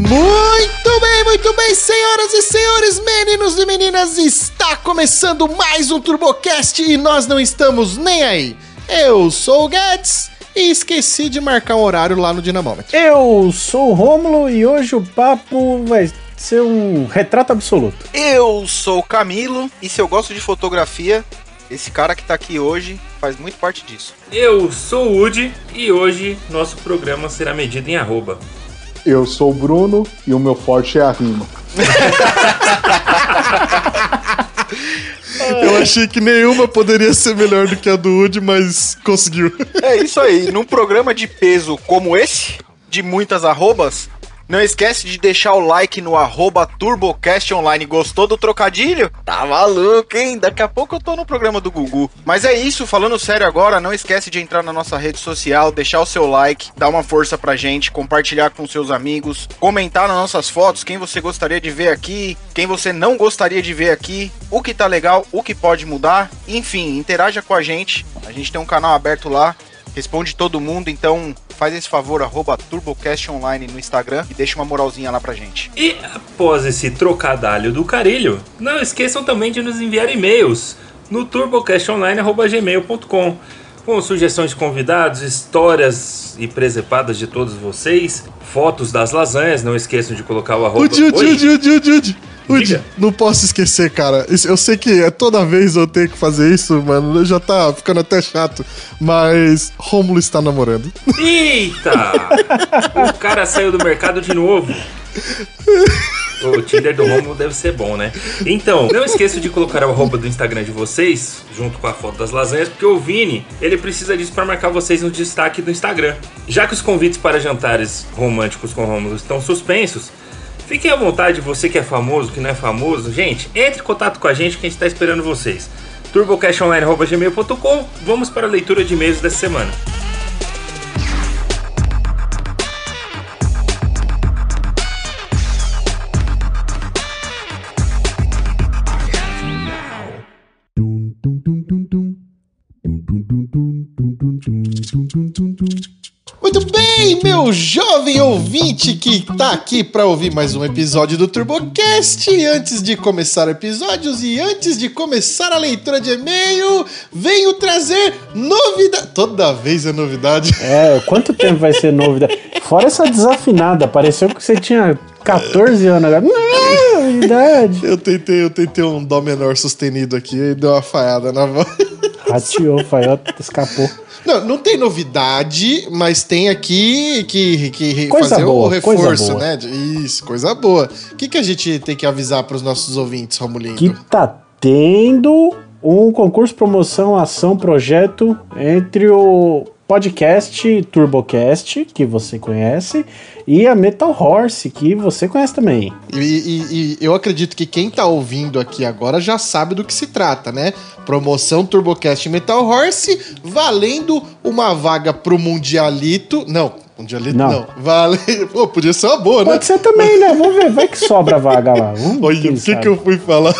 Muito bem, muito bem, senhoras e senhores, meninos e meninas, está começando mais um TurboCast e nós não estamos nem aí. Eu sou o Guedes e esqueci de marcar um horário lá no Dinamômetro. Eu sou o Rômulo e hoje o papo vai ser um retrato absoluto. Eu sou o Camilo e se eu gosto de fotografia, esse cara que tá aqui hoje faz muito parte disso. Eu sou o Woody e hoje nosso programa será medido em arroba. Eu sou o Bruno e o meu forte é a rima. Eu achei que nenhuma poderia ser melhor do que a do Woody, mas conseguiu. É isso aí, num programa de peso como esse, de muitas arrobas, não esquece de deixar o like no arroba TurboCast Online. Gostou do trocadilho? Tá maluco, hein? Daqui a pouco eu tô no programa do Gugu. Mas é isso, falando sério agora, não esquece de entrar na nossa rede social, deixar o seu like, dar uma força pra gente, compartilhar com seus amigos, comentar nas nossas fotos quem você gostaria de ver aqui, quem você não gostaria de ver aqui, o que tá legal, o que pode mudar. Enfim, interaja com a gente. A gente tem um canal aberto lá responde todo mundo, então faz esse favor, arroba TurboCast Online no Instagram e deixa uma moralzinha lá pra gente. E após esse trocadalho do carilho, não esqueçam também de nos enviar e-mails no turbocastonline.gmail.com com sugestões de convidados, histórias e presepadas de todos vocês, fotos das lasanhas, não esqueçam de colocar o arroba... Udi? Udi, Udi, Udi, Udi. Udi, não posso esquecer, cara. Eu sei que é toda vez eu tenho que fazer isso, mano. Já tá ficando até chato. Mas Rômulo está namorando. Eita! o cara saiu do mercado de novo. O Tinder do Romulo deve ser bom, né? Então, não esqueça de colocar o arroba do Instagram de vocês, junto com a foto das lasanhas, porque o Vini, ele precisa disso para marcar vocês no destaque do Instagram. Já que os convites para jantares românticos com Romulo estão suspensos, fiquem à vontade, você que é famoso, que não é famoso, gente, entre em contato com a gente que a gente está esperando vocês. turbocastonline.gmail.com Vamos para a leitura de e-mails dessa semana. Meu jovem ouvinte que tá aqui pra ouvir mais um episódio do TurboCast. E Antes de começar episódios e antes de começar a leitura de e-mail, venho trazer novidade. Toda vez é novidade. É, quanto tempo vai ser novidade? Fora essa desafinada, pareceu que você tinha 14 anos agora. Não, é idade. Eu tentei, eu tentei um dó menor sustenido aqui e deu uma falhada na voz. Rateou, Faiota, escapou. Não, não tem novidade, mas tem aqui que, que Coisa fazer o boa, coisa reforço, né? Isso, coisa boa. O que, que a gente tem que avisar pros nossos ouvintes, Romulindo? Que tá tendo um concurso, promoção, ação, projeto entre o podcast TurboCast, que você conhece, e a Metal Horse, que você conhece também. E, e- e eu acredito que quem tá ouvindo aqui agora já sabe do que se trata, né? Promoção TurboCast Metal Horse, valendo uma vaga pro Mundialito. Não, Mundialito não. Não. Vale... Pô, podia ser uma boa, né? Pode ser também, né? Vamos ver, vai que sobra vaga lá. Vamos, Olha, o que, sabe. que eu fui falar?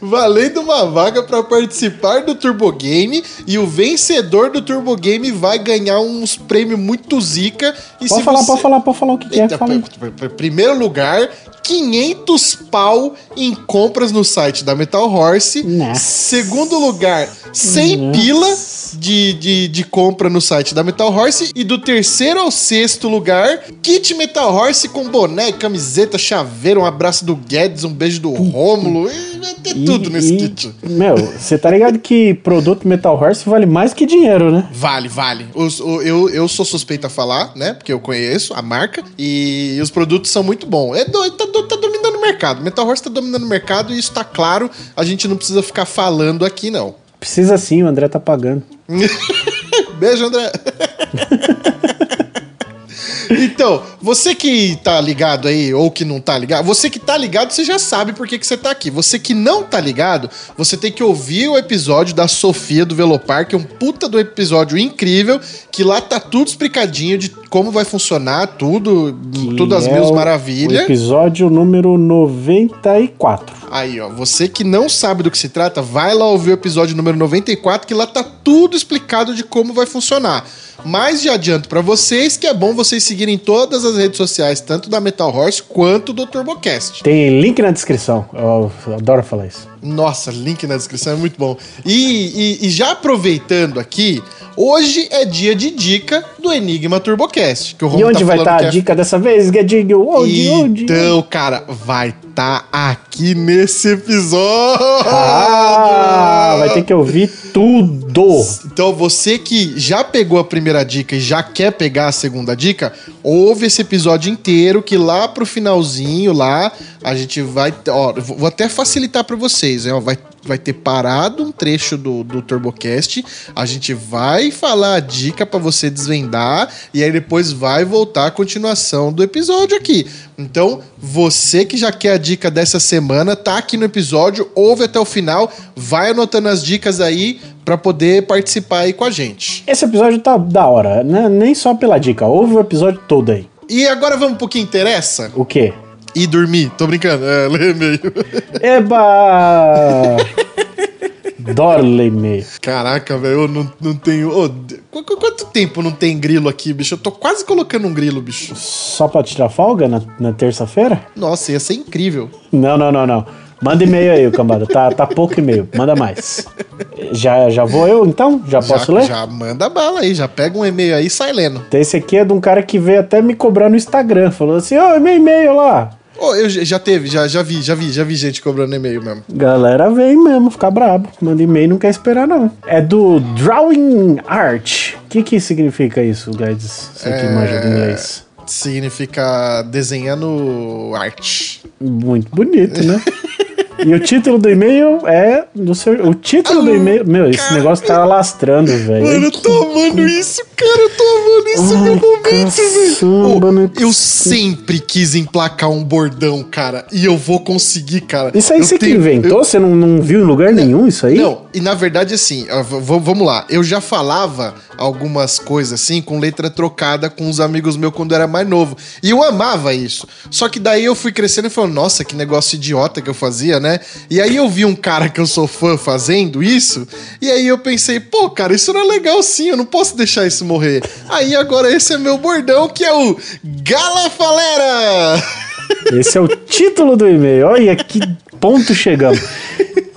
Valendo uma vaga para participar do Turbo Game e o vencedor do Turbo Game vai ganhar uns prêmios muito zica. E Pode falar, pode falar, pode falar o que, que é. Fala primeiro lugar, 500 pau em compras no site da Metal Horse. Nossa. Segundo lugar, 100 Nossa. pila de, de, de compra no site da Metal Horse. E do terceiro ao sexto lugar, kit Metal Horse com boné, camiseta, chaveiro, um abraço do Guedes, um beijo do Rômulo. E vai ter tudo nesse e, kit. Meu, você tá ligado que produto Metal Horse vale mais que dinheiro, né? Vale, vale. Os- o- eu, eu sou suspeito a falar, né? Porque eu conheço a marca e os produtos são muito bons. É do- tá, do- tá dominando o mercado. Metal Horse tá dominando o mercado e isso tá claro. A gente não precisa ficar falando aqui, não. Precisa sim, o André tá pagando. Beijo, André. Então, você que tá ligado aí, ou que não tá ligado, você que tá ligado, você já sabe por que, que você tá aqui. Você que não tá ligado, você tem que ouvir o episódio da Sofia do Velopar, que é um puta do episódio incrível, que lá tá tudo explicadinho de como vai funcionar tudo, Que tudo às é mil maravilhas. episódio número 94. Aí, ó, você que não sabe do que se trata, vai lá ouvir o episódio número 94, que lá tá tudo explicado de como vai funcionar. Mas já adianto pra vocês que é bom vocês seguirem todas as redes sociais, tanto da Metal Horse quanto do TurboCast. Tem link na descrição. Eu adoro falar isso. Nossa, link na descrição é muito bom. E, e- e já aproveitando aqui, hoje é dia de dica do Enigma TurboCast. Que o E onde tá vai estar que a é dica dessa vez, Guedinho? Onde, onde? Então, cara, vai estar aqui nesse episódio. Ah, vai ter que ouvir tudo. Então, você que já pegou a primeira dica e já quer pegar a segunda dica, ouve esse episódio inteiro, que lá pro finalzinho, lá, a gente vai. Ó, vou até facilitar pra vocês, né? Vai, vai ter parado um trecho do, do TurboCast, a gente vai falar a dica pra você desvendar, e aí depois vai voltar a continuação do episódio aqui. Então, você que já quer a dica dessa semana, tá aqui no episódio, ouve até o final, vai anotando as dicas aí pra poder participar aí com a gente. Esse episódio tá da hora, né? nem só pela dica. Ouve o episódio todo aí. E agora vamos pro que interessa? O quê? E dormir. Tô brincando, é, lê e-mail. Eba! Dorle e-mail. Caraca, velho, eu não, não tenho. d- qu- qu- quanto tempo não tem grilo aqui, bicho? Eu tô quase colocando um grilo, bicho. Só pra tirar folga na, na terça-feira? Nossa, ia ser incrível. Não, não, não, não. Manda e-mail aí, cambada. Tá, tá pouco e-mail. Manda mais. Já, já vou eu, então? Já posso já, ler? já manda bala aí, já pega um e-mail aí e sai lendo. Esse aqui é de um cara que veio até me cobrar no Instagram. Falou assim, ó, meu e-mail lá. Ô, eu já já teve, já, já vi, já vi, já vi gente cobrando e-mail mesmo. Galera vem mesmo, ficar brabo. Manda e-mail não quer esperar, não. É do Drawing Art. O que que significa isso, guys? Você que É, manja do inglês. Significa desenhando arte. Muito bonito, né? E o título do e-mail é do seu. O título do e-mail. Meu, esse cara. negócio tá lastrando, velho. Mano, eu tô amando isso, cara. Eu tô amando isso no Ai, meu momento, caçamba, velho. Ô, Eu sempre quis emplacar um bordão, cara. E eu vou conseguir, cara. Isso aí Eu você que tenho- inventou? Você não, não viu em lugar nenhum isso aí? Não, e na verdade, assim, vamos lá. Eu já falava algumas coisas assim, com letra trocada com os amigos meus quando eu era mais novo. E eu amava isso. Só que daí eu fui crescendo e falei, nossa, que negócio idiota que eu fazia, né? E aí eu vi um cara que eu sou fã fazendo isso, e aí eu pensei, pô, cara, isso não é legal sim, eu não posso deixar isso morrer. Aí agora esse é meu bordão, que é o Galafalera! Esse é o título do e-mail. Olha que ponto chegamos.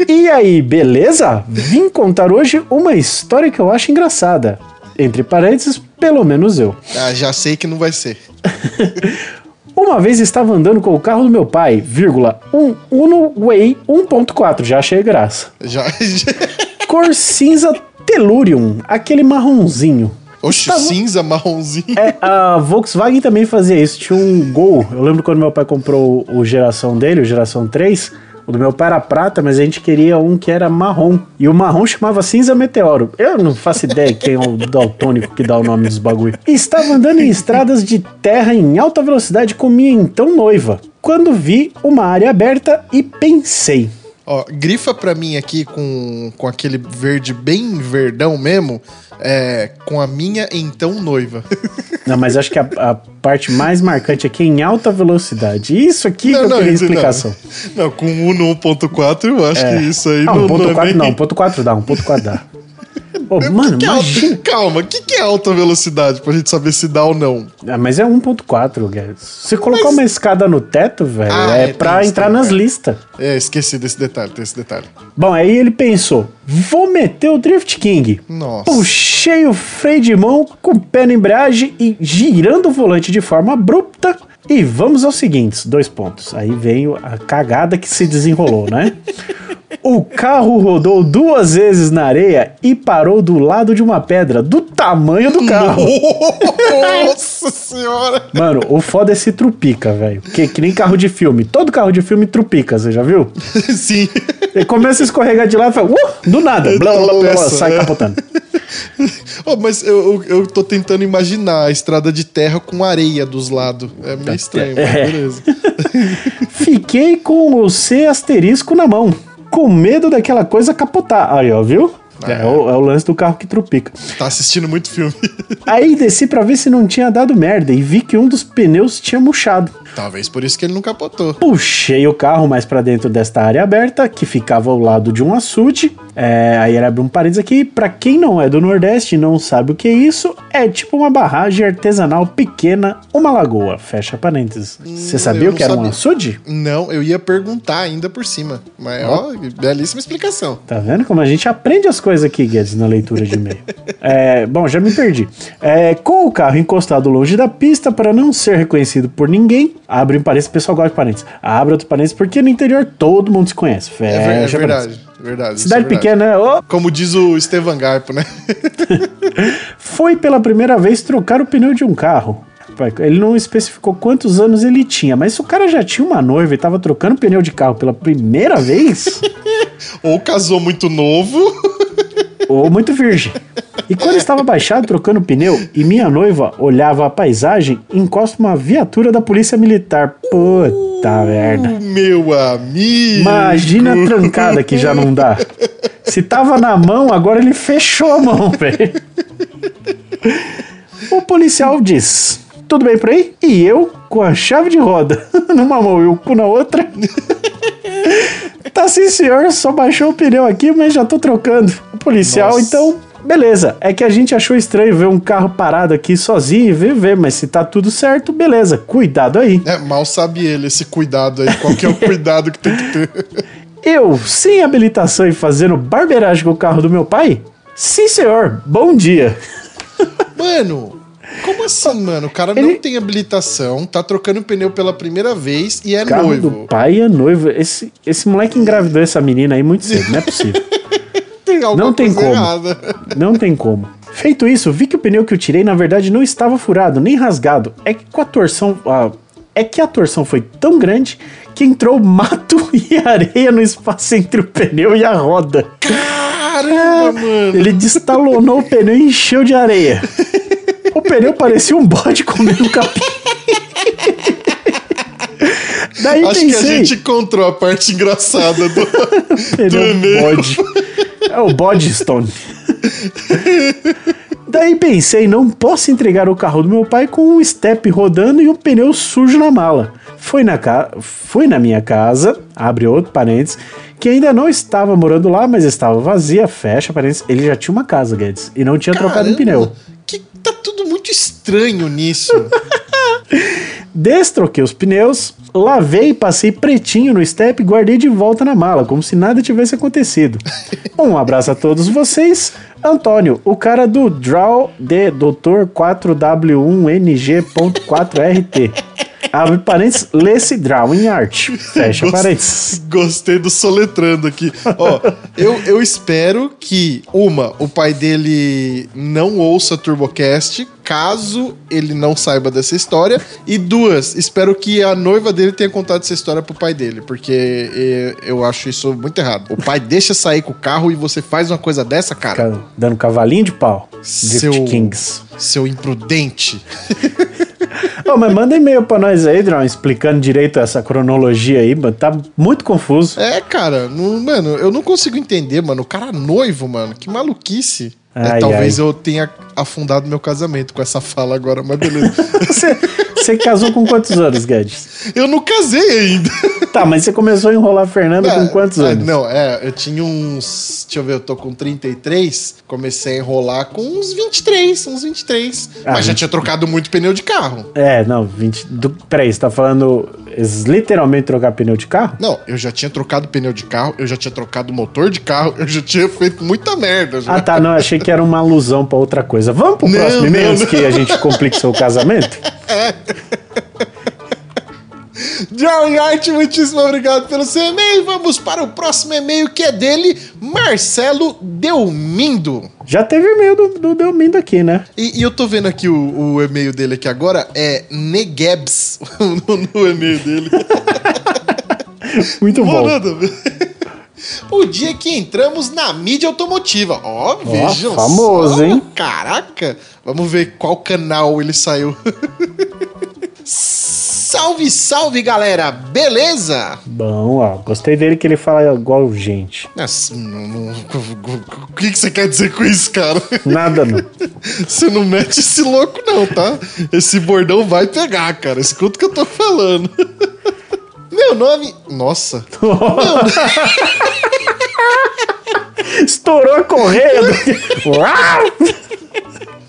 E aí, beleza? Vim contar hoje uma história que eu acho engraçada. Entre parênteses, pelo menos eu. Ah, já sei que não vai ser. Uma vez estava andando com o carro do meu pai, vírgula, um Uno Way 1.4, já achei graça. Já. Cor cinza Tellurium, aquele marronzinho. Oxe, Estava- cinza, marronzinho. É, a Volkswagen também fazia isso. Tinha um Gol. Eu lembro quando meu pai comprou o geração dele, o geração 3. O do meu pai era prata, mas a gente queria um que era marrom. E o marrom chamava cinza meteoro. Eu não faço ideia quem é o daltônico que dá o nome dos bagulho. Estava andando em estradas de terra em alta velocidade com minha então noiva. Quando vi uma área aberta e pensei. Ó, grifa pra mim aqui com, com aquele verde bem verdão mesmo, é, com a minha então noiva. Não, mas acho que a, a parte mais marcante aqui é em alta velocidade. Isso aqui que eu queria isso explicação. Não, não, com Uno 1.4 eu acho que isso aí Ah, não, 1.4 não é nem... não, 1.4 dá, 1.4 dá. Ô, mano, Que que é alta... Calma, o que, que é alta velocidade pra gente saber se dá ou não? Ah, mas é 1.4, Guedes. Se colocar uma escada no teto, velho, Ah, é, é, pra entrar também, nas é. listas. É, esqueci desse detalhe, tem esse detalhe. Bom, aí ele pensou: vou meter o Drift King. Nossa. Puxei o freio de mão com o pé na embreagem e girando o volante de forma abrupta. E vamos aos seguintes: dois pontos. Aí veio a cagada que se desenrolou, né? O carro rodou duas vezes na areia e parou do lado de uma pedra do tamanho do carro. Nossa senhora! Mano, o foda é se trupica, velho. Que, que nem carro de filme. Todo carro de filme trupica, você já viu? Sim. Ele começa a escorregar de lado e fala, uh, do nada, blá, blá, blá, blá, sai é. capotando. Ó, mas eu, eu, eu tô tentando imaginar a estrada de terra com areia dos lados. É meio estranho, mas beleza. Fiquei com o C asterisco na mão, com medo daquela coisa capotar. Aí, ó, viu? É, o, é o lance do carro que trupica. Tá assistindo muito filme. Aí desci pra ver se não tinha dado merda e vi que um dos pneus tinha murchado. Talvez por isso que ele não capotou. Puxei o carro mais pra dentro desta área aberta, que ficava ao lado de um açude. É, aí ele abre um parênteses aqui. Pra quem não é do Nordeste e não sabe o que é isso, é tipo uma barragem artesanal pequena, uma lagoa. Fecha parênteses. Você Hum, sabia o que era um sabia. açude? Não, eu ia perguntar ainda por cima. Mas, ó, belíssima explicação. Tá vendo como a gente aprende as coisas aqui, Guedes, na leitura de e-mail? É, bom, já me perdi. É, com o carro encostado longe da pista para não ser reconhecido por ninguém, abre um parênteses, o pessoal gosta de parênteses. Abre outro parênteses porque no interior todo mundo se conhece. É, é Fecha verdade. parênteses. verdade Cidade é verdade. pequena, ô, Como diz o Estevan Garpo, né? foi pela primeira vez trocar o pneu de um carro. Ele não especificou quantos anos ele tinha, mas se o cara já tinha uma noiva e tava trocando pneu de carro pela primeira vez, Ou casou muito novo. ou muito virgem. E quando estava baixado trocando pneu e minha noiva olhava a paisagem, encosta uma viatura da polícia militar. Puta merda. Meu amigo. Imagina a trancada que já não dá. Se tava na mão, agora ele fechou a mão, velho. O policial diz: Tudo bem por aí? E eu, com a chave de roda numa mão e o cu na outra. Tá sim, senhor, só baixou o pneu aqui, mas já tô trocando. O policial, Nossa. então, beleza. É que a gente achou estranho ver um carro parado aqui sozinho e ver, ver, mas se tá tudo certo, beleza. Cuidado aí. É, mal sabe ele esse cuidado aí. Qual que é o cuidado que tem que ter? Eu, sem habilitação e fazendo barbeiragem com o carro do meu pai? Sim, senhor. Bom dia. Mano, como assim, mano? O cara Ele- não tem habilitação, tá trocando pneu pela primeira vez e é Carro noivo. do pai é noivo. Esse, esse moleque engravidou essa menina aí muito cedo, não é possível. Tem alguma Não tem coisa como. errada. Não tem como. Feito isso, vi que o pneu que eu tirei na verdade não estava furado, nem rasgado. É que com a torção. ah, é que a torção foi tão grande que entrou mato e areia no espaço entre o pneu e a roda. Caramba, mano. Ele destalonou o pneu e encheu de areia. O pneu parecia um bode comendo capim. Daí Acho que a pensei, gente encontrou a parte engraçada do, do e-mail. bode. É o Bodstone. Daí pensei, não posso entregar o carro do meu pai com um step rodando e um pneu sujo na mala. Fui na, ca... Fui na minha casa, abre outro parênteses, que ainda não estava morando lá, mas estava vazia, fecha parênteses. Ele já tinha uma casa, Guedes, e não tinha trocado um pneu. Que tá tudo muito estranho nisso. Destroquei os pneus, lavei e passei pretinho no step e guardei de volta na mala, como se nada tivesse acontecido. Um abraço a todos vocês. Antônio, o cara do Draw de Doutor 4W1NG.4RT. Abre parênteses, lê-se Drawing Art. Fecha Gost- parênteses. Gostei do soletrando aqui. Ó, eu, eu espero que, uma, o pai dele não ouça Turbocast, caso ele não saiba dessa história. E duas, espero que a noiva dele tenha contado essa história pro pai dele, porque eu acho isso muito errado. O pai deixa sair com o carro e você faz uma coisa dessa, cara. Fica Dando cavalinho de pau. Drift Seu- Kings. Seu imprudente. Ô, mas manda e-mail pra nós aí, Draw, explicando direito essa cronologia aí, mano. Tá muito confuso. É, cara, não- mano, eu não consigo entender, mano. O cara noivo, mano, que maluquice. É, Ai, talvez ai. eu tenha afundado meu casamento com essa fala agora, mas beleza. Você, você casou com quantos anos, Guedes? eu não casei ainda. Tá, mas você começou a enrolar a Fernanda com quantos Ah, anos? Não, é, eu tinha uns. Deixa eu ver, eu tô com 33. Comecei a enrolar com uns 23, uns 23. Ah, mas já 20. tinha trocado muito pneu de carro. É, não, 20. Do, peraí, você tá falando literalmente trocar pneu de carro? Não, eu já tinha trocado pneu de carro, eu já tinha trocado motor de carro, eu já tinha feito muita merda. Já. Ah, tá, não, achei que era uma alusão pra outra coisa. Vamos pro Não, próximo e-mail antes que a gente complique seu casamento? John Art, muitíssimo obrigado pelo seu e-mail. Vamos para o próximo e-mail que é dele, Marcelo Delmindo. Já teve e-mail do, do Delmindo aqui, né? E, e eu tô vendo aqui o, o e-mail dele aqui agora, é Negebs no, no e-mail dele. Muito bom. Mano, O dia que entramos na mídia automotiva. Ó, vejam famoso, só. hein? Caraca. Vamos ver qual canal ele saiu. Salve, salve, galera! Beleza? Bom, ó, gostei dele que ele fala igual gente. Não- não- O que, que você quer dizer com isso, cara? Nada não. Você não mete esse louco, não, tá? Esse bordão vai pegar, cara. Escuta o que eu tô falando. Meu nome. Nossa. Estourou a correia.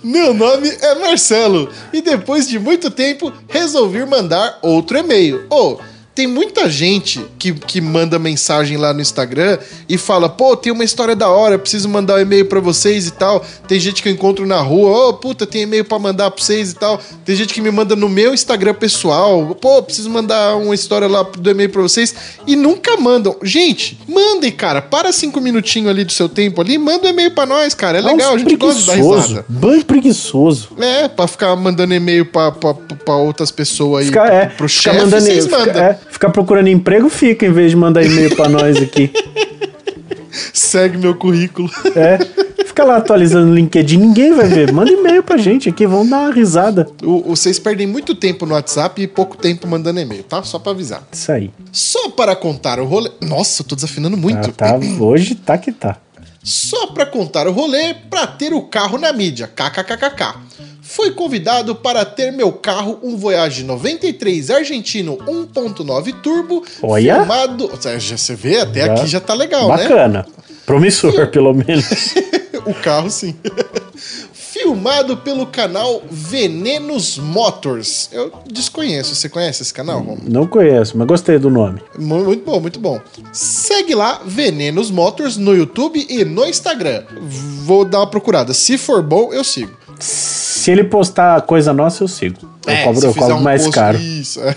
Meu nome é Marcelo e depois de muito tempo resolvi mandar outro e-mail. Ô, tem muita gente que, que manda mensagem lá no Instagram e fala: pô, tem uma história da hora, preciso mandar um e-mail pra vocês e tal. Tem gente que eu encontro na rua: ô, puta, tem e-mail pra mandar pra vocês e tal. Tem gente que me manda no meu Instagram pessoal: pô, preciso mandar uma história lá do e-mail pra vocês e nunca mandam. Gente, mandem, cara, para cinco minutinhos ali do seu tempo ali, manda um e-mail pra nós, cara. É legal, a uns gente gosta de dar preguiçoso. risada. Bem preguiçoso. É, pra ficar mandando e-mail pra, pra, pra outras pessoas aí. Ficar, é, pro chefe, vocês fica- mandam. é, ficar procurando emprego, fica, em vez de mandar e-mail pra nós aqui. Segue meu currículo. É. Fica lá atualizando o LinkedIn, ninguém vai ver. Manda e-mail pra gente aqui, vamos dar uma risada. O- vocês perdem muito tempo no WhatsApp e pouco tempo mandando e-mail, tá? Só pra avisar. Isso aí. Só para contar o rolê. Nossa, eu tô desafinando muito. Ah, tá, hoje tá que tá. Só para contar o rolê pra ter o carro na mídia. KKKKK. Fui convidado para ter meu carro um Voyage 93 argentino 1.9 turbo Olha. filmado, você vê até Já- aqui já tá legal, né? Bacana. Promissor, pelo menos. O carro, sim. Filmado pelo canal Venenos Motors. Eu desconheço. Você conhece esse canal? Não conheço, mas gostei do nome. Mu- Muito bom, muito bom. Segue lá, Venenos Motors, no YouTube e no Instagram. Vou dar uma procurada. Se for bom, eu sigo. Se ele postar coisa nossa, eu sigo. Eu É, cobro, se eu cobro um mais caro. Isso. é.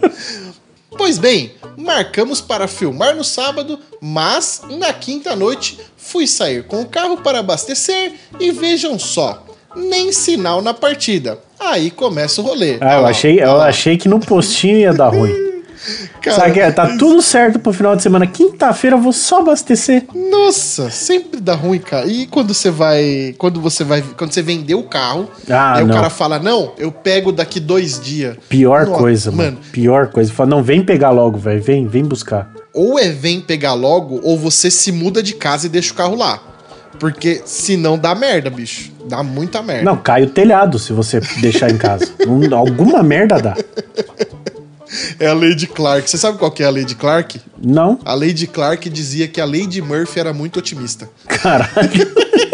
pois bem, marcamos para filmar no sábado, mas na quinta noite fui sair com o carro para abastecer e vejam só, nem sinal na partida. Aí começa o rolê. Ah, eu achei, eu achei que no postinho ia dar ruim. Cara, Sabe que é? Tá tudo certo pro final de semana. Quinta-feira eu vou só abastecer. Nossa, sempre dá ruim, cara. E quando você vai. Quando você vai. Quando você vendeu o carro, Ah, aí o não. cara fala, não, eu pego daqui dois dias. Pior Nossa, coisa, mano. Pior coisa. Fala, não, vem pegar logo, velho. Vem, vem buscar. Ou é vem pegar logo, ou você se muda de casa e deixa o carro lá. Porque senão dá merda, bicho. Dá muita merda. Não, cai o telhado se você deixar em casa. Um- alguma merda dá. É a Lady Clark. Você sabe qual que é a Lady Clark? Não? A Lady Clark dizia que a Lady Murphy era muito otimista. Caralho.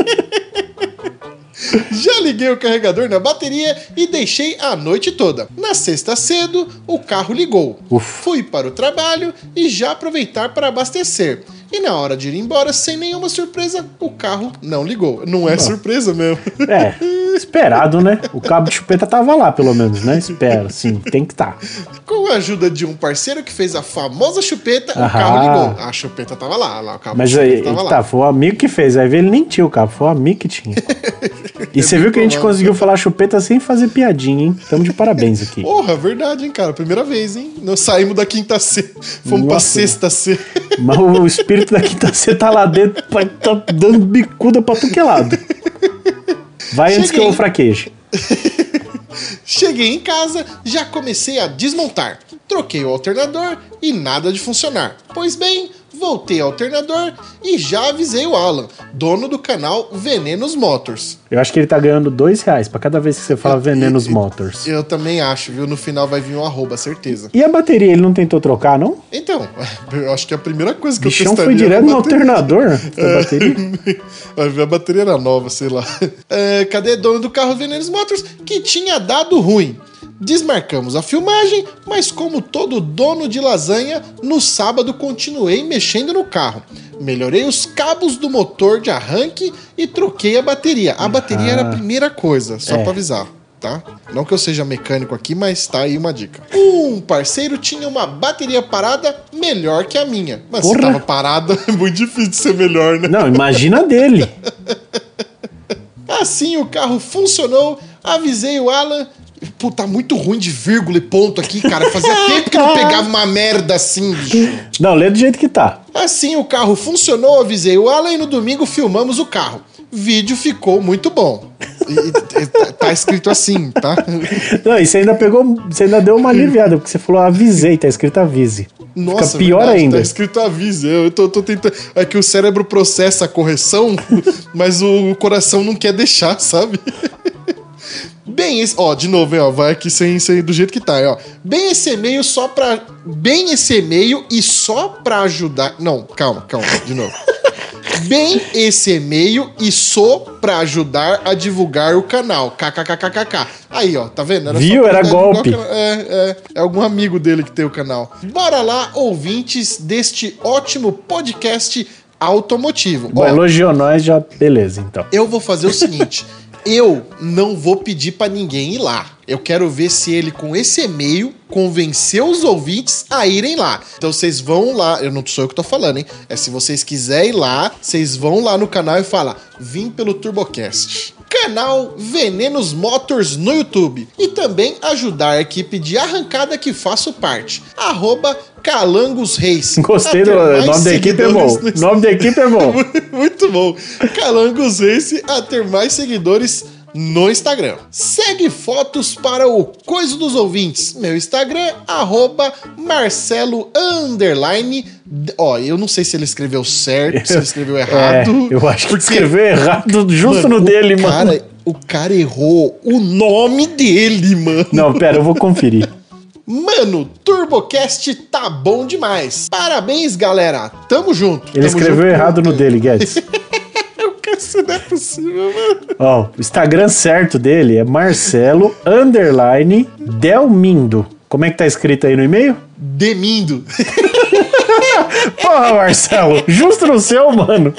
Já liguei o carregador na bateria e deixei a noite toda. Na sexta cedo, o carro ligou. Ufa. Fui para o trabalho e já aproveitar para abastecer. E na hora de ir embora, sem nenhuma surpresa, o carro não ligou. Não é surpresa mesmo. É, esperado, né? O cabo de chupeta tava lá, pelo menos, né? Espera, sim, tem que tá. Com a ajuda de um parceiro que fez a famosa chupeta, o Aham. carro ligou. A chupeta tava lá, lá o cabo Mas de aí, chupeta tava tá, lá. foi o amigo que fez. Aí ele nem tinha o cabo, foi o amigo que tinha. E você viu que a gente conseguiu falar chupeta sem fazer piadinha, hein? Tamo de parabéns aqui. Porra, verdade, hein, cara? Primeira vez, hein? Nós saímos da quinta C, fomos pra Nossa. sexta C. Mas o espírito da quinta C tá lá dentro, tá dando bicuda pra tu que lado. Vai antes que Cheguei. eu fraqueje. Cheguei em casa, já comecei a desmontar. Troquei o alternador e nada de funcionar. Pois bem, voltei ao alternador e já avisei o Alan, dono do canal Venenos Motors. Eu acho que ele tá ganhando dois reais pra cada vez que você fala Venenos Motors. Eu também acho, viu? No final vai vir um arroba, certeza. E a bateria, ele não tentou trocar, não? Então, eu acho que a primeira coisa que eu bichão testaria foi a direto no bateria. alternador da bateria. Vai ver, a bateria era nova, sei lá. É, cadê dono do carro Venenos Motors? Que tinha dado ruim. Desmarcamos a filmagem, mas como todo dono de lasanha, no sábado continuei mexendo no carro. Melhorei os cabos do motor de arranque e troquei a bateria. A bateria era a primeira coisa, só É. pra avisar. Tá? Não que eu seja mecânico aqui, mas tá aí uma dica. Um parceiro tinha uma bateria parada melhor que a minha. Mas se tava parada, é muito difícil ser melhor, né? Não, imagina dele. Assim o carro funcionou, avisei o Alan. Pô, tá muito ruim de vírgula e ponto aqui, cara. Fazia tempo que não pegava uma merda assim, bicho. Não, lê do jeito que tá. Assim o carro funcionou, avisei o Alan e no domingo filmamos o carro. Vídeo ficou muito bom. E- e- tá, tá escrito assim, tá? Não, e você ainda pegou. Você ainda deu uma aliviada, porque você falou avisei, tá escrito avise. Nossa, Fica pior verdade, ainda. Tá escrito avise. Eu tô, tô tentando. É que o cérebro processa a correção, mas o coração não quer deixar, sabe? Bem, esse, ó, de novo, hein, ó, vai aqui sem, sem do jeito que tá, ó. Bem esse e-mail só pra. Bem esse e-mail e só pra ajudar. Não, calma, calma, de novo. Bem esse e-mail e só pra ajudar a divulgar o canal. KKKKK. Aí, ó, tá vendo? só Viu? Era golpe. É, é, é algum amigo dele que tem o canal. Bora lá, ouvintes deste ótimo podcast automotivo. Bom, Ó, elogiou nós, já. Beleza, então. eu vou fazer o seguinte: eu não vou pedir pra ninguém ir lá. Eu quero ver se ele, com esse e-mail, convenceu os ouvintes a irem lá. Então vocês vão lá, eu não sou eu que tô falando, hein? É se vocês quiserem ir lá, vocês vão lá no canal e falam: vim pelo Turbocast. Canal Venenos Motors no YouTube. E também ajudar a equipe de arrancada que faço parte. Arroba Calangos Reis. Gostei do. nome da equipe é bom. no nome da equipe é bom. Muito bom. Calangos Race a ter mais seguidores no Instagram. Segue fotos para o Coisa dos Ouvintes. Meu Instagram, arroba Marcelo underline. Ó, eu não sei se ele escreveu certo, se ele escreveu É, errado. eu acho que porque, escreveu errado justo no o dele, cara, mano. O cara errou o nome dele, mano. Não, pera, eu vou conferir. Mano, Turbocast tá bom demais. Parabéns, galera. Tamo junto. Ele Tamo escreveu junto errado no dele, Guedes. Isso não é possível, mano. Ó, o Instagram certo dele é Marcelo underline Delmindo. Como é que tá escrito aí no e-mail? Demindo. Porra, Marcelo, justo no seu, mano.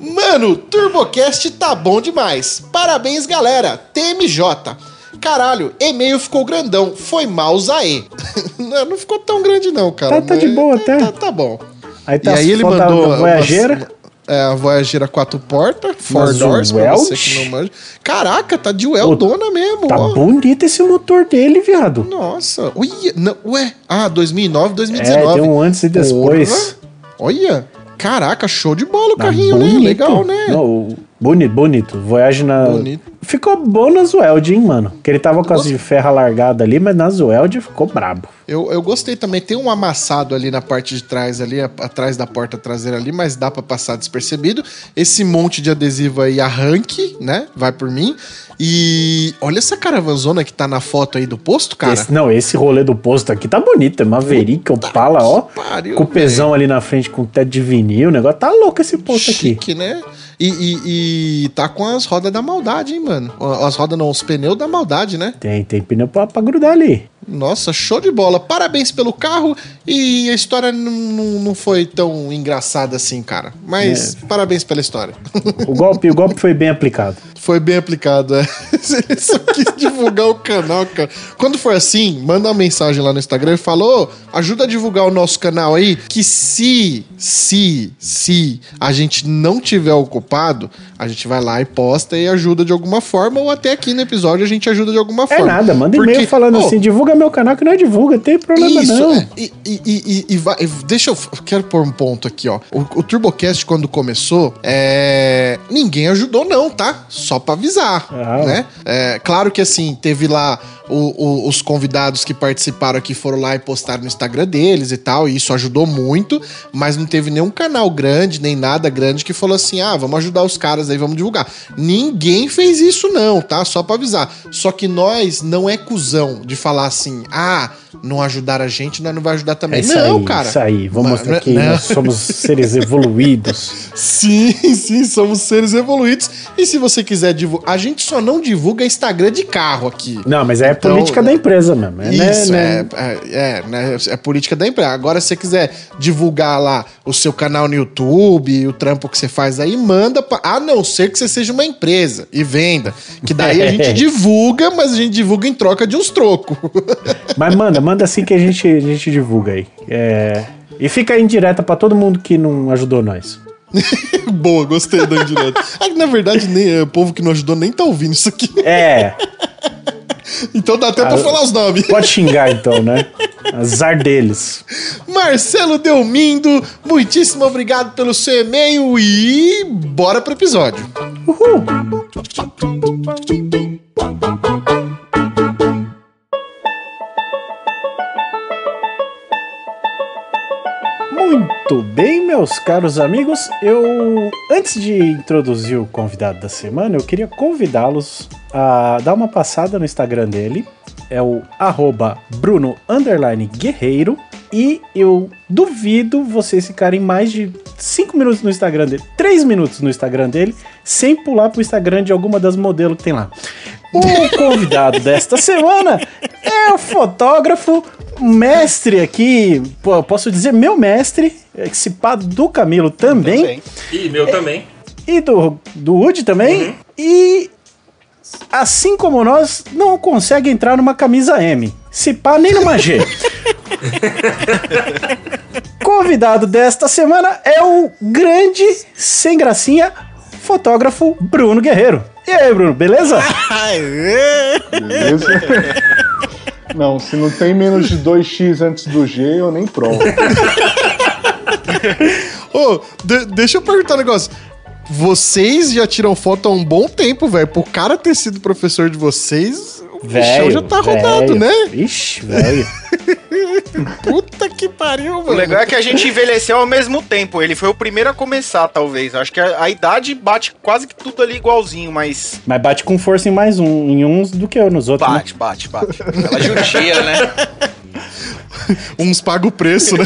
Mano, Turbocast tá bom demais. Parabéns, galera. TMJ. Caralho, e-mail ficou grandão. Foi mal, Zaê. não, não ficou tão grande, não, cara. Tá- tá de boa tá, até. Tá, tá bom. Aí E tá aí ele mandou. Voyageira. umas- É, a Voyageira quatro portas, four Mas doors, pra você que não manja. Caraca, tá de Weldona mesmo, Tá ó. bonito esse motor dele, viado. Nossa, olha, não, ué, ah, 2009, É, 2019. tem um antes e depois. Porra. Olha, caraca, show de bola o Tá carrinho, né? bonito. Legal, né? Não, o- bonito, bonito. Voyage na. Bonito. Ficou bom na Zweld, hein, mano? Que ele tava com as de ferro largada ali, mas na Zweld ficou brabo. Eu, eu gostei também. Tem um amassado ali na parte de trás, ali, atrás da porta traseira ali, mas dá pra passar despercebido. Esse monte de adesivo aí arranque, né? Vai por mim. E olha essa caravanzona que tá na foto aí do posto, cara. Esse- não, esse rolê do posto aqui tá bonito. É Maverick, Opala, ó. pariu, com o pesão ali na frente com o teto de vinil. O negócio tá louco esse posto aqui. Chique, né? E, e- e tá com as rodas da maldade, hein, mano? As rodas não, os pneus da maldade, né? Tem, tem pneu pra, pra grudar ali. Nossa, show de bola. Parabéns pelo carro. E a história não, não, foi tão engraçada assim, cara. Mas É. parabéns pela história. O golpe, o golpe foi bem aplicado. Foi bem aplicado, é. Ele só quis divulgar o canal, cara. Quando for assim, manda uma mensagem lá no Instagram e fala: Ô, ajuda a divulgar o nosso canal aí. Que se, se, se a gente não tiver ocupado, a gente vai lá e posta e ajuda de alguma forma, ou até aqui no episódio a gente ajuda de alguma É forma. nada, manda e-mail Porque, falando ô, assim, divulga meu canal que não é divulga, tem problema isso, não. é. E, e- e- e- vai- deixa eu. eu Quero pôr um ponto aqui, ó. O, o Turbocast, quando começou, é, ninguém ajudou, não, tá? Só pra avisar, Ah. né? É, claro que assim, teve lá o- o- os convidados que participaram aqui foram lá e postaram no Instagram deles e tal, e isso ajudou muito, mas não teve nenhum canal grande, nem nada grande que falou assim: ah, vamos ajudar os caras aí, vamos divulgar. Ninguém fez isso, não, tá? Só pra avisar. Só que nós não é cuzão de falar assim, ah, não ajudar a gente, nós não vai ajudar também. É isso não, aí, cara. isso aí. Vamos Mas- mostrar que não. nós somos seres evoluídos. Sim, sim, somos seres evoluídos. E se você quiser divulgar. A gente só não divulga Instagram de carro aqui. Não, mas é Então, política da empresa mesmo. É, né, Isso, né? é, é, é, né, é política da empresa. Agora, se você quiser divulgar lá o seu canal no YouTube, o trampo que você faz aí, manda pra, A não ser que você seja uma empresa e venda. Que daí a gente divulga, mas a gente divulga em troca de uns trocos. Mas manda, manda assim que a gente, a gente divulga aí. É, E fica aí indireta pra todo mundo que não ajudou nós. Boa, gostei da indireta. Ah, na verdade, nem, é, o povo que não ajudou nem tá ouvindo isso aqui. É, Então dá até pra Ah, falar os nomes. pode xingar então, né? Azar deles. Marcelo Delmindo, muitíssimo obrigado pelo seu e-mail e bora pro episódio. Uhul! Muito bem, meus caros amigos. Eu, antes de introduzir o convidado da semana, eu queria convidá-los a dar uma passada no Instagram dele. É o arroba Bruno Guerreiro. E eu duvido vocês ficarem mais de 5 minutos no Instagram dele, 3 minutos no Instagram dele, sem pular pro Instagram de alguma das modelos que tem lá. O convidado desta semana é o fotógrafo mestre aqui, pô, posso dizer meu mestre, esse pá do Camilo também, Também. E meu também. e do, do Woody também, e assim como nós, não consegue entrar numa camisa M, se pá nem numa G. Convidado desta semana é o grande, sem gracinha, fotógrafo Bruno Guerreiro. E aí, Bruno, beleza? Beleza? Não, se não tem menos de 2x antes do G, eu nem provo. Ô, de- deixa eu perguntar um negócio. Vocês já tiram foto há um bom tempo, velho. Pro cara ter sido professor de vocês, o bichão já tá rodado, velho. né? Ixi, velho. Puta que pariu, O mano. legal é que a gente envelheceu ao mesmo tempo. Ele foi o primeiro a começar, talvez. Acho que a, a idade bate quase que tudo ali igualzinho, mas. Mas bate com força em mais um, em uns do que nos outros. né? Bate, bate, bate. Ela judia, né? Uns pagam o preço, né?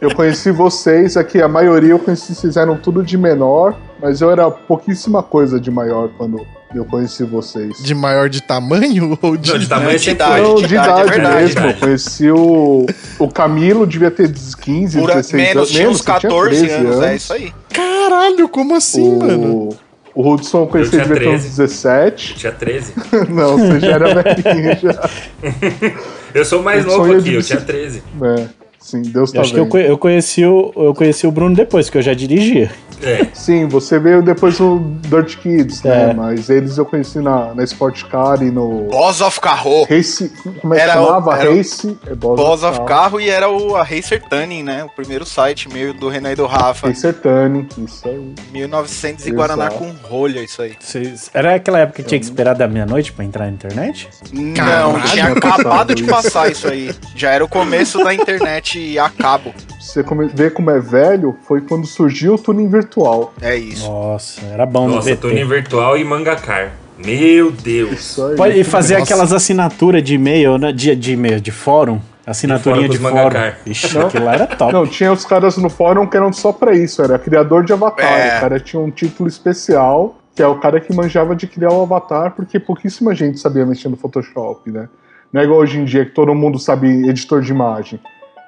Eu conheci vocês aqui, a maioria eu conheci, vocês eram tudo de menor, mas eu era pouquíssima coisa de maior quando eu conheci vocês. De maior de tamanho ou de. Não, de tamanho de idade. Não, de de idade, idade, é verdade, mesmo. idade. Eu conheci o, o Camilo, devia ter 15, Por 16 menos, anos. tinha uns você tinha 14 13 anos, é isso aí. Caralho, como assim, mano? O, o Hudson eu conheci Eu tinha devia ter uns 13. 17. Tinha 13. Não, você já era velhinho já. Eu sou mais Eu novo aqui, de eu tinha 13. É, sim, Deus Eu tá acho que eu, vendo. eu conheci o, eu conheci o Bruno depois, que eu já dirigia. É. Sim, você veio depois do Dirt Kids, né? É. Mas eles eu conheci na, na Sport Car e no. Boss of Carro. Race. Como é que Era o- chamava? era Race. É Boss, Boss of Car. Carro e era o, a Racer Tuning, né? O primeiro site meio do Renan e do Rafa. Racer Tuning, isso aí. 1900 e Guaraná com rolha, isso aí. Vocês- Era aquela época que tinha que esperar da meia-noite pra entrar na internet? Não, Caralho, tinha acabado de isso. passar isso aí. Já era o começo da internet a cabo. Você come- vê como é velho, foi quando surgiu o tuning virtual. É isso. Nossa, era bom no Nossa, VT. Tuning Virtual e Mangacar. Meu Deus. Pode fazer Nossa. aquelas assinaturas de e-mail, né? De, de e-mail, de fórum. Assinaturinha De de fórum fórum. pros mangacar. Ixi, Não. aquilo lá era top. Não, tinha os caras no fórum que eram só pra isso, era criador de avatar. É. O cara tinha um título especial, que é o cara que manjava de criar o avatar, porque pouquíssima gente sabia mexer no Photoshop, né? Não é igual hoje em dia que todo mundo sabe editor de imagem.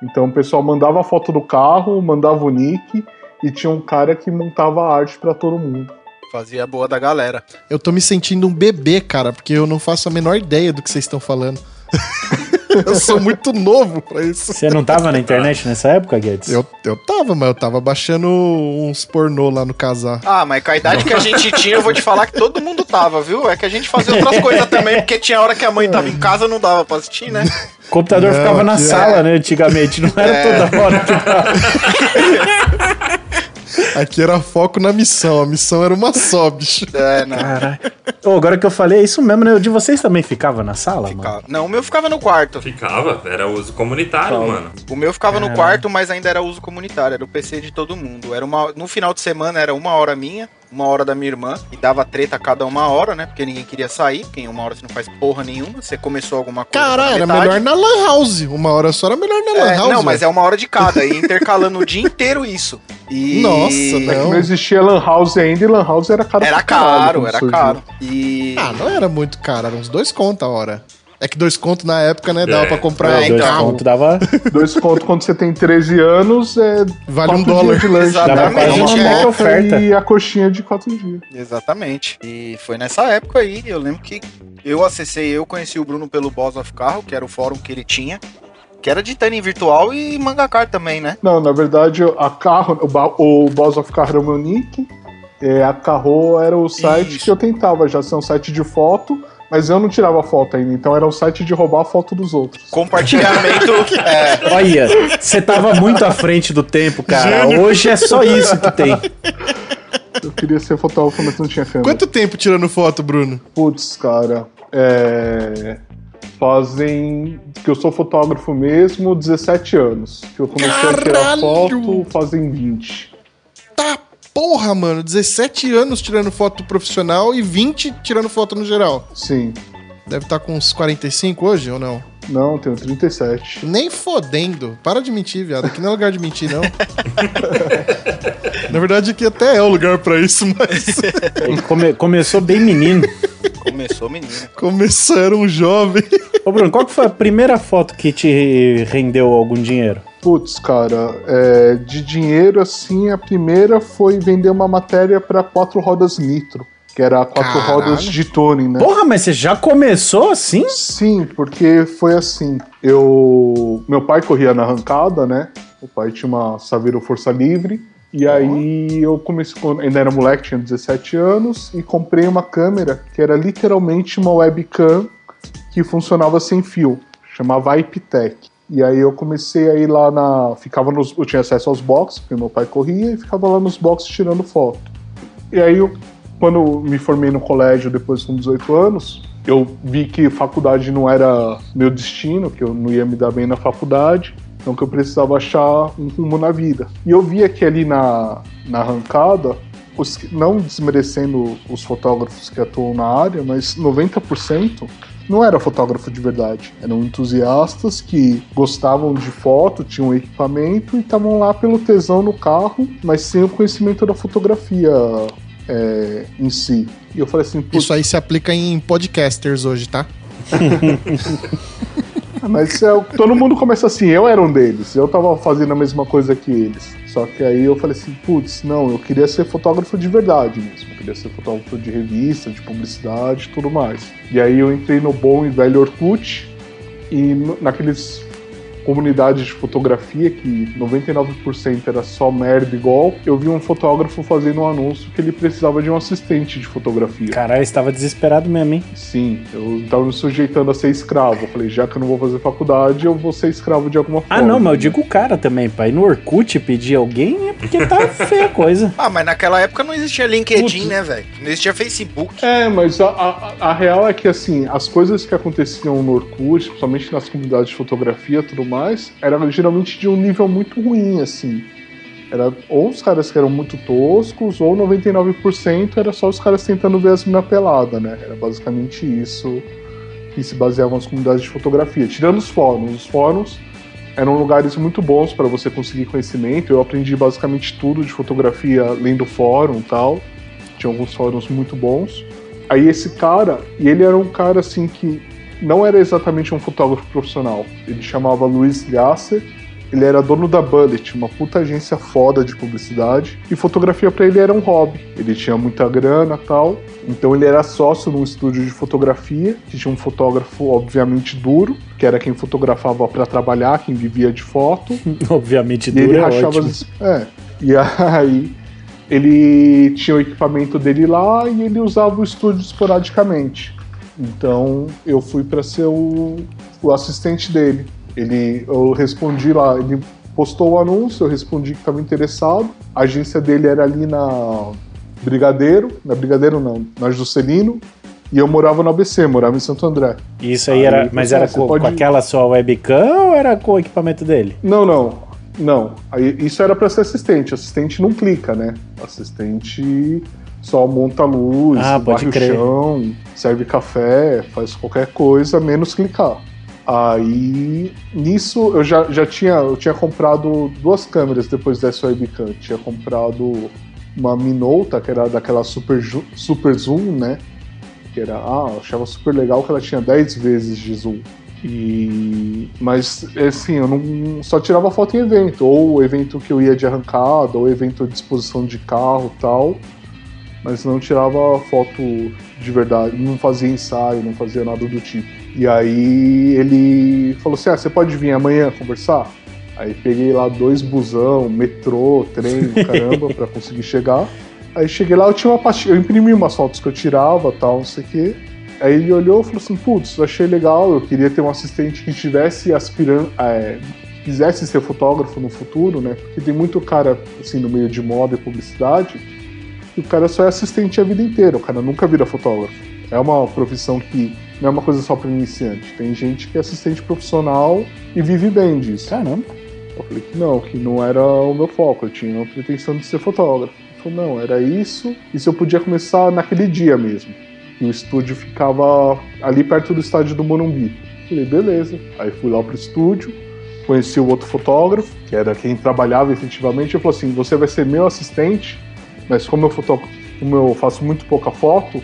Então o pessoal mandava a foto do carro, mandava o nick, e tinha um cara que montava arte pra todo mundo. Fazia a boa da galera. Eu tô me sentindo um bebê, cara, porque eu não faço a menor ideia do que vocês estão falando. eu sou muito novo pra isso. Você não tava na internet nessa época, Guedes? Eu, eu tava, mas eu tava baixando uns pornô lá no casar. Ah, mas com a idade que a gente tinha, eu vou te falar que todo mundo tava, viu? É que a gente fazia outras coisas também, porque tinha hora que a mãe tava em casa, não dava pra assistir, né? O computador Não, ficava na sala, né? Antigamente, não era É. toda hora que tava. Aqui era foco na missão. A missão era uma só, bicho. É, não. Caralho. Ô, agora que eu falei, é isso mesmo, né? O de vocês também ficava na sala, mano? Ficava. Não, o meu ficava no quarto. Ficava, era uso comunitário, mano. O meu ficava no quarto, mas ainda era uso comunitário, era o PC de todo mundo. Era uma, no final de semana era uma hora minha, uma hora da minha irmã, e dava treta a cada uma hora, né? Porque ninguém queria sair, porque em uma hora você não faz porra nenhuma, você começou alguma coisa. Cara, era metade. melhor na Lan House. Uma hora só era melhor na Lan É, House. não, mas é uma hora de cada, e intercalando o dia inteiro isso. E... Nossa, É que Não. não existia Lan House ainda, e Lan House era caro Era caro, era surgiu. caro. E. Ah, não era muito caro. Era uns dois contos a hora. É que dois contos na época, né? Dava É. pra comprar É, um Dois então. carro. dava, Dois contos quando você tem 13 anos é Vale um dólar. de lanche. Exatamente, dava quase uma é. oferta. E a coxinha de quatro dias. Exatamente. E foi nessa época aí, eu lembro que eu acessei, eu conheci o Bruno pelo Boss of Carro, que era o fórum que ele tinha, que era de Tanning virtual e Mangacar também, né? Não, na verdade, a carro, o, o Boss of Car era o meu nick. é, a Carro era o site Isso. que eu tentava já ser um site de foto, mas eu não tirava foto ainda. Então era um site de roubar a foto dos outros. Compartilhamento. é, Olha, você tava muito à frente do tempo, cara. Hoje é só isso que tem. Eu queria ser fotógrafo, mas não tinha câmera. Quanto tempo tirando foto, Bruno? Putz, cara. É... Fazem. Que eu sou fotógrafo mesmo, 17 anos. Que eu comecei a tirar Caralho! foto fazem 20. Tá porra, mano. 17 anos tirando foto profissional e 20 tirando foto no geral. Sim. Deve estar com uns 45 hoje ou não? Não, tenho 37. Nem fodendo. Para de mentir, viado. Aqui não é lugar de mentir, não. Na verdade, aqui até é o lugar pra isso, mas Ele come- começou bem menino. Começou, menina. começou, era um jovem. Ô, Bruno, qual que foi a primeira foto que te rendeu algum dinheiro? Putz, cara, é, de dinheiro assim, a primeira foi vender uma matéria pra quatro rodas nitro. Que era quatro Caralho. rodas de Tony, né? Porra, mas você já começou assim? Sim, porque foi assim. Eu. Meu pai corria na arrancada, né? O pai tinha uma Saveiro Força Livre. E aí eu comecei, quando ainda era moleque, tinha 17 anos, e comprei uma câmera que era literalmente uma webcam que funcionava sem fio. Chamava IPTech. E aí eu comecei a ir lá na. Ficava nos. Eu tinha acesso aos boxes, porque meu pai corria, e ficava lá nos boxes tirando foto. E aí, eu, quando me formei no colégio, depois com 18 anos, eu vi que faculdade não era meu destino, que eu não ia me dar bem na faculdade, então que eu precisava achar um rumo na vida. E eu via que ali na, na arrancada, os, não desmerecendo os fotógrafos que atuam na área, mas 90% não era fotógrafo de verdade. Eram entusiastas que gostavam de foto, tinham equipamento e estavam lá pelo tesão no carro, mas sem o conhecimento da fotografia é, em si. E eu falei assim, Isso aí se aplica em podcasters hoje, tá? mas é, todo mundo começa assim, eu era um deles, eu tava fazendo a mesma coisa que eles. Só que aí eu falei assim, putz, não, eu queria ser fotógrafo de verdade mesmo. Eu queria ser fotógrafo de revista, de publicidade e tudo mais. E aí eu entrei no bom e velho Orkut e naqueles comunidades de fotografia que 99% era só merda igual, eu vi um fotógrafo fazendo um anúncio que ele precisava de um assistente de fotografia. Caralho, estava desesperado mesmo, hein? Sim, eu tava me sujeitando a ser escravo. Eu falei, já que eu não vou fazer faculdade, eu vou ser escravo de alguma forma. Ah, não, mas eu digo o cara também, pai. No Orkut pedir alguém é porque tá feia a coisa. Ah, mas naquela época não existia LinkedIn, Putz. né, velho? Não existia Facebook. É, mas a, a, a real é que, assim, as coisas que aconteciam no Orkut, principalmente nas comunidades de fotografia tudo mais, eram geralmente de um nível muito ruim, assim. Era ou os caras que eram muito toscos, ou 99% era só os caras tentando ver as mina pelada, né? Era basicamente isso que se baseavam as comunidades de fotografia. Tirando os fóruns. Os fóruns eram lugares muito bons para você conseguir conhecimento. Eu aprendi basicamente tudo de fotografia lendo fórum e tal. Tinha alguns fóruns muito bons. Aí esse cara, e ele era um cara assim que não era exatamente um fotógrafo profissional. Ele chamava Luiz Gasser. Ele era dono da Bullet, uma puta agência foda de publicidade. E fotografia pra ele era um hobby. Ele tinha muita grana tal. Então ele era sócio num estúdio de fotografia, que tinha um fotógrafo, obviamente, duro, que era quem fotografava pra trabalhar, quem vivia de foto. Obviamente, E ele duro é rachava ótimo. as... É. E aí ele tinha o equipamento dele lá e ele usava o estúdio esporadicamente. Então eu fui para ser o, o assistente dele. Ele, eu respondi lá, ele postou o anúncio, eu respondi que estava interessado. A agência dele era ali na Brigadeiro, na Brigadeiro não, na Juscelino. E eu morava no ABC, morava em Santo André. Isso aí Aí, era. Mas você- era com, pode- com aquela sua webcam ou era com o equipamento dele? Não, não. Não. Isso era pra ser assistente. Assistente não clica, né? Assistente só monta a luz, Ah, o chão, serve café, faz qualquer coisa, menos clicar. Aí, nisso, eu já, já tinha, eu tinha comprado duas câmeras depois dessa webcam. Tinha comprado uma Minolta, que era daquela super, super zoom, né? Que era, ah, eu achava super legal que ela tinha 10 vezes de zoom. E mas assim, eu não só tirava foto em evento, ou evento que eu ia de arrancada, ou evento de exposição de carro, tal. Mas não tirava foto de verdade, não fazia ensaio, não fazia nada do tipo. E aí ele falou assim: "Ah, você pode vir amanhã conversar?" Aí peguei lá dois busão, metrô, trem, caramba, pra conseguir chegar. Aí cheguei lá, eu tinha uma pastinha, eu imprimi umas fotos que eu tirava, tal, não sei o quê. Aí ele olhou e falou assim: putz, eu achei legal, eu queria ter um assistente que estivesse aspirando, é, quisesse ser fotógrafo no futuro, né? Porque tem muito cara, assim, no meio de moda e publicidade que o cara só é assistente a vida inteira, o cara nunca vira fotógrafo. É uma profissão que não é uma coisa só para iniciante. Tem gente que é assistente profissional e vive bem disso. Caramba. Eu falei que não, que não era o meu foco, eu tinha a pretensão de ser fotógrafo. Ele falou, não, era isso, e se eu podia começar naquele dia mesmo. E o estúdio ficava ali perto do estádio do Morumbi. Eu falei, beleza. Aí fui lá pro estúdio, conheci o outro fotógrafo, que era quem trabalhava efetivamente, e falou assim: você vai ser meu assistente, mas como eu, como eu faço muito pouca foto,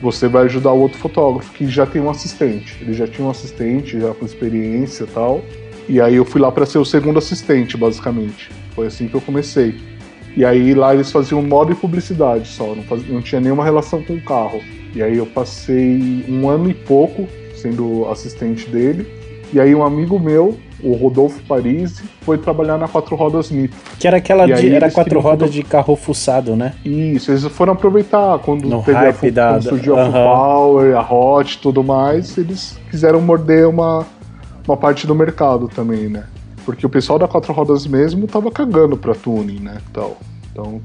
você vai ajudar o outro fotógrafo, que já tem um assistente. Ele já tinha um assistente, já com experiência e tal. E aí eu fui lá para ser o segundo assistente, basicamente. Foi assim que eu comecei. E aí lá eles faziam moda e publicidade só, não, faz... não tinha nenhuma relação com o carro. E aí eu passei um ano e pouco sendo assistente dele. E aí um amigo meu, o Rodolfo Parisi, foi trabalhar na Quatro Rodas Mito. Que era aquela de, era quatro rodas de carro fuçado, né? Isso, eles foram aproveitar quando No teve a, hype da- quando surgiu a Full aham. Power, a Hot e tudo mais, eles quiseram morder uma, uma parte do mercado também, né? Porque o pessoal da Quatro Rodas mesmo tava cagando pra tuning, né? Tal. Então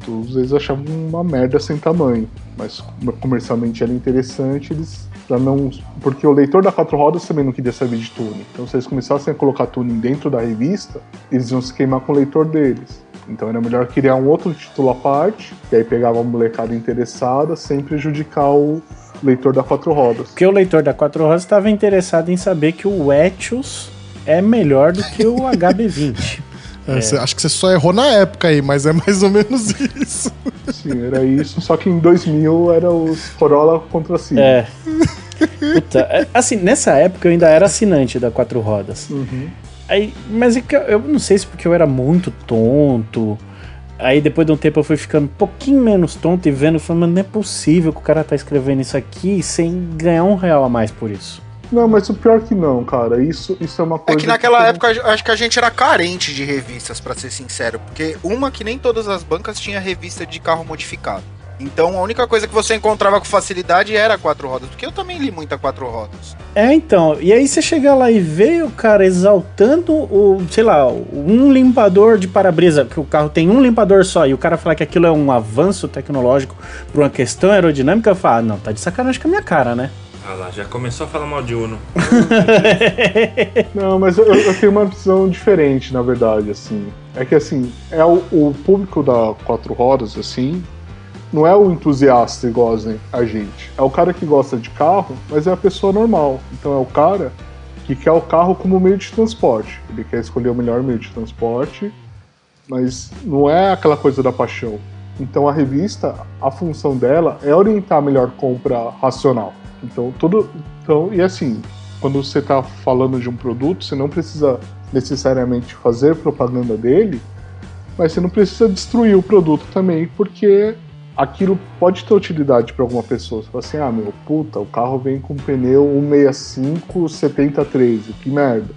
todos eles achavam uma merda sem tamanho. Mas comercialmente era interessante, eles. Pra não, porque o leitor da Quatro Rodas também não queria saber de tuning. Então se eles começassem a colocar tuning dentro da revista, eles iam se queimar com o leitor deles. Então era melhor criar um outro título à parte, e aí pegava uma molecada interessada, sem prejudicar o leitor da Quatro Rodas. Porque o leitor da Quatro Rodas estava interessado em saber que o Etios é melhor do que o HB20. É, cê- acho que você só errou na época aí, mas é mais ou menos isso. Sim, era isso, só que em 2000 era os Corolla contra si. É. Puta, é, assim, nessa época eu ainda era assinante da Quatro Rodas. Uhum. Aí, mas é que eu, eu não sei se porque eu era muito tonto. Aí depois de um tempo eu fui ficando um pouquinho menos tonto e vendo, falando, mano, não é possível que o cara tá escrevendo isso aqui sem ganhar um real a mais por isso. Não, mas o pior que não, cara. Isso, isso é uma É coisa. que naquela eu- época acho que a gente era carente de revistas, pra ser sincero. Porque uma que nem todas as bancas tinha revista de carro modificado. Então a única coisa que você encontrava com facilidade era quatro rodas. Porque eu também li muita quatro rodas. É, então, e aí você chega lá e vê o cara exaltando o, sei lá, um limpador de para-brisa, que o carro tem um limpador só, e o cara falar que aquilo é um avanço tecnológico por uma questão aerodinâmica, eu falo, ah, não, tá de sacanagem com a minha cara, né? Ah lá, já começou a falar mal de Uno. Não, mas eu, eu tenho uma visão diferente, na verdade, assim. É que, assim, é o, o público da Quatro Rodas, assim, não é o entusiasta igual a a gente. É o cara que gosta de carro, mas é a pessoa normal. Então é o cara que quer o carro como meio de transporte. Ele quer escolher o melhor meio de transporte, mas não é aquela coisa da paixão. Então a revista, a função dela é orientar a melhor compra racional. Então tudo, então e assim, quando você está falando de um produto, você não precisa necessariamente fazer propaganda dele, mas você não precisa destruir o produto também, porque aquilo pode ter utilidade para alguma pessoa. Você fala assim, ah, meu, puta, o carro vem com pneu 165 7013, que merda.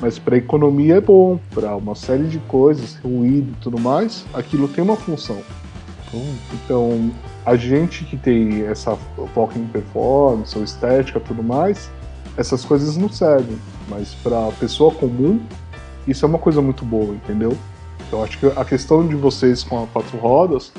Mas para economia é bom, para uma série de coisas, ruído e tudo mais, aquilo tem uma função. Então, a gente que tem essa foco em performance, ou estética e tudo mais, essas coisas não servem. Mas para a pessoa comum, isso é uma coisa muito boa, entendeu? Eu acho que a questão de vocês com a quatro rodas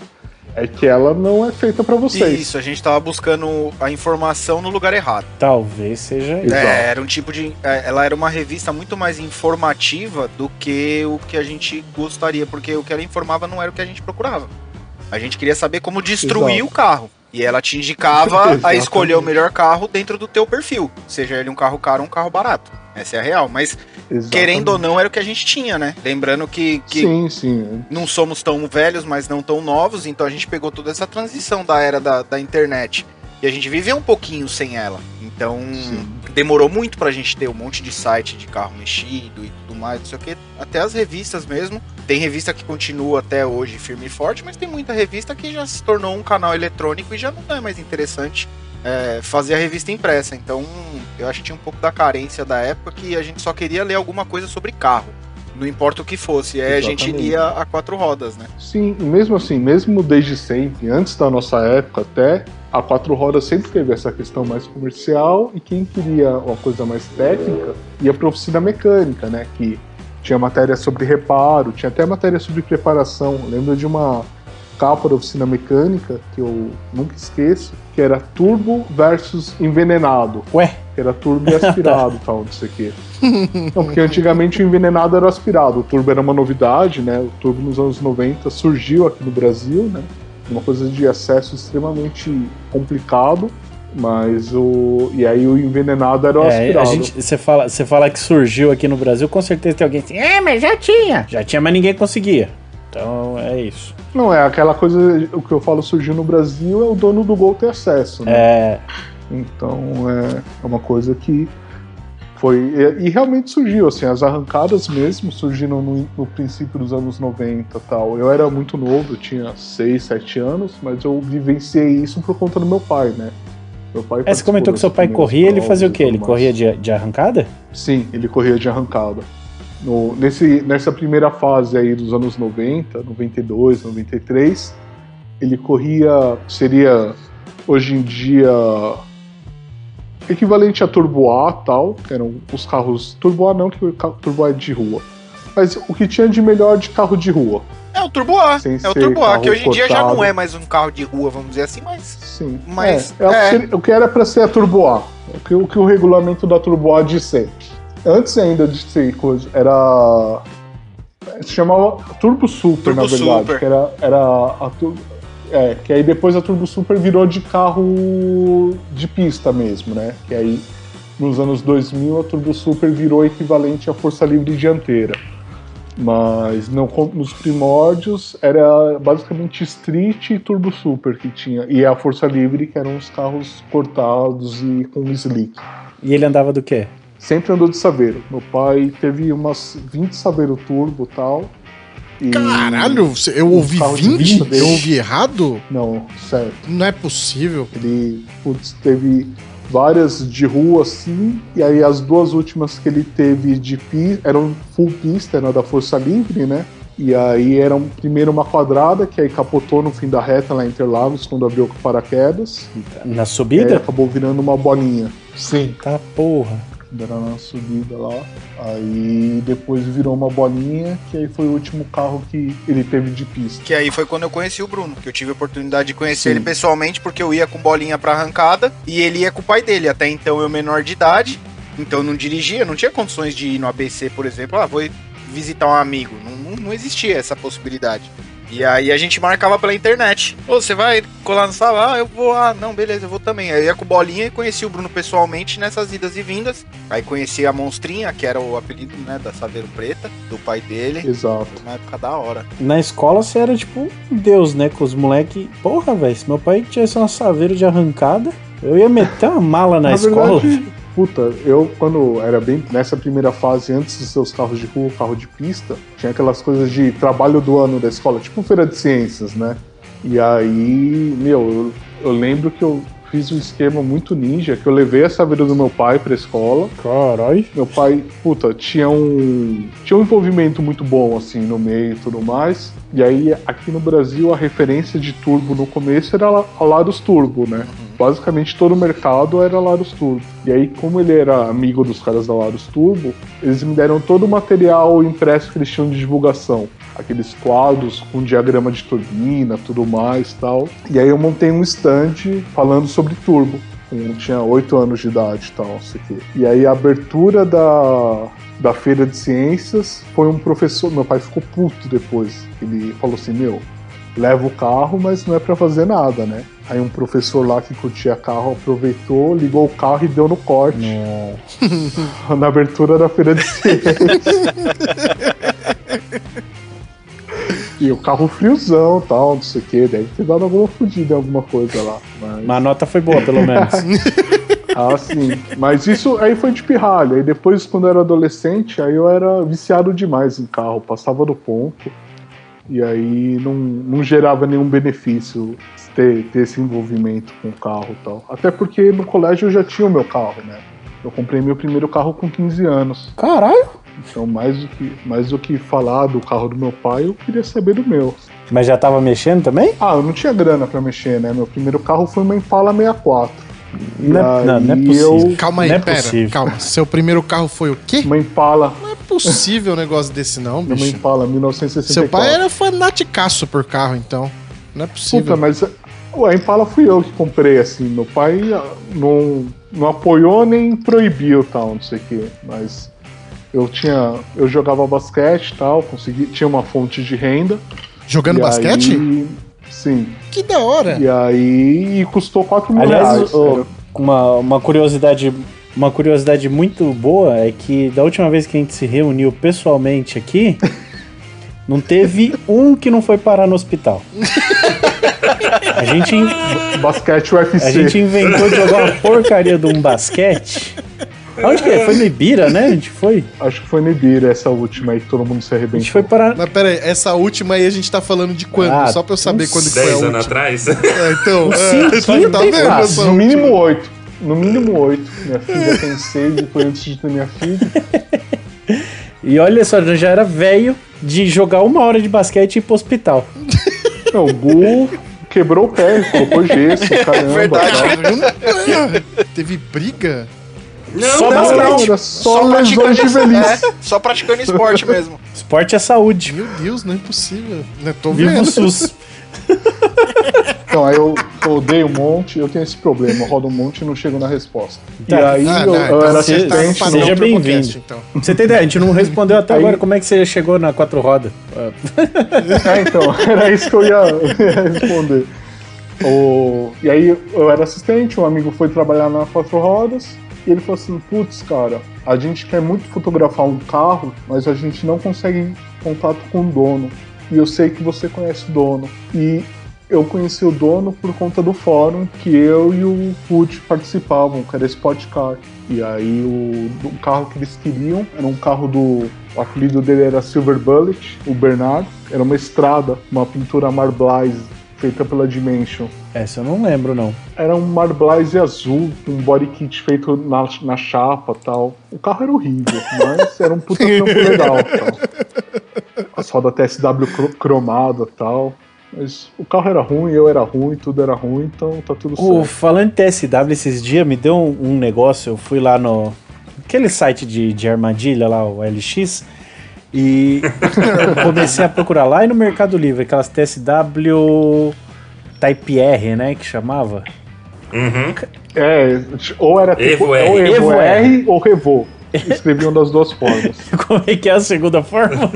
é que ela não é feita para vocês. Isso, a gente tava buscando a informação no lugar errado. Talvez seja isso. É, era um tipo de. é, Ela era uma revista muito mais informativa do que o que a gente gostaria, porque o que ela informava não era o que a gente procurava. A gente queria saber como destruir Exato. o carro. E ela te indicava a escolher o melhor carro dentro do teu perfil. Seja ele um carro caro ou um carro barato. Essa é a real. Mas, Exatamente. querendo ou não, era o que a gente tinha, né? Lembrando que, que Sim, sim. não somos tão velhos, mas não tão novos, então a gente pegou toda essa transição da era da, da internet. E a gente viveu um pouquinho sem ela. Então, Sim. demorou muito pra gente ter um monte de site de carro mexido e mais, não sei o que. Até as revistas mesmo. Tem revista que continua até hoje firme e forte, mas tem muita revista que já se tornou um canal eletrônico e já não é mais interessante é, fazer a revista impressa. Então, eu acho que tinha um pouco da carência da época que a gente só queria ler alguma coisa sobre carro. Não importa o que fosse. Aí a gente lia a quatro rodas, né? Sim, mesmo assim, mesmo desde sempre, antes da nossa época até, a quatro rodas sempre teve essa questão mais comercial e quem queria uma coisa mais técnica ia para oficina mecânica, né? Que tinha matéria sobre reparo, tinha até matéria sobre preparação. Eu lembro de uma capa da oficina mecânica, que eu nunca esqueço, que era turbo versus envenenado. Ué, Que era turbo e aspirado tal, não sei o quê. Não, porque antigamente o envenenado era aspirado. O turbo era uma novidade, né? O turbo nos anos 90 surgiu aqui no Brasil, né? Uma coisa de acesso extremamente complicado. Mas o. E aí o envenenado era o é, aspirado. a gente, você fala, você fala que surgiu aqui no Brasil, com certeza tem alguém assim, é, mas já tinha. Já tinha, mas ninguém conseguia. Então é isso. Não, é aquela coisa. O que eu falo surgiu no Brasil é o dono do gol ter acesso, né? É, Então é, é uma coisa que foi. E, e realmente surgiu, assim, as arrancadas mesmo surgiram no, no princípio dos anos 90 e tal. Eu era muito novo, eu tinha 6, 7 anos, mas eu vivenciei isso por conta do meu pai, né? Meu pai é, você comentou que seu pai corria, ele fazia o quê? Ele corria de, de arrancada? Sim, ele corria de arrancada. No, nesse, nessa primeira fase aí dos anos 90, 92, 93, ele corria, seria hoje em dia equivalente a Turbo A tal, que eram os carros Turbo A não, que o Turbo A é de rua. Mas o que tinha de melhor de carro de rua. É o Turbo A. Sem É o Turbo A, que hoje em dia já cortado. não é mais um carro de rua, vamos dizer assim, mas. Sim. Mas, é, é o que é. o que era para ser a Turbo A. O que, o que o regulamento da Turbo A ser. Antes ainda de ser coisa, era. Se chamava Turbo Super, Turbo na verdade. Super. Que era, era a Turbo. É, que aí depois a Turbo Super virou de carro de pista mesmo, né? Que aí nos anos 2000 a Turbo Super virou equivalente à força livre dianteira. Mas não, nos primórdios era basicamente Street e Turbo Super que tinha. E a Força Livre, que eram os carros cortados e com slick. E ele andava do quê? Sempre andou de Saveiro. Meu pai teve umas 20 Saveiro Turbo e tal. E... Caralho, eu ouvi carro de 20? vista dele. Eu ouvi errado? Não, sério. Não é possível. Ele putz, teve várias de rua assim, e aí as duas últimas que ele teve de pista eram full pista, era da Força Livre, né? E aí era um- primeiro uma quadrada, que aí capotou no fim da reta lá em Interlagos, quando abriu com paraquedas. Na E aí subida? acabou virando uma bolinha. Sim. Tá porra. Era na subida lá. Aí depois virou uma bolinha, que aí foi o último carro que ele teve de pista. Que aí foi quando eu conheci o Bruno, que eu tive a oportunidade de conhecer Sim. ele pessoalmente, porque eu ia com bolinha pra arrancada e ele ia com o pai dele. Até então eu menor de idade, então eu não dirigia, não tinha condições de ir no ABC, por exemplo. Ah, vou visitar um amigo. Não, não, não existia essa possibilidade. E aí a gente marcava pela internet. Ô, você vai colar no salão? Ah, eu vou. Ah, não, beleza, eu vou também. Aí eu ia com bolinha e conheci o Bruno pessoalmente nessas idas e vindas. Aí conheci a Monstrinha, que era o apelido, né, da Saveiro Preta, do pai dele. Exato. Foi uma época da hora. Na escola você era tipo um deus, né? Com os moleques. Porra, velho, se meu pai tivesse uma saveira de arrancada, eu ia meter uma mala na, escola. verdade, puta, eu quando era bem nessa primeira fase, antes dos seus carros de rua, carro de pista, tinha aquelas coisas de trabalho do ano da escola, tipo feira de ciências, né? E aí, meu, eu, eu lembro que eu fiz um esquema muito ninja, que eu levei essa vida do meu pai pra escola. Caralho. Meu pai, puta, tinha um tinha um envolvimento muito bom assim no meio e tudo mais. E aí aqui no Brasil a referência de turbo no começo era a a Larus Turbo, né? Basicamente todo o mercado era Larus Turbo. E aí como ele era amigo dos caras da Larus Turbo, eles me deram todo o material impresso que eles tinham de divulgação. Aqueles quadros com diagrama de turbina, tudo mais tal. E aí eu montei um stand falando sobre turbo. Eu tinha 8 anos de idade e tal, não sei o quê. E aí a abertura da, da feira de ciências foi um professor. Meu pai ficou puto depois. Ele falou assim: Meu, leva o carro, mas não é pra fazer nada, né? Aí um professor lá que curtia carro aproveitou, ligou o carro e deu no corte na abertura da feira de ciências. E o carro friozão tal, não sei o que, deve ter dado alguma fodida em alguma coisa lá. Mas... Mas a nota foi boa, pelo menos. Ah, sim. Mas isso aí foi de pirralho. Aí depois, quando eu era adolescente, aí eu era viciado demais em carro, passava do ponto. E aí não, não gerava nenhum benefício ter, ter esse envolvimento com o carro e tal. Até porque no colégio eu já tinha o meu carro, né? Eu comprei meu primeiro carro com 15 anos. Caralho. Então, mais do que, mais do que falar do carro do meu pai, eu queria saber do meu. Mas já tava mexendo também? Ah, eu não tinha grana pra mexer, né? Meu primeiro carro foi uma Impala 64. Não, não, não é possível. eu- Calma aí, Não é pera. possível. Calma. Seu primeiro carro foi o quê? Uma Impala, Não é possível um negócio desse, não, uma bicho. Impala 1964. Seu pai era fanaticaço por carro, então. Não é possível. Puta, mas a Impala fui eu que comprei, assim. Meu pai ah, não, não apoiou nem proibiu tal, não sei o quê. Mas eu tinha. Eu jogava basquete e tal, consegui, tinha uma fonte de renda. Jogando e basquete? aí- sim. Que da hora. E aí custou 4 mil Aliás, reais. Era- uma, uma curiosidade. Uma curiosidade muito boa é que da última vez que a gente se reuniu pessoalmente aqui, não teve um que não foi parar no hospital. A gente, in- Basquete UFC. a gente inventou de jogar uma porcaria de um basquete. Onde que é? Foi no Ibira, né? A gente foi? Acho que foi no Ibira essa última aí que todo mundo se A arrebentou. gente foi parar. Mas pera aí, essa última aí a gente tá falando de quando? Ah, Só pra eu saber quando que foi a 10 última. anos atrás? É, então, Uns é, cinco, tá tem vendo No mínimo 8. No mínimo 8. Minha filha tem 6 e foi antes de ter minha filha. E olha só, já era velho de jogar uma hora de basquete e ir pro hospital. Não, o Gu quebrou o pé, colocou gesso, caramba. Verdade. tal. Teve briga? Não, Só não. Não, era só, Só lesões praticando, de velhice. é, só praticando esporte mesmo. Esporte é saúde. Meu Deus, não é possível. Não tô Viva o vendo. SUS. Então, aí eu rodei um monte, eu tenho esse problema, eu rodo um monte e não chego na resposta. Tá. E aí Ah, eu, não, eu então era você tá no assistente. padrão Seja bem-vindo. Então. Você ter ideia, a gente não respondeu até Aí- agora como é que você chegou na quatro rodas. Ah, É, então, era isso que eu ia, ia responder. O, e aí eu era assistente, um amigo foi trabalhar na quatro rodas e ele falou assim, putz, cara, a gente quer muito fotografar um carro, mas a gente não consegue contato com o dono. E eu sei que você conhece o dono. E eu conheci o dono por conta do fórum que eu e o Put participavam, que era Sport Car. E aí o, o carro que eles queriam era um carro do. O apelido dele era Silver Bullet, o Bernardo. Era uma estrada, uma pintura Marblaze feita pela Dimension. Essa eu não lembro, não. Era um Marblaze azul, um body kit feito na, na chapa tal. O carro era horrível, mas era um puta trampo legal tal. As rodas TSW cro- cromada tal. Mas o carro era ruim, eu era ruim, tudo era ruim, então tá tudo certo. falando em TSW, esses dias me deu um, um negócio. Eu fui lá no. Aquele site de, de armadilha lá, o LX. E eu comecei a procurar lá e no Mercado Livre, aquelas TSW Type R, né? Que chamava. Uhum. É, ou era tipo, Evo R. ou Evo, Evo R, R. ou Revo. Escreviam das duas formas. Como é que é a segunda forma?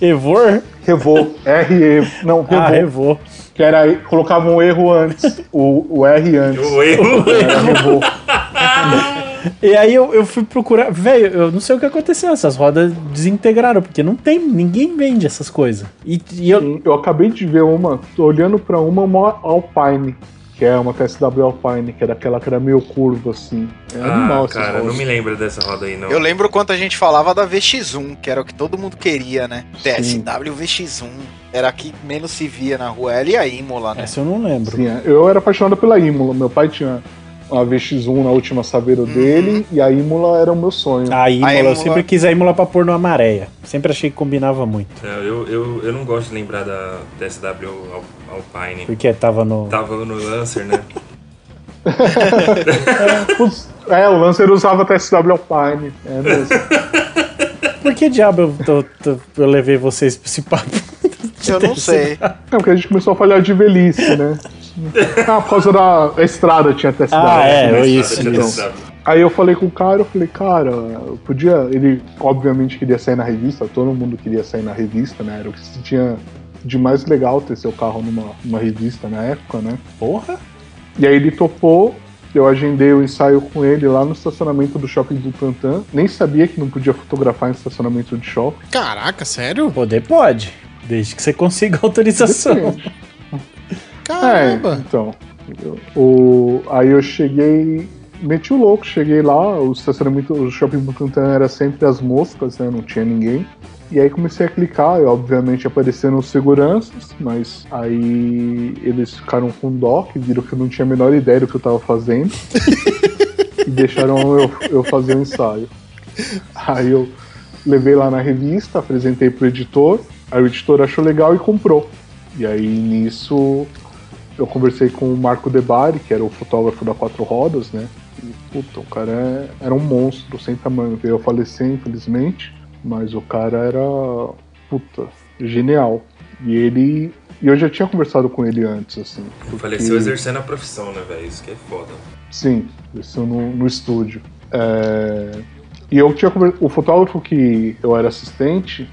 Evor? Revo, R. Não, Revo. Ah, Revo. Que era, colocavam um erro antes, o, o R antes. O erro. Era Revo. E aí eu, eu fui procurar. Velho, eu não sei o que aconteceu. Essas rodas desintegraram, porque não tem. Ninguém vende essas coisas. E, e eu. Eu acabei de ver uma, tô olhando pra uma, uma Alpine, que é uma TSW Alpine, que era aquela que era meio curva assim. É animal Ah, essas cara, não me lembro dessa roda aí, não. Eu lembro quanto a gente falava da VX1, que era o que todo mundo queria, né? TSW VX1. Era a que menos se via na rua. Ela e a Imola, né? Essa eu não lembro. Sim, é. eu era apaixonado pela Imola. Meu pai tinha uma VX1 na última saveiro dele e a Imola era o meu sonho. A Imola, eu Imola- sempre quis a Imola pra pôr numa maréia. Sempre achei que combinava muito. É, Eu, eu, eu não gosto de lembrar da TSW Al- Alpine. Porque tava no. Tava no Lancer, né? Putz, é, o Lancer usava TSW Alpine. É mesmo. Por que diabo eu, tô- tô- eu levei vocês pra esse papo? Eu não sei. É porque a gente começou a falhar de velhice, né? Ah, por causa da estrada tinha TSW. Ah, é, né? isso, isso. Aí eu falei com o cara, eu falei, cara, eu podia. Ele obviamente queria sair na revista, todo mundo queria sair na revista, né? Era o que se tinha de mais legal ter seu carro numa, numa revista na época, né? Porra? E aí ele topou, eu agendei o ensaio com ele lá no estacionamento do shopping do Tantan. Nem sabia que não podia fotografar em estacionamento de shopping. Caraca, sério? Poder pode. Desde que você consiga autorização. Depende. Caramba. É, então. O, aí eu cheguei, meti o louco, cheguei lá, o estacionamento, o shopping Butantan era sempre as moscas, né? Não tinha ninguém. E aí comecei a clicar, e obviamente apareceram os seguranças, mas aí eles ficaram com dó, que viram que eu não tinha a menor ideia do que eu tava fazendo. e deixaram eu, eu fazer o ensaio. Aí eu levei lá na revista, apresentei pro editor, aí o editor achou legal e comprou. E aí nisso eu conversei com o Marco Debari, que era o fotógrafo da Quatro Rodas, né? E, puta, o cara é- era um monstro sem tamanho. Veio a falecer, infelizmente, mas o cara era, puta, genial. E ele E eu já tinha conversado com ele antes, assim. porque- Faleceu exercendo a profissão, né, velho? Isso que é foda. Sim, isso no, no estúdio. É, E eu tinha conver- o fotógrafo que eu era assistente,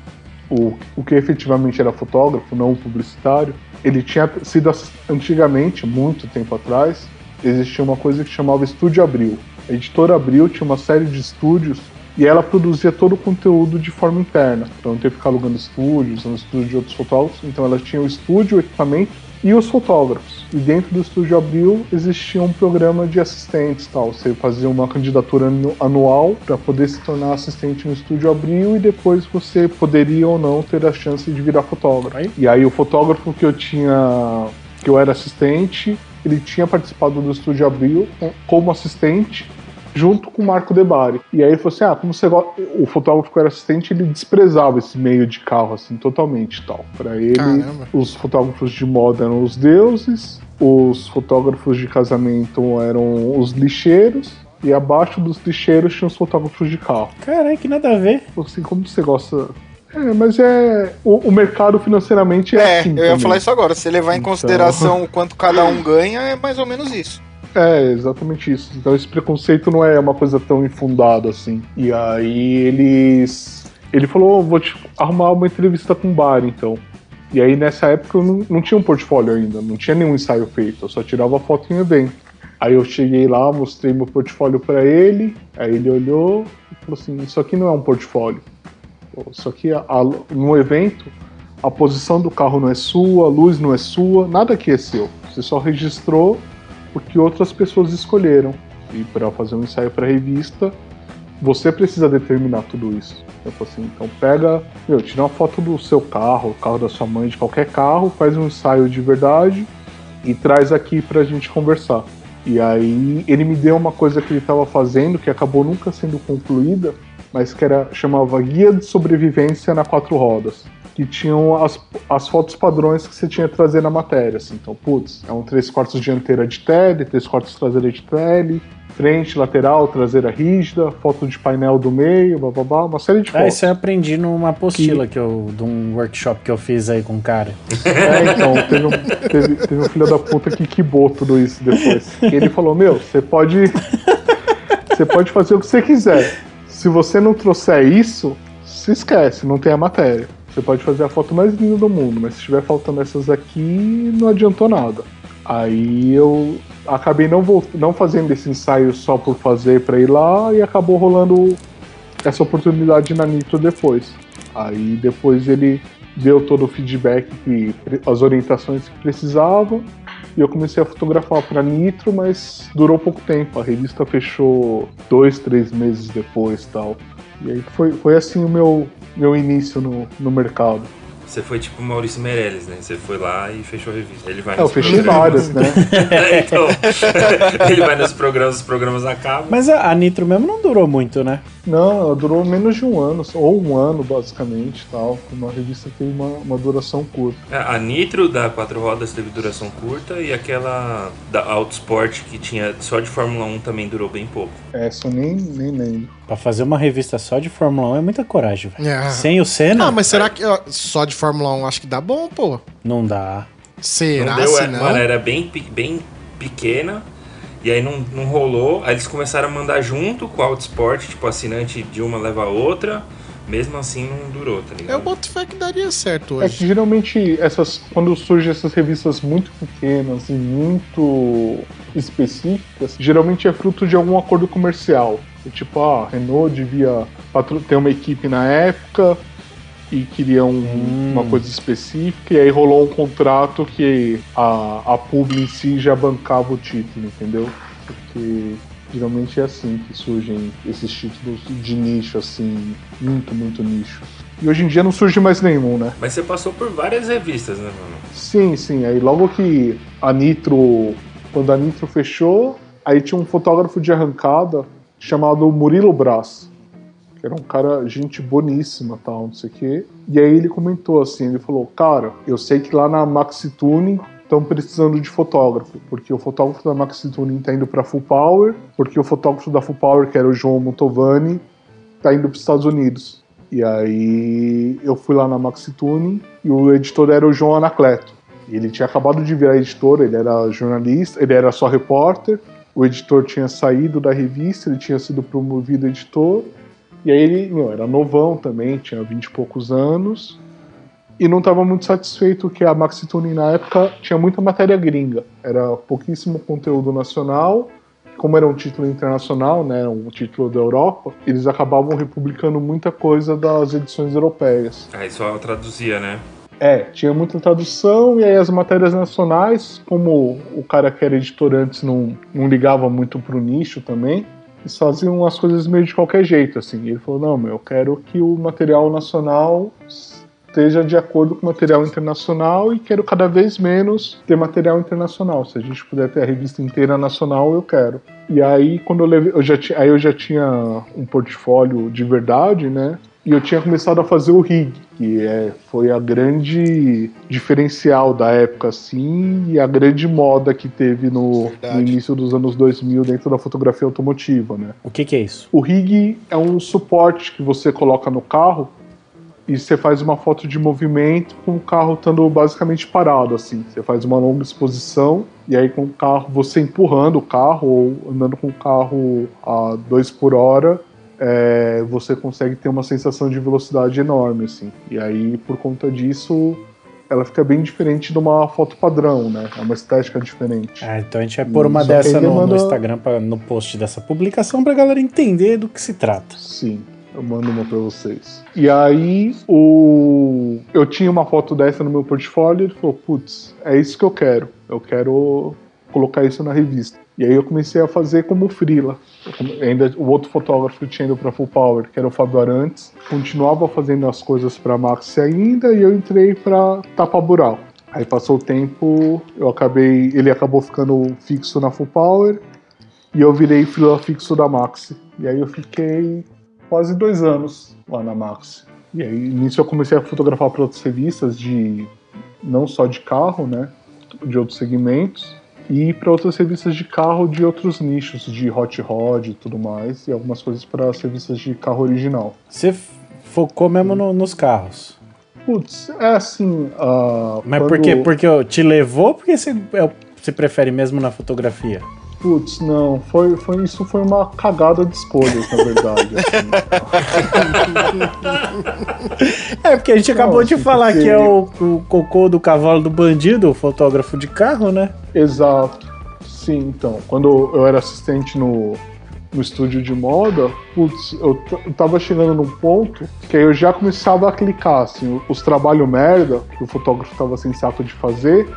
o, o que efetivamente era fotógrafo, não o publicitário, ele tinha sido antigamente, muito tempo atrás, existia uma coisa que chamava Estúdio Abril. A editora Abril tinha uma série de estúdios e ela produzia todo o conteúdo de forma interna, para não ter que ficar alugando estúdios, no estúdio de outros fotógrafos. Então ela tinha o estúdio, o equipamento e os fotógrafos. E dentro do Estúdio Abril existia um programa de assistentes, tal. Você fazia uma candidatura anu- anual para poder se tornar assistente no Estúdio Abril e depois você poderia ou não ter a chance de virar fotógrafo. E aí o fotógrafo que eu tinha, que eu era assistente, ele tinha participado do Estúdio Abril com- como assistente junto com o Marco Debari. E aí ele falou assim: ah, como você gosta. O fotógrafo que era assistente, ele desprezava esse meio de carro, assim, totalmente tal. Para ele, Caramba. os fotógrafos de moda eram os deuses, os fotógrafos de casamento eram os lixeiros, e abaixo dos lixeiros tinha os fotógrafos de carro. Caralho, que nada a ver. Assim, como você gosta. É, mas é. O, o mercado financeiramente é, É, assim. eu ia também. falar isso agora. Se levar em Então- consideração o quanto cada um ganha, é mais ou menos isso. É, exatamente isso. Então esse preconceito não é uma coisa tão infundada assim. E aí eles. Ele falou, vou te arrumar uma entrevista com o bar, então. E aí nessa época eu não, não tinha um portfólio ainda, não tinha nenhum ensaio feito, eu só tirava foto em evento. Aí eu cheguei lá, mostrei meu portfólio pra ele, aí ele olhou e falou assim, isso aqui não é um portfólio. Isso aqui, a- a- no evento, a posição do carro não é sua, a luz não é sua, nada aqui é seu. Você só registrou porque outras pessoas escolheram. E para fazer um ensaio para revista, você precisa determinar tudo isso. Falei assim, então pega, meu, tira uma foto do seu carro, o carro da sua mãe, de qualquer carro, faz um ensaio de verdade e traz aqui pra gente conversar. E aí ele me deu uma coisa que ele estava fazendo que acabou nunca sendo concluída, mas que era chamava Guia de Sobrevivência na Quatro Rodas, que tinham as, as fotos padrões que você tinha que trazer na matéria. Assim. Então, putz, é um 3 quartos dianteira de tele, 3 quartos traseira de tele, frente, lateral, traseira rígida, foto de painel do meio, bababá, uma série de Ah, fotos. isso eu aprendi numa apostila que eu, de um workshop que eu fiz aí com o cara. É, então, teve um, teve, teve um filho da puta que quibou tudo isso depois. E ele falou, meu, você pode. Você pode fazer o que você quiser. Se você não trouxer isso, se esquece, não tem a matéria. Você pode fazer a foto mais linda do mundo, mas se estiver faltando essas aqui, não adiantou nada. Aí eu acabei não, não fazendo esse ensaio só por fazer pra ir lá e acabou rolando essa oportunidade na Nitro depois. Aí depois ele deu todo o feedback as orientações que precisava e eu comecei a fotografar para Nitro, mas durou pouco tempo. A revista fechou dois, três meses depois, tal. E aí foi, foi assim o meu meu início no, no mercado. Você foi tipo Maurício Meirelles, né? Você foi lá e fechou a revista. Ele vai É, eu fechei programas. várias, né? É, então, ele vai nos programas, os programas acabam. Mas a, a Nitro mesmo não durou muito, né? Não, ela durou menos de um ano, ou um ano basicamente, tal. Uma revista que tem uma, uma duração curta. É, A Nitro da Quatro Rodas teve duração curta e aquela da Autosport que tinha só de Fórmula 1 também durou bem pouco. Essa eu nem, nem lembro. Pra fazer uma revista só de Fórmula 1 é muita coragem, velho. É. Sem o Senna, Não, mas será que ó, só de Fórmula 1 acho que dá bom, pô? não dá. Será não deu, se é, não? mano, era bem, bem pequena. E aí não, não rolou. Aí eles começaram a mandar junto com a Autosport, tipo, assinante de uma leva a outra. Mesmo assim não durou, tá ligado? Eu boto fé que daria certo É hoje. que geralmente essas quando surgem essas revistas muito pequenas e muito específicas, geralmente é fruto de algum acordo comercial. É tipo, ah, a Renault devia ter uma equipe na época e queria um- uma coisa específica, e aí rolou um contrato que a, a pub em si já bancava o título, entendeu? Porque geralmente é assim que surgem esses títulos de nicho, assim, muito, muito nicho. E hoje em dia não surge mais nenhum, né? Mas você passou por várias revistas, né, mano? Sim, sim. Aí logo que a Nitro. Quando a Nitro fechou, aí tinha um fotógrafo de arrancada chamado Murilo Brás. Que era um cara, gente boníssima tal, não sei o quê. E aí ele comentou assim, ele falou, cara, eu sei que lá na Maxi Tuning estão precisando de fotógrafo, porque o fotógrafo da Maxi Tuning tá indo pra Full Power, porque o fotógrafo da Full Power, que era o João Montovani, tá indo para os Estados Unidos. E aí eu fui lá na Maxi Tuning e o editor era o João Anacleto. Ele tinha acabado de virar editor, ele era jornalista, ele era só repórter. O editor tinha saído da revista, ele tinha sido promovido editor. E aí ele meu, era novão também, tinha vinte e poucos anos. E não estava muito satisfeito que a Maxitune na época tinha muita matéria gringa. Era pouquíssimo conteúdo nacional. Como era um título internacional, né, um título da Europa, eles acabavam republicando muita coisa das edições europeias. Aí só traduzia, né? É, tinha muita tradução e aí as matérias nacionais, como o cara que era editor antes não, não ligava muito pro nicho também, eles faziam as coisas meio de qualquer jeito, assim. E ele falou, não, meu, eu quero que o material nacional esteja de acordo com o material internacional e quero cada vez menos ter material internacional. Se a gente puder ter a revista inteira nacional, eu quero. E aí, quando eu levei, eu já aí eu já tinha um portfólio de verdade, né? E eu tinha começado a fazer o rig, que é, foi a grande diferencial da época, assim, e a grande moda que teve no, no início dos anos 2000 dentro da fotografia automotiva, né? O que, que é isso? O rig é um suporte que você coloca no carro e você faz uma foto de movimento com o carro estando basicamente parado, assim. Você faz uma longa exposição e aí com o carro, você empurrando o carro ou andando com o carro a 2 por hora, é, você consegue ter uma sensação de velocidade enorme, assim. E aí, por conta disso, ela fica bem diferente de uma foto padrão, né? É uma estética diferente. Ah, então a gente vai pôr uma Só dessa no, manda- no Instagram, pra, no post dessa publicação, pra galera entender do que se trata. Sim, eu mando uma pra vocês. E aí, o... eu tinha uma foto dessa no meu portfólio e ele falou: putz, é isso que eu quero. Eu quero colocar isso na revista. E aí eu comecei a fazer como frila. Ainda o outro fotógrafo que tinha ido para Full Power, que era o Fábio Arantes, continuava fazendo as coisas para Maxi ainda e eu entrei para Tapa Bural. Aí passou o tempo, eu acabei, ele acabou ficando fixo na Full Power e eu virei frila fixo da Maxi. E aí eu fiquei quase dois anos lá na Maxi. E aí nisso eu comecei a fotografar para outras revistas de não só de carro, né, de outros segmentos e para outras revistas de carro de outros nichos, de hot rod e tudo mais, e algumas coisas para as revistas de carro original. Você focou mesmo no- nos carros. Putz, é assim. ah, Mas quando- por quê? Porque te levou ou porque você, é o- você prefere mesmo na fotografia? Putz, não, foi, foi, isso foi uma cagada de escolhas, na verdade. assim. É, porque a gente acabou de falar porque- que é o, o cocô do cavalo do bandido, o fotógrafo de carro, né? Exato. Sim, então. Quando eu era assistente no, no estúdio de moda, putz, eu, eu tava chegando num ponto que aí eu já começava a clicar, assim, os trabalhos merda que o fotógrafo tava sem saco de fazer,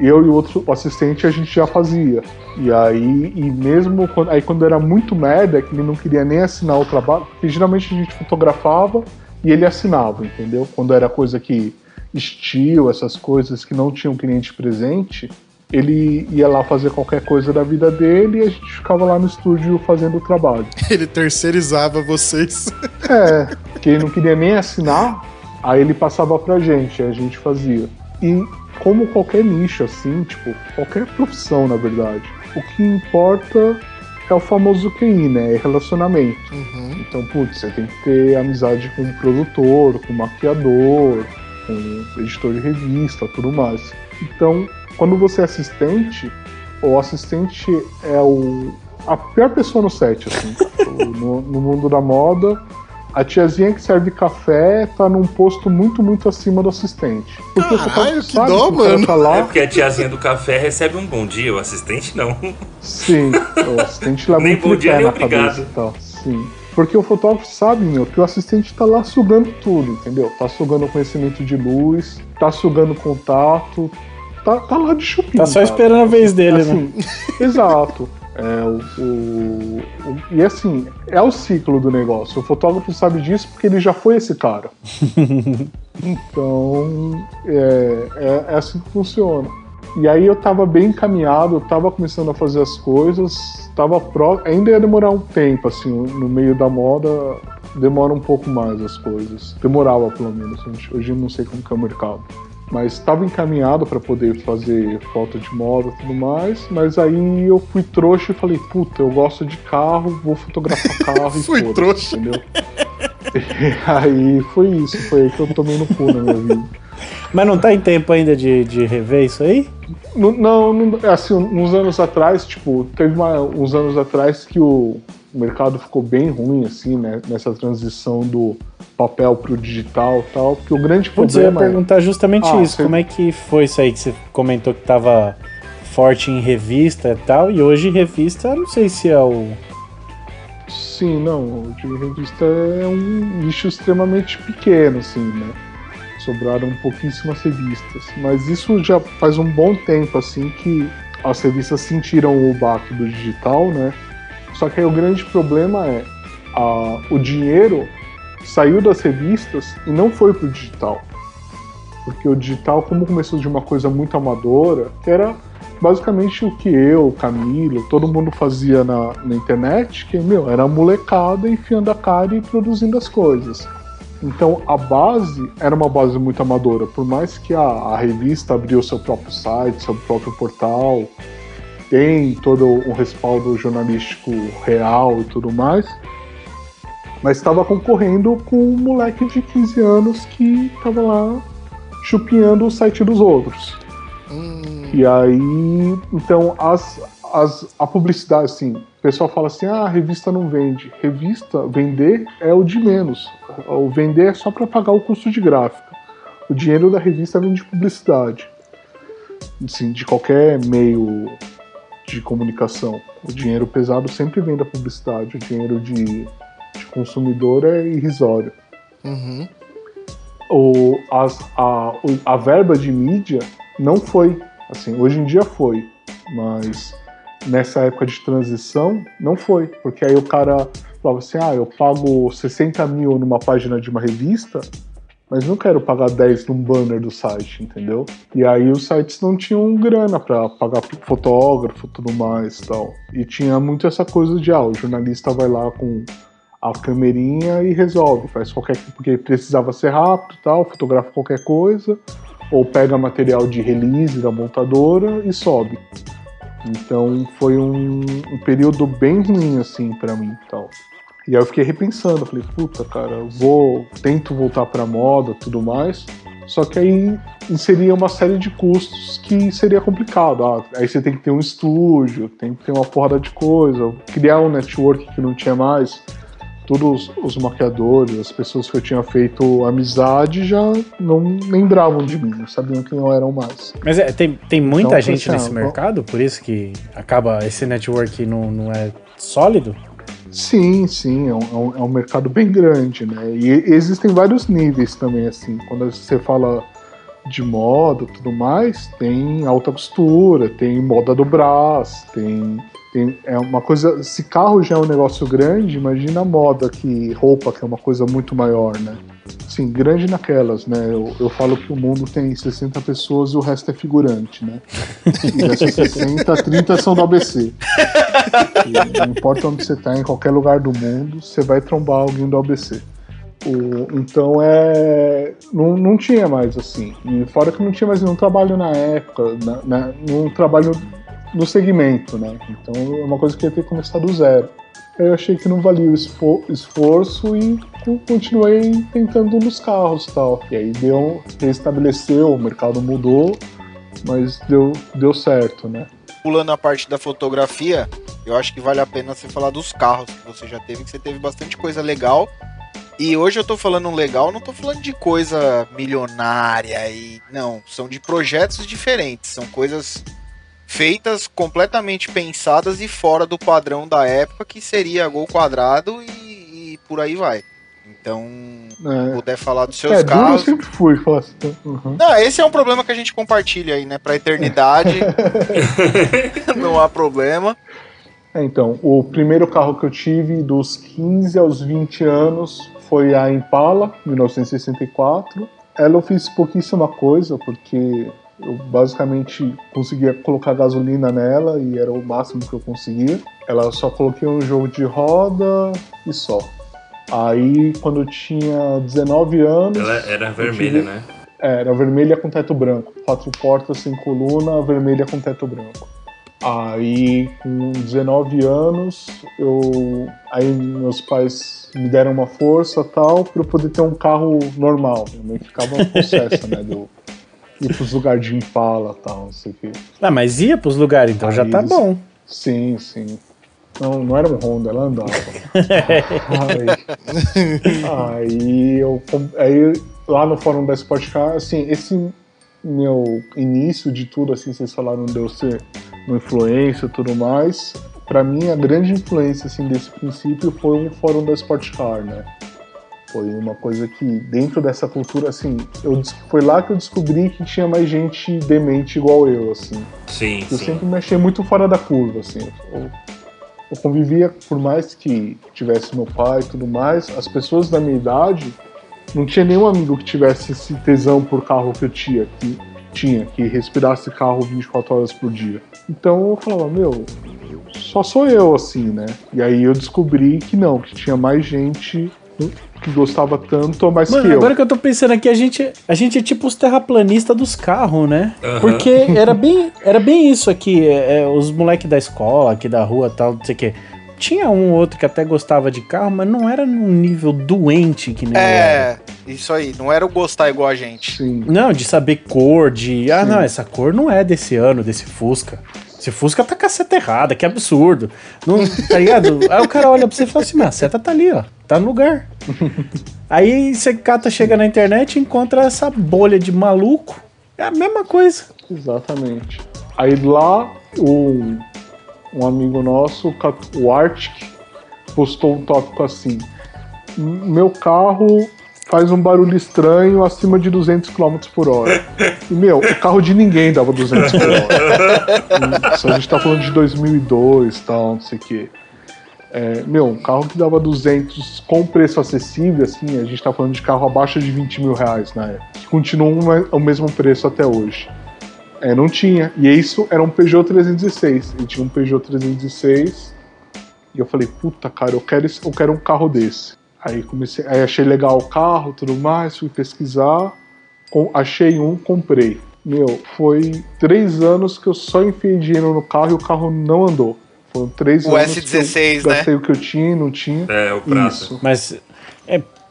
eu e o outro assistente a gente já fazia. E aí, e mesmo quando, aí quando era muito merda, que ele não queria nem assinar o trabalho, porque geralmente a gente fotografava e ele assinava, entendeu? Quando era coisa que estilo, essas coisas que não tinham cliente presente, ele ia lá fazer qualquer coisa da vida dele e a gente ficava lá no estúdio fazendo o trabalho. Ele terceirizava vocês. É, que ele não queria nem assinar, aí ele passava pra gente, aí a gente fazia. E como qualquer nicho, assim, tipo, qualquer profissão, na verdade, o que importa é o famoso QI, né? É relacionamento. Então, putz, você tem que ter amizade com o produtor, com o maquiador, com o editor de revista, tudo mais. Então, quando você é assistente, o assistente é o, a pior pessoa no set, assim. no, no mundo da moda, a tiazinha que serve café tá num posto muito, muito acima do assistente. Porque o Caralho, que sabe dó, cara mano. Tá É lá, porque a tiazinha do café recebe um bom dia, o assistente não. Sim, o assistente leva Nem um bom dia, nem na cabeça obrigado. e tal. Sim. Porque o fotógrafo sabe, meu, que o assistente tá lá sugando tudo, entendeu? Tá sugando conhecimento de luz, tá sugando contato, tá, tá lá de chupinho. Tá só cara. esperando a vez dele, né? Assim, exato. É, o, o- o- e assim, é o ciclo do negócio. O fotógrafo sabe disso porque ele já foi esse cara. então, é, é, é assim que funciona. E aí eu tava bem encaminhado, eu tava começando a fazer as coisas, tava pró ainda ia demorar um tempo, assim, no meio da moda demora um pouco mais as coisas. Demorava pelo menos, hoje eu não sei como que é o mercado. Mas estava encaminhado para poder fazer foto de moda e tudo mais, mas aí eu fui trouxa e falei, puta, eu gosto de carro, vou fotografar carro e Fui trouxa. entendeu? E aí foi isso, foi aí que eu tomei no cu na minha vida. Mas não tá em tempo ainda de, de rever isso aí? Não, não, não- assim, uns anos atrás, tipo, teve uma- uns anos atrás que o mercado ficou bem ruim, assim, né? Nessa transição do papel pro digital e tal, porque o grande Putz, eu ia problema é... perguntar justamente Ah, isso. você- Como é que foi isso aí que você comentou que tava forte em revista e tal, e hoje revista, eu não sei se é o. Sim, não, o de revista é um nicho extremamente pequeno, assim, né? Sobraram pouquíssimas revistas. Mas isso já faz um bom tempo, assim, que as revistas sentiram o baque do digital, né? Só que aí o grande problema é a, o dinheiro saiu das revistas e não foi pro digital. Porque o digital, como começou de uma coisa muito amadora, que era basicamente o que eu, Camilo, todo mundo fazia na, na internet, que, meu, era molecada enfiando a cara e produzindo as coisas. Então a base era uma base muito amadora, por mais que a, a revista abriu seu próprio site, seu próprio portal, tem todo um respaldo jornalístico real e tudo mais, mas estava concorrendo com um moleque de 15 anos que estava lá chupinhando o site dos outros. Hum, E aí, então, as, as, a publicidade, assim, o pessoal fala assim: ah, a revista não vende. Revista, vender é o de menos. O vender é só para pagar o custo de gráfica. O dinheiro da revista vem de publicidade. Assim, de qualquer meio de comunicação. O dinheiro pesado sempre vem da publicidade. O dinheiro de, de consumidor é irrisório uhum. o, as- a, a verba de mídia não foi. Assim, hoje em dia foi, mas nessa época de transição não foi. Porque aí o cara falava assim: ah, eu pago 60 mil numa página de uma revista, mas não quero pagar 10 num banner do site, entendeu? E aí os sites não tinham grana para pagar fotógrafo tudo mais tal. E tinha muito essa coisa de: ah, o jornalista vai lá com a câmerinha e resolve, faz qualquer porque precisava ser rápido, tal, fotografa qualquer coisa, ou pega material de release da montadora e sobe. Então foi um, um período bem ruim assim pra mim, tal. E aí eu fiquei repensando, falei, puta, cara, eu vou tento voltar pra moda, tudo mais. Só que aí inseria uma série de custos que seria complicado. Ah, aí você tem que ter um estúdio, tem que ter uma porrada de coisa, criar um network que não tinha mais todos os maquiadores, as pessoas que eu tinha feito amizade já não lembravam de mim, não sabiam quem eu era mais. Mas é, tem, tem muita Então, gente assim, nesse ah, mercado, por isso que acaba esse network não, não é sólido? Sim, sim, é um, é um- é um mercado bem grande, né? E existem vários níveis também, assim. Quando você fala de moda tudo mais, tem alta costura, tem moda do braço, tem, tem. É uma coisa. Se carro já é um negócio grande, imagina a moda, que roupa, que é uma coisa muito maior, né? Sim, grande naquelas, né? Eu, eu falo que o mundo tem 60 pessoas e o resto é figurante, né? E dessas 60, 30 são do ABC. E não importa onde você tá, em qualquer lugar do mundo, você vai trombar alguém do ABC. O- então é. Não, não tinha mais assim. E fora que não tinha mais nenhum trabalho na época, na, na, trabalho no segmento, né? Então é uma coisa que ia ter que começar do zero. Eu achei que não valia o esfo- esforço e co- continuei tentando nos carros e tal. E aí deu, restabeleceu, o mercado mudou, mas deu, deu certo, né? Pulando a parte da fotografia, eu acho que vale a pena você falar dos carros que você já teve, que você teve bastante coisa legal. E hoje eu tô falando legal, não tô falando de coisa milionária e. Não, são de projetos diferentes, são coisas feitas completamente pensadas e fora do padrão da época, que seria gol quadrado e, e por aí vai. Então, É, puder falar dos seus é duro eu carros. sempre fui. falar assim, uhum. Não, esse é um problema que a gente compartilha aí, né? Pra eternidade. não há problema. É, então, o primeiro carro que eu tive dos 15 aos 20 anos foi a Impala, 1964. Ela eu fiz pouquíssima coisa, porque eu basicamente conseguia colocar gasolina nela e era o máximo que eu conseguia. Ela só coloquei um jogo de roda e só. Aí, quando eu tinha 19 anos. Ela era vermelha, tive- né? É, era vermelha com teto branco. Quatro portas sem coluna, vermelha com teto branco. Aí, com 19 anos, eu. Aí meus pais me deram uma força tal para eu poder ter um carro normal. Minha mãe ficava possessa, né? Do, ir pros lugares de Impala e tal, não sei o quê. Ah, mas ia pros lugares, então já tá Aí- bom. Sim, sim. Não, não era um Honda, ela andava. aí, aí eu aí lá no fórum da Sportcar, assim, esse meu início de tudo, assim, vocês falaram de eu ser uma influência e tudo mais. Pra mim, a grande influência assim desse princípio foi o fórum da Sportcar, né? Foi uma coisa que dentro dessa cultura, assim, eu, foi lá que eu descobri que tinha mais gente demente igual eu, assim. Sim, Eu sim. sempre me achei muito fora da curva, assim. Eu, eu convivia, por mais que tivesse meu pai e tudo mais, as pessoas da minha idade, não tinha nenhum amigo que tivesse esse tesão por carro que eu tinha, que tinha, que respirasse carro 24 horas por dia. Então eu falava, meu, só sou eu, assim, né? E aí eu descobri que não, que tinha mais gente que gostava tanto ou mais Mano, que eu. agora que eu tô pensando aqui, a gente, a gente é tipo os terraplanistas dos carros, né? Aham. Porque era bem, era bem isso aqui, é, é, os moleques da escola, aqui da rua tal, não sei o quê. Tinha um ou outro que até gostava de carro, mas não era num nível doente que nem eu era. É, isso aí. Não era o gostar igual a gente. Sim. Não, de saber cor, de. Ah, Sim. não, essa cor não é desse ano, desse Fusca. Esse Fusca tá com a seta errada, que absurdo. Não, tá ligado? Aí o cara olha pra você e fala assim: mas a seta tá ali, ó. Tá no lugar. Aí você cata, chega na internet e encontra essa bolha de maluco. É a mesma coisa. Exatamente. Aí lá, um, um amigo nosso, o o Arctic, postou um tópico assim: Meu carro faz um barulho estranho acima de 200 km por hora. E, meu, o carro de ninguém dava 200 por hora. Isso a gente tá falando de 2002 e tal, não sei o quê. É, meu, um carro que dava 200 com preço acessível, assim, a gente tá falando de carro abaixo de 20 mil reais na época. Que continua o mesmo preço até hoje. É, não tinha. E isso era um Peugeot 316. Ele tinha um Peugeot 316. E eu falei, puta, cara, eu quero, eu quero um carro desse. Aí comecei, aí achei legal o carro, tudo mais, fui pesquisar, com- achei um, comprei. Meu, foi três anos que eu só enfiei dinheiro no carro e o carro não andou. Foram três O anos S16, que eu né? gastei o que eu tinha e não tinha. É, o prata. Isso. Mas,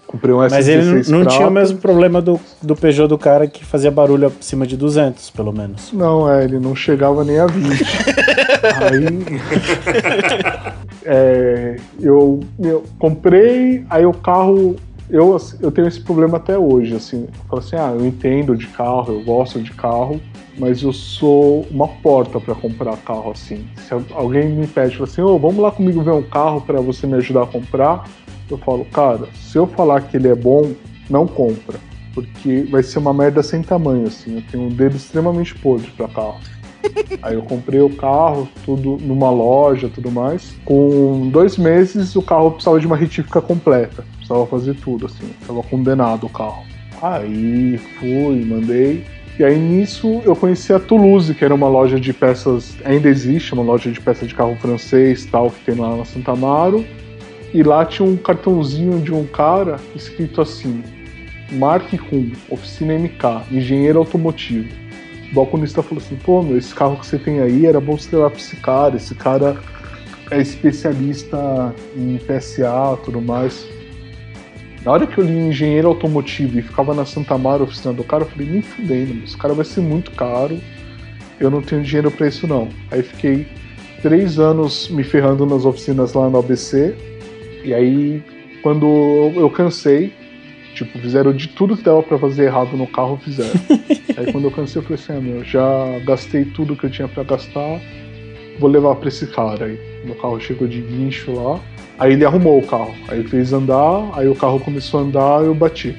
Comprei um mas S16 ele não, não tinha o prata. mesmo problema do, do Peugeot do cara que fazia barulho acima de 200, pelo menos. Não, é, ele não chegava nem a 20. aí. é, eu, eu comprei, aí o carro. Eu, eu tenho esse problema até hoje, assim. Eu falo assim, ah, eu entendo de carro, eu gosto de carro, mas eu sou uma porta pra comprar carro, assim. Se al- alguém me pede, fala assim, ô, vamos lá comigo ver um carro pra você me ajudar a comprar, eu falo, cara, se eu falar que ele é bom, não compra. Porque vai ser uma merda sem tamanho, assim. Eu tenho um dedo extremamente podre pra carro. Aí eu comprei o carro, tudo numa loja, tudo mais. Com dois meses, o carro precisava de uma retífica completa. Precisava fazer tudo, assim. Tava condenado o carro. Aí fui, mandei. E aí nisso eu conheci a Toulouse, que era uma loja de peças, ainda existe, uma loja de peças de carro francês tal, que tem lá na Santa Amaro. E lá tinha um cartãozinho de um cara escrito assim: Mark Kuhn, oficina MK, engenheiro automotivo. O balconista falou assim: pô, meu, esse carro que você tem aí era bom você levar pra esse cara. Esse cara é especialista em PSA tudo mais. Na hora que eu li engenheiro automotivo e ficava na Santa Amaro, oficina do cara, eu falei: nem fudendo, esse cara vai ser muito caro. Eu não tenho dinheiro pra isso, não. Aí fiquei três anos me ferrando nas oficinas lá no ABC. E aí, quando eu cansei, tipo, fizeram de tudo que dava pra fazer errado no carro, fizeram. aí quando eu cansei, eu falei assim, ah, meu, já gastei tudo que eu tinha pra gastar, vou levar pra esse cara. Aí meu carro chegou de guincho lá, aí ele arrumou o carro, aí ele fez andar, aí o carro começou a andar, eu bati.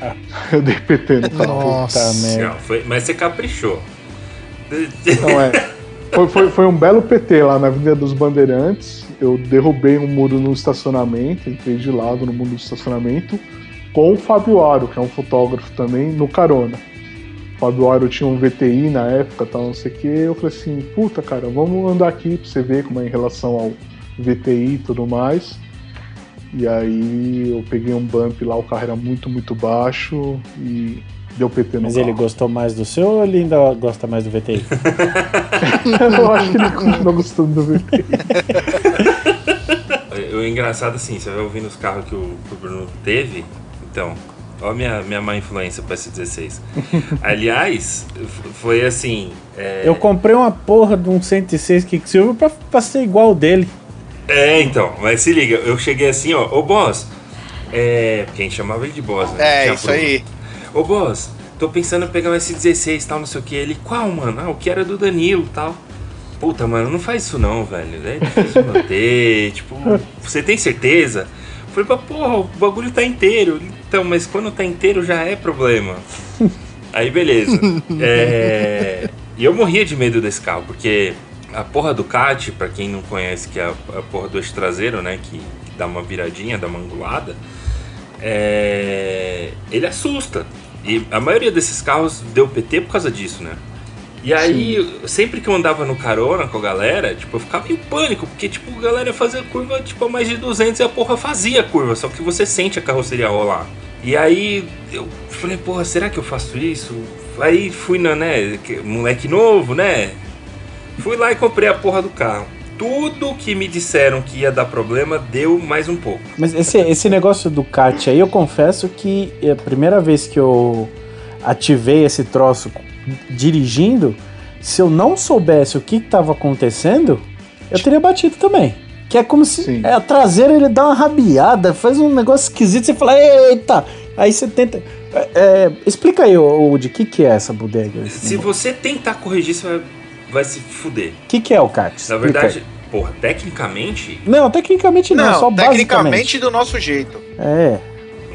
Eu dei PT no carro. Nossa. merda. Foi, mas você caprichou. Não, é. Foi, foi, foi um belo PT lá na Avenida dos Bandeirantes. Eu derrubei um muro no estacionamento, entrei de lado no muro do estacionamento, com o Fábio Aro, que é um fotógrafo também, no carona. O Fábio Aro tinha um VTI na época, tal, não sei o que. Eu falei assim: puta, cara, vamos andar aqui pra você ver como é em relação ao VTI e tudo mais. E aí eu peguei um bump lá, o carro era muito, muito baixo e deu PT no Mas carro. ele gostou mais do seu ou ele ainda gosta mais do VTI? Eu acho que ele continua gostando do VTI. O engraçado assim, você vai ouvindo os carros que o, que o Bruno teve, então, Ó a minha, minha má influência pro S16. Aliás, foi assim. é, Eu comprei uma porra de um 106 Quicksilver pra, pra ser igual dele. É, então, mas se liga, eu cheguei assim, ó, ô boss. É. Porque a gente chamava ele de boss, né? É, isso aí. Ô boss, tô pensando em pegar um S16 tal, não sei o que. Ele, qual, mano? Ah, o que era do Danilo tal. Puta, mano, não faz isso não, velho. É difícil manter. tipo, você tem certeza? Falei, pra porra, o bagulho tá inteiro. Então, mas quando tá inteiro já é problema. Aí beleza. É, E eu morria de medo desse carro, porque a porra do CAT, pra quem não conhece, que é a, porra do eixo traseiro, né? Que, que dá uma viradinha, dá uma angulada, é, ele assusta. E a maioria desses carros deu PT por causa disso, né? E aí, sempre que eu andava no carona com a galera, tipo, eu ficava em pânico, porque, tipo, a galera fazia curva, tipo, a mais de 200 e a porra fazia curva, só que você sente a carroceria rolar. E aí, eu falei, porra, será que eu faço isso? Aí fui na, né, que- moleque novo, né? Fui lá e comprei a porra do carro. Tudo que me disseram que ia dar problema, deu mais um pouco. Mas esse, esse negócio do CAT aí, eu confesso que é a primeira vez que eu ativei esse troço dirigindo, se eu não soubesse o que estava acontecendo, eu teria batido também. Que é como se Sim. é, a traseira ele dá uma rabiada, faz um negócio esquisito, você fala, eita! Aí você tenta. é, é, explica aí, ô, de que, que é essa bodega? Se você tentar corrigir, você vai, vai se fuder. O que, que é o CAT? Na verdade, aí. porra, tecnicamente. Não, tecnicamente não, Não, só tecnicamente basicamente. do nosso jeito. É.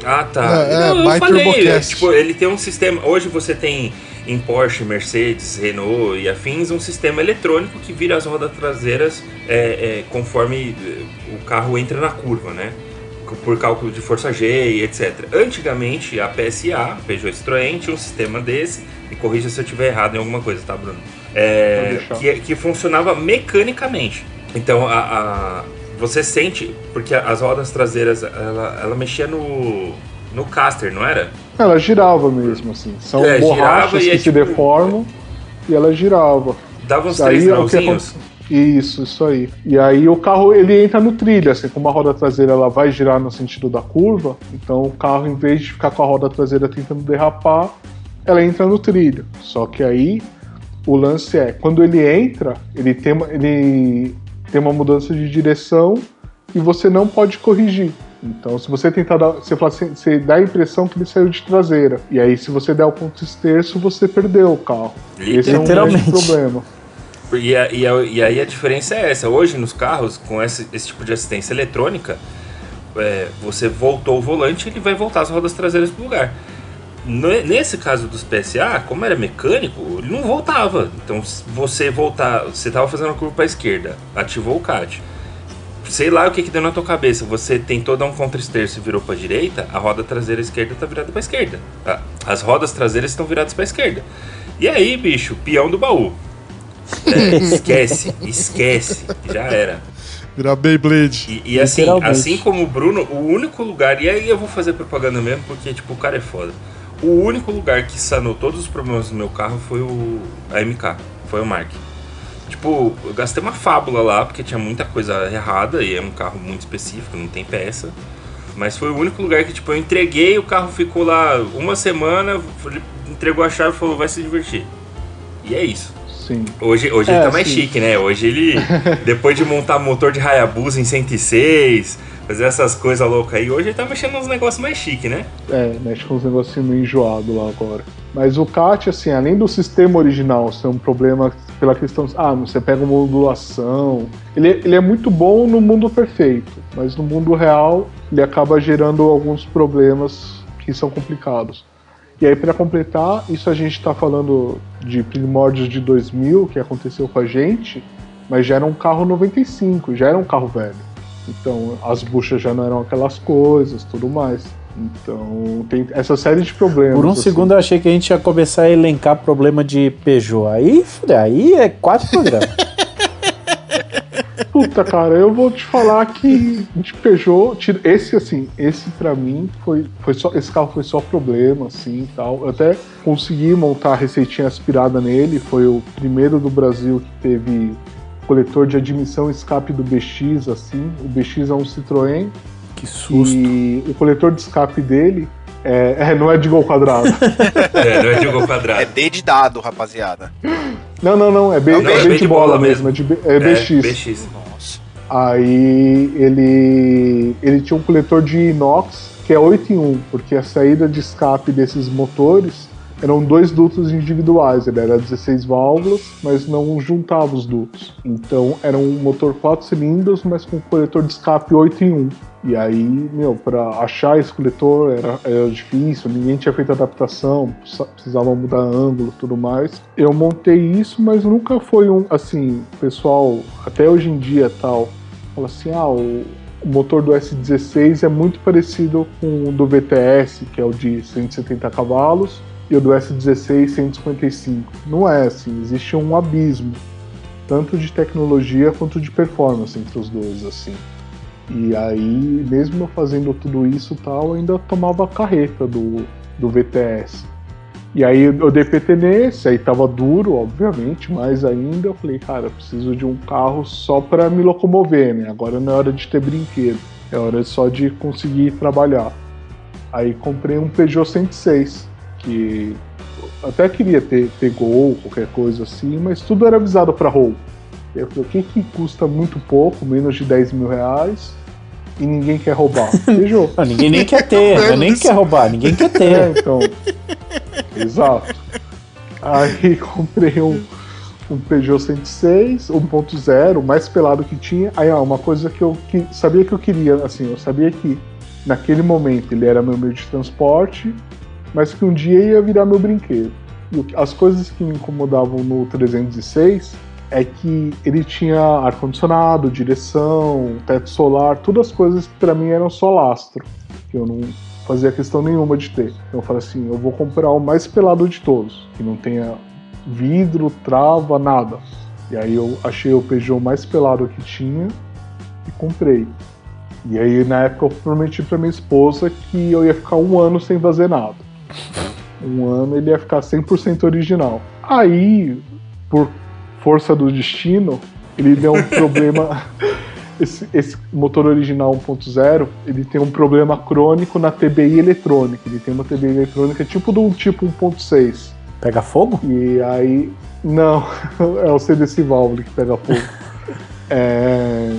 Ah, tá. É, é, Não, eu falei, tipo, ele tem um sistema. Hoje você tem em Porsche, Mercedes, Renault e afins um sistema eletrônico que vira as rodas traseiras é, é, conforme é, o carro entra na curva, né? Por cálculo de força G e etc. Antigamente, a PSA, Peugeot Citroën, tinha um sistema desse. Me corrija se eu estiver errado em alguma coisa, tá, Bruno? É, que, que funcionava mecanicamente. Então, a, a- você sente, porque as rodas traseiras, ela, ela mexia no, no caster, não era? Ela girava mesmo, assim. São É, borrachas que é se tipo- deformam e ela girava. Dava uns três é o que grauzinhos. Isso, isso aí. E aí o carro ele entra no trilho, assim, como a roda traseira ela vai girar no sentido da curva, então o carro, em vez de ficar com a roda traseira tentando derrapar, ela entra no trilho. Só que aí o lance é, quando ele entra, ele tem ele tem uma mudança de direção e você não pode corrigir. Então, se você tentar dar, você, fala assim, você dá a impressão que ele saiu de traseira. E aí, se você der o ponto esterço, você perdeu o carro. Esse é um grande Literalmente. problema. E, a- e, a- e aí a diferença é essa. Hoje nos carros, com esse, esse tipo de assistência eletrônica, é, você voltou o volante, ele vai voltar as rodas traseiras pro lugar. Ne- Nesse caso dos PSA, como era mecânico, ele não voltava. Então, se você voltar, você tava fazendo a curva para esquerda, ativou o CAT. Sei lá o que, que deu na tua cabeça. Você tentou dar um contra-esterço e virou para direita, a roda traseira esquerda tá virada para esquerda. tá? As rodas traseiras estão viradas para esquerda. E aí, bicho, peão do baú. É, esquece, esquece, já era. Virar Beyblade. E, e assim, assim como o Bruno, o único lugar, e aí eu vou fazer propaganda mesmo, porque tipo, o cara é foda. O único lugar que sanou todos os problemas do meu carro foi o a MK, foi o Mark. Tipo, eu gastei uma fábula lá, porque tinha muita coisa errada, e é um carro muito específico, não tem peça. Mas foi o único lugar que, tipo, eu entreguei, o carro ficou lá uma semana, entregou a chave e falou, vai se divertir. E é isso. Sim. Hoje, hoje É, ele tá mais sim. chique, né? Hoje ele, depois de montar motor de Hayabusa em 106, fazer essas coisas loucas aí, hoje ele tá mexendo nos negócios mais chique, né? É, mexe com uns negocinhos meio enjoado lá agora. Mas o CAT, assim, além do sistema original ser um problema pela questão. Ah, você pega uma. Ele, ele é muito bom no mundo perfeito, mas no mundo real ele acaba gerando alguns problemas que são complicados. E aí, para completar, isso a gente está falando de primórdios de 2000, que aconteceu com a gente, mas já era um carro 95, já era um carro velho. Então, as buchas já não eram aquelas coisas, tudo mais. Então, tem essa série de problemas. Por um assim. segundo eu achei que a gente ia começar a elencar problema de Peugeot. Aí, aí é quatro programas. Puta, cara, eu vou te falar que de Peugeot, esse assim, esse pra mim foi, foi só, esse carro foi só problema, assim, e tal. Eu até consegui montar a receitinha aspirada nele, foi o primeiro do Brasil que teve coletor de admissão e escape do BX, assim. O BX é um Citroën que susto. e o coletor de escape dele É, é, não é de gol quadrado. É, não é de gol É quadrado. D de dado, rapaziada. não, não, não. É B, Não, é não, B de bola, mesmo. É, de B- é BX. É, BX. Nossa. Aí ele, ele tinha um coletor de inox que é 8 em 1, porque a saída de escape desses motores eram dois dutos individuais, ele era 16 válvulas, mas não juntava os dutos. Então era um motor 4 cilindros, mas com coletor de escape 8 em 1. E aí, meu, pra achar esse coletor era, era difícil, ninguém tinha feito adaptação, precisava- mudar ângulo tudo mais. Eu montei isso, mas nunca foi um, assim, pessoal, até hoje em dia tal, fala assim, ah, o, o motor do S16 é muito parecido com o do VTS, que é o de 170 cavalos, e o do S16 155. Não é assim, existe um abismo, tanto de tecnologia quanto de performance entre os dois, assim. E aí, mesmo eu fazendo tudo isso tal, ainda tomava a carreta do, do VTS. E aí eu dei PT nesse, aí tava duro, obviamente, mas ainda eu falei, cara, preciso de um carro só para me locomover, né? Agora não é hora de ter brinquedo, é hora só de conseguir trabalhar. Aí comprei um Peugeot 106, que até queria ter, ter Gol, qualquer coisa assim, mas tudo era avisado para roubo. Eu falei, o que que custa muito pouco, menos de 10 mil reais, e ninguém quer roubar? Peugeot. Não, ninguém nem quer ter, não é nem quer roubar, ninguém quer É, ter. então. Exato. Aí comprei um, um Peugeot 106, 1.0, o mais pelado que tinha. Aí, ó, uma coisa que eu que, sabia que eu queria, assim, eu sabia que naquele momento ele era meu meio de transporte, mas que um dia ia virar meu brinquedo. As coisas que me incomodavam no 306 é que ele tinha ar-condicionado, direção, teto solar, todas as coisas que pra mim eram só lastro, que eu não fazia questão nenhuma de ter. Então eu falei assim, eu vou comprar o mais pelado de todos, que não tenha vidro, trava, nada. E aí eu achei o Peugeot mais pelado que tinha e comprei. E aí na época eu prometi pra minha esposa que eu ia ficar um ano sem fazer nada. Um ano ele ia ficar 100% original. Aí, por força do destino, ele deu um problema. Esse, esse motor original 1.0, ele tem um problema crônico na TBI eletrônica. Ele tem uma TBI eletrônica tipo do tipo 1.6. Pega fogo? E aí. Não, é o CDC Valve que pega fogo. É,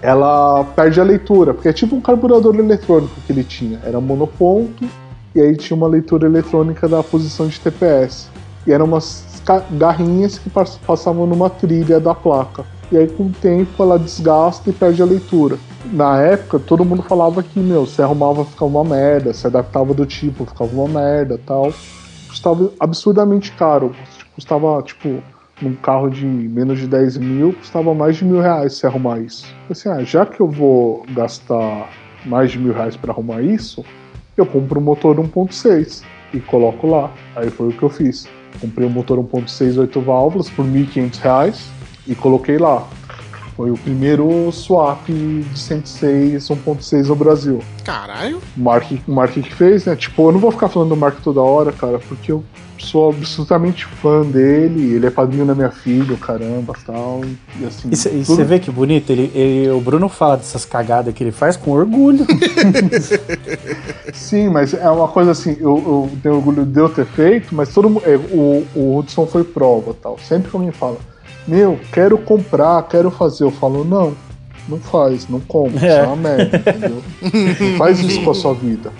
ela perde a leitura, porque é tipo um carburador eletrônico que ele tinha. Era monoponto, e aí tinha uma leitura eletrônica da posição de TPS. E eram umas garrinhas que pass- passavam numa trilha da placa. E aí, com o tempo, ela desgasta e perde a leitura. Na época, todo mundo falava que, meu, se arrumava ficava uma merda, se adaptava do tipo, ficava uma merda tal. Custava absurdamente caro. Custava, tipo, num carro de menos de 10 mil, custava mais de mil reais se arrumar isso. Assim, ah, já que eu vou gastar mais de mil reais para arrumar isso, eu compro um motor 1.6 e coloco lá. Aí foi o que eu fiz. Comprei um motor 1.6 8 válvulas por 1.500 reais e coloquei lá. Foi o primeiro swap de 106 1.6 no Brasil. Caralho. O Mark, o Mark que fez, né? Tipo, eu não vou ficar falando do Mark toda hora, cara, porque eu sou absolutamente fã dele, ele é padrinho da minha filha, o caramba, tal, e assim... E você vê que bonito? Ele, ele- o Bruno fala dessas cagadas que ele faz com orgulho. Sim, mas é uma coisa assim, eu, eu tenho orgulho de eu ter feito, mas todo mundo. é, o, o Hudson foi prova tal. Sempre que alguém fala, meu, quero comprar, quero fazer, eu falo, não, não faz, não compra, É. isso é uma merda, entendeu? Não faz isso com a sua vida.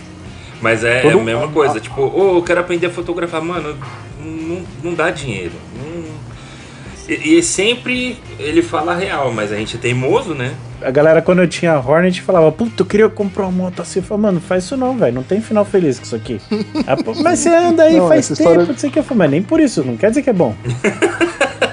Mas é, Todo é a mundo- mesma coisa, tipo, ô, eu quero aprender a fotografar, mano, não, não dá dinheiro. não- E, e sempre ele fala a real, mas a gente é teimoso, né? A galera, quando eu tinha Hornet, falava, puta, eu queria comprar uma moto assim. Eu falava, mano, faz isso não, velho. Não tem final feliz com isso aqui. Ah, mas você anda aí Não, faz tempo, história- não sei o que. Eu falei, mas nem por isso, não quer dizer que é bom.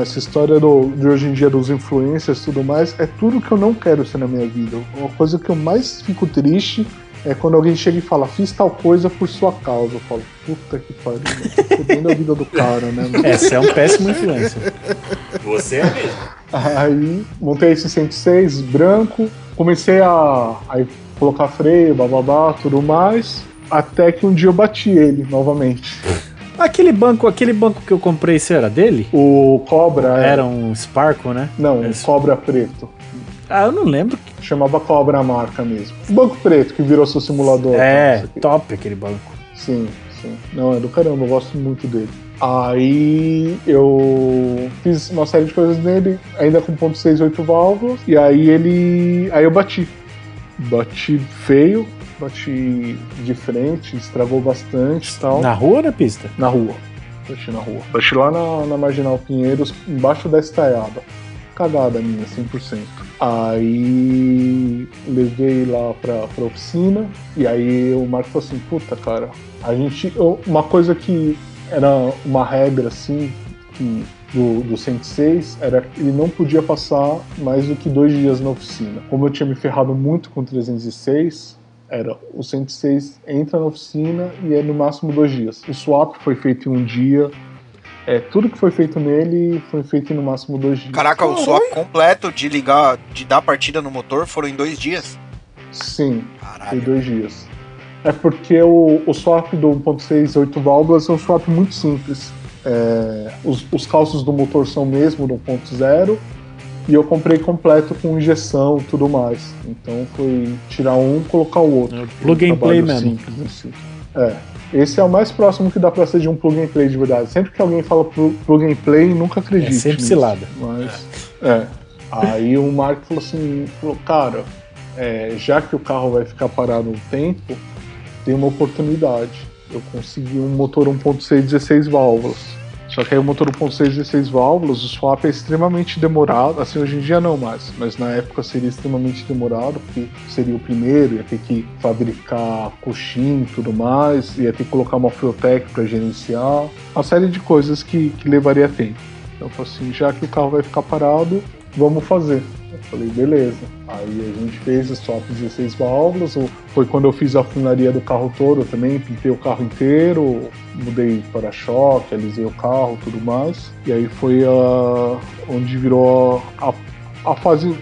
Essa história do, de hoje em dia dos influencers e tudo mais é tudo que eu não quero ser na minha vida. Uma coisa que eu mais fico triste é quando alguém chega e fala, fiz tal coisa por sua causa. Eu falo, puta que pariu, tô fudendo a vida do cara, né? mano? Essa é um péssimo influencer. Você é mesmo. Aí montei esse 106 branco, comecei a, a colocar freio, bababá, tudo mais, até que um dia eu bati ele novamente. Aquele banco, aquele banco que eu comprei, você era dele? O Cobra é- Era um Sparkle, né? Não, o Esse- Cobra preto. Ah, eu não lembro. Chamava Cobra a marca mesmo. O banco preto que virou seu simulador. É, tá? Isso top aquele banco. Sim, sim. Não, é do caramba, eu gosto muito dele. Aí eu fiz uma série de coisas nele, ainda com ponto .6, 8 válvulas, e aí ele. Aí eu bati. Bati feio, bati de frente, estragou bastante e tal. Na rua ou na pista? Na rua. Bati na rua. Bati lá na, na Marginal Pinheiros, embaixo da estaiada. Cagada minha, 100%. Aí levei lá pra, pra oficina, e aí o Marco falou assim: puta, cara, a gente. eu- uma coisa que era uma regra assim, que do, do 106 era que ele não podia passar mais do que dois dias na oficina. Como eu tinha me ferrado muito com o 306, era o 106 entra na oficina e é no máximo dois dias. O swap foi feito em um dia. É, tudo que foi feito nele foi feito em no máximo dois dias. Caraca, o swap completo de ligar, de dar partida no motor foram em dois dias. Sim, foi Caralho. dois dias. É porque o, o swap do 1.6 8 válvulas é um swap muito simples. É, os, os calços do motor são mesmo do 1.0 e eu comprei completo com injeção e tudo mais. Então foi tirar um colocar o outro. Plug Um and play mesmo. simples, assim. É. Esse é o mais próximo que dá pra ser de um plug and play de verdade. Sempre que alguém fala plu- plug and play, nunca acredito. É sempre nisso. cilada. Mas, é. Aí o Marco falou assim, falou, cara, é, já que o carro vai ficar parado um tempo, tem uma oportunidade. Eu consegui um motor 1.6 16 válvulas. Só que aí o motor 1.6 16 válvulas, o swap é extremamente demorado. Assim, hoje em dia não mais, mas na época seria extremamente demorado, porque seria o primeiro, ia ter que fabricar coxim e tudo mais, ia ter que colocar uma Fueltech para gerenciar, uma série de coisas que, que levaria tempo. Então assim, já que o carro vai ficar parado, vamos fazer. Eu falei, beleza. Aí a gente fez swap 16 válvulas. Foi quando eu fiz a funilaria do carro todo também, pintei o carro inteiro, mudei para-choque, alisei o carro tudo mais. E aí foi a, onde virou a, a fase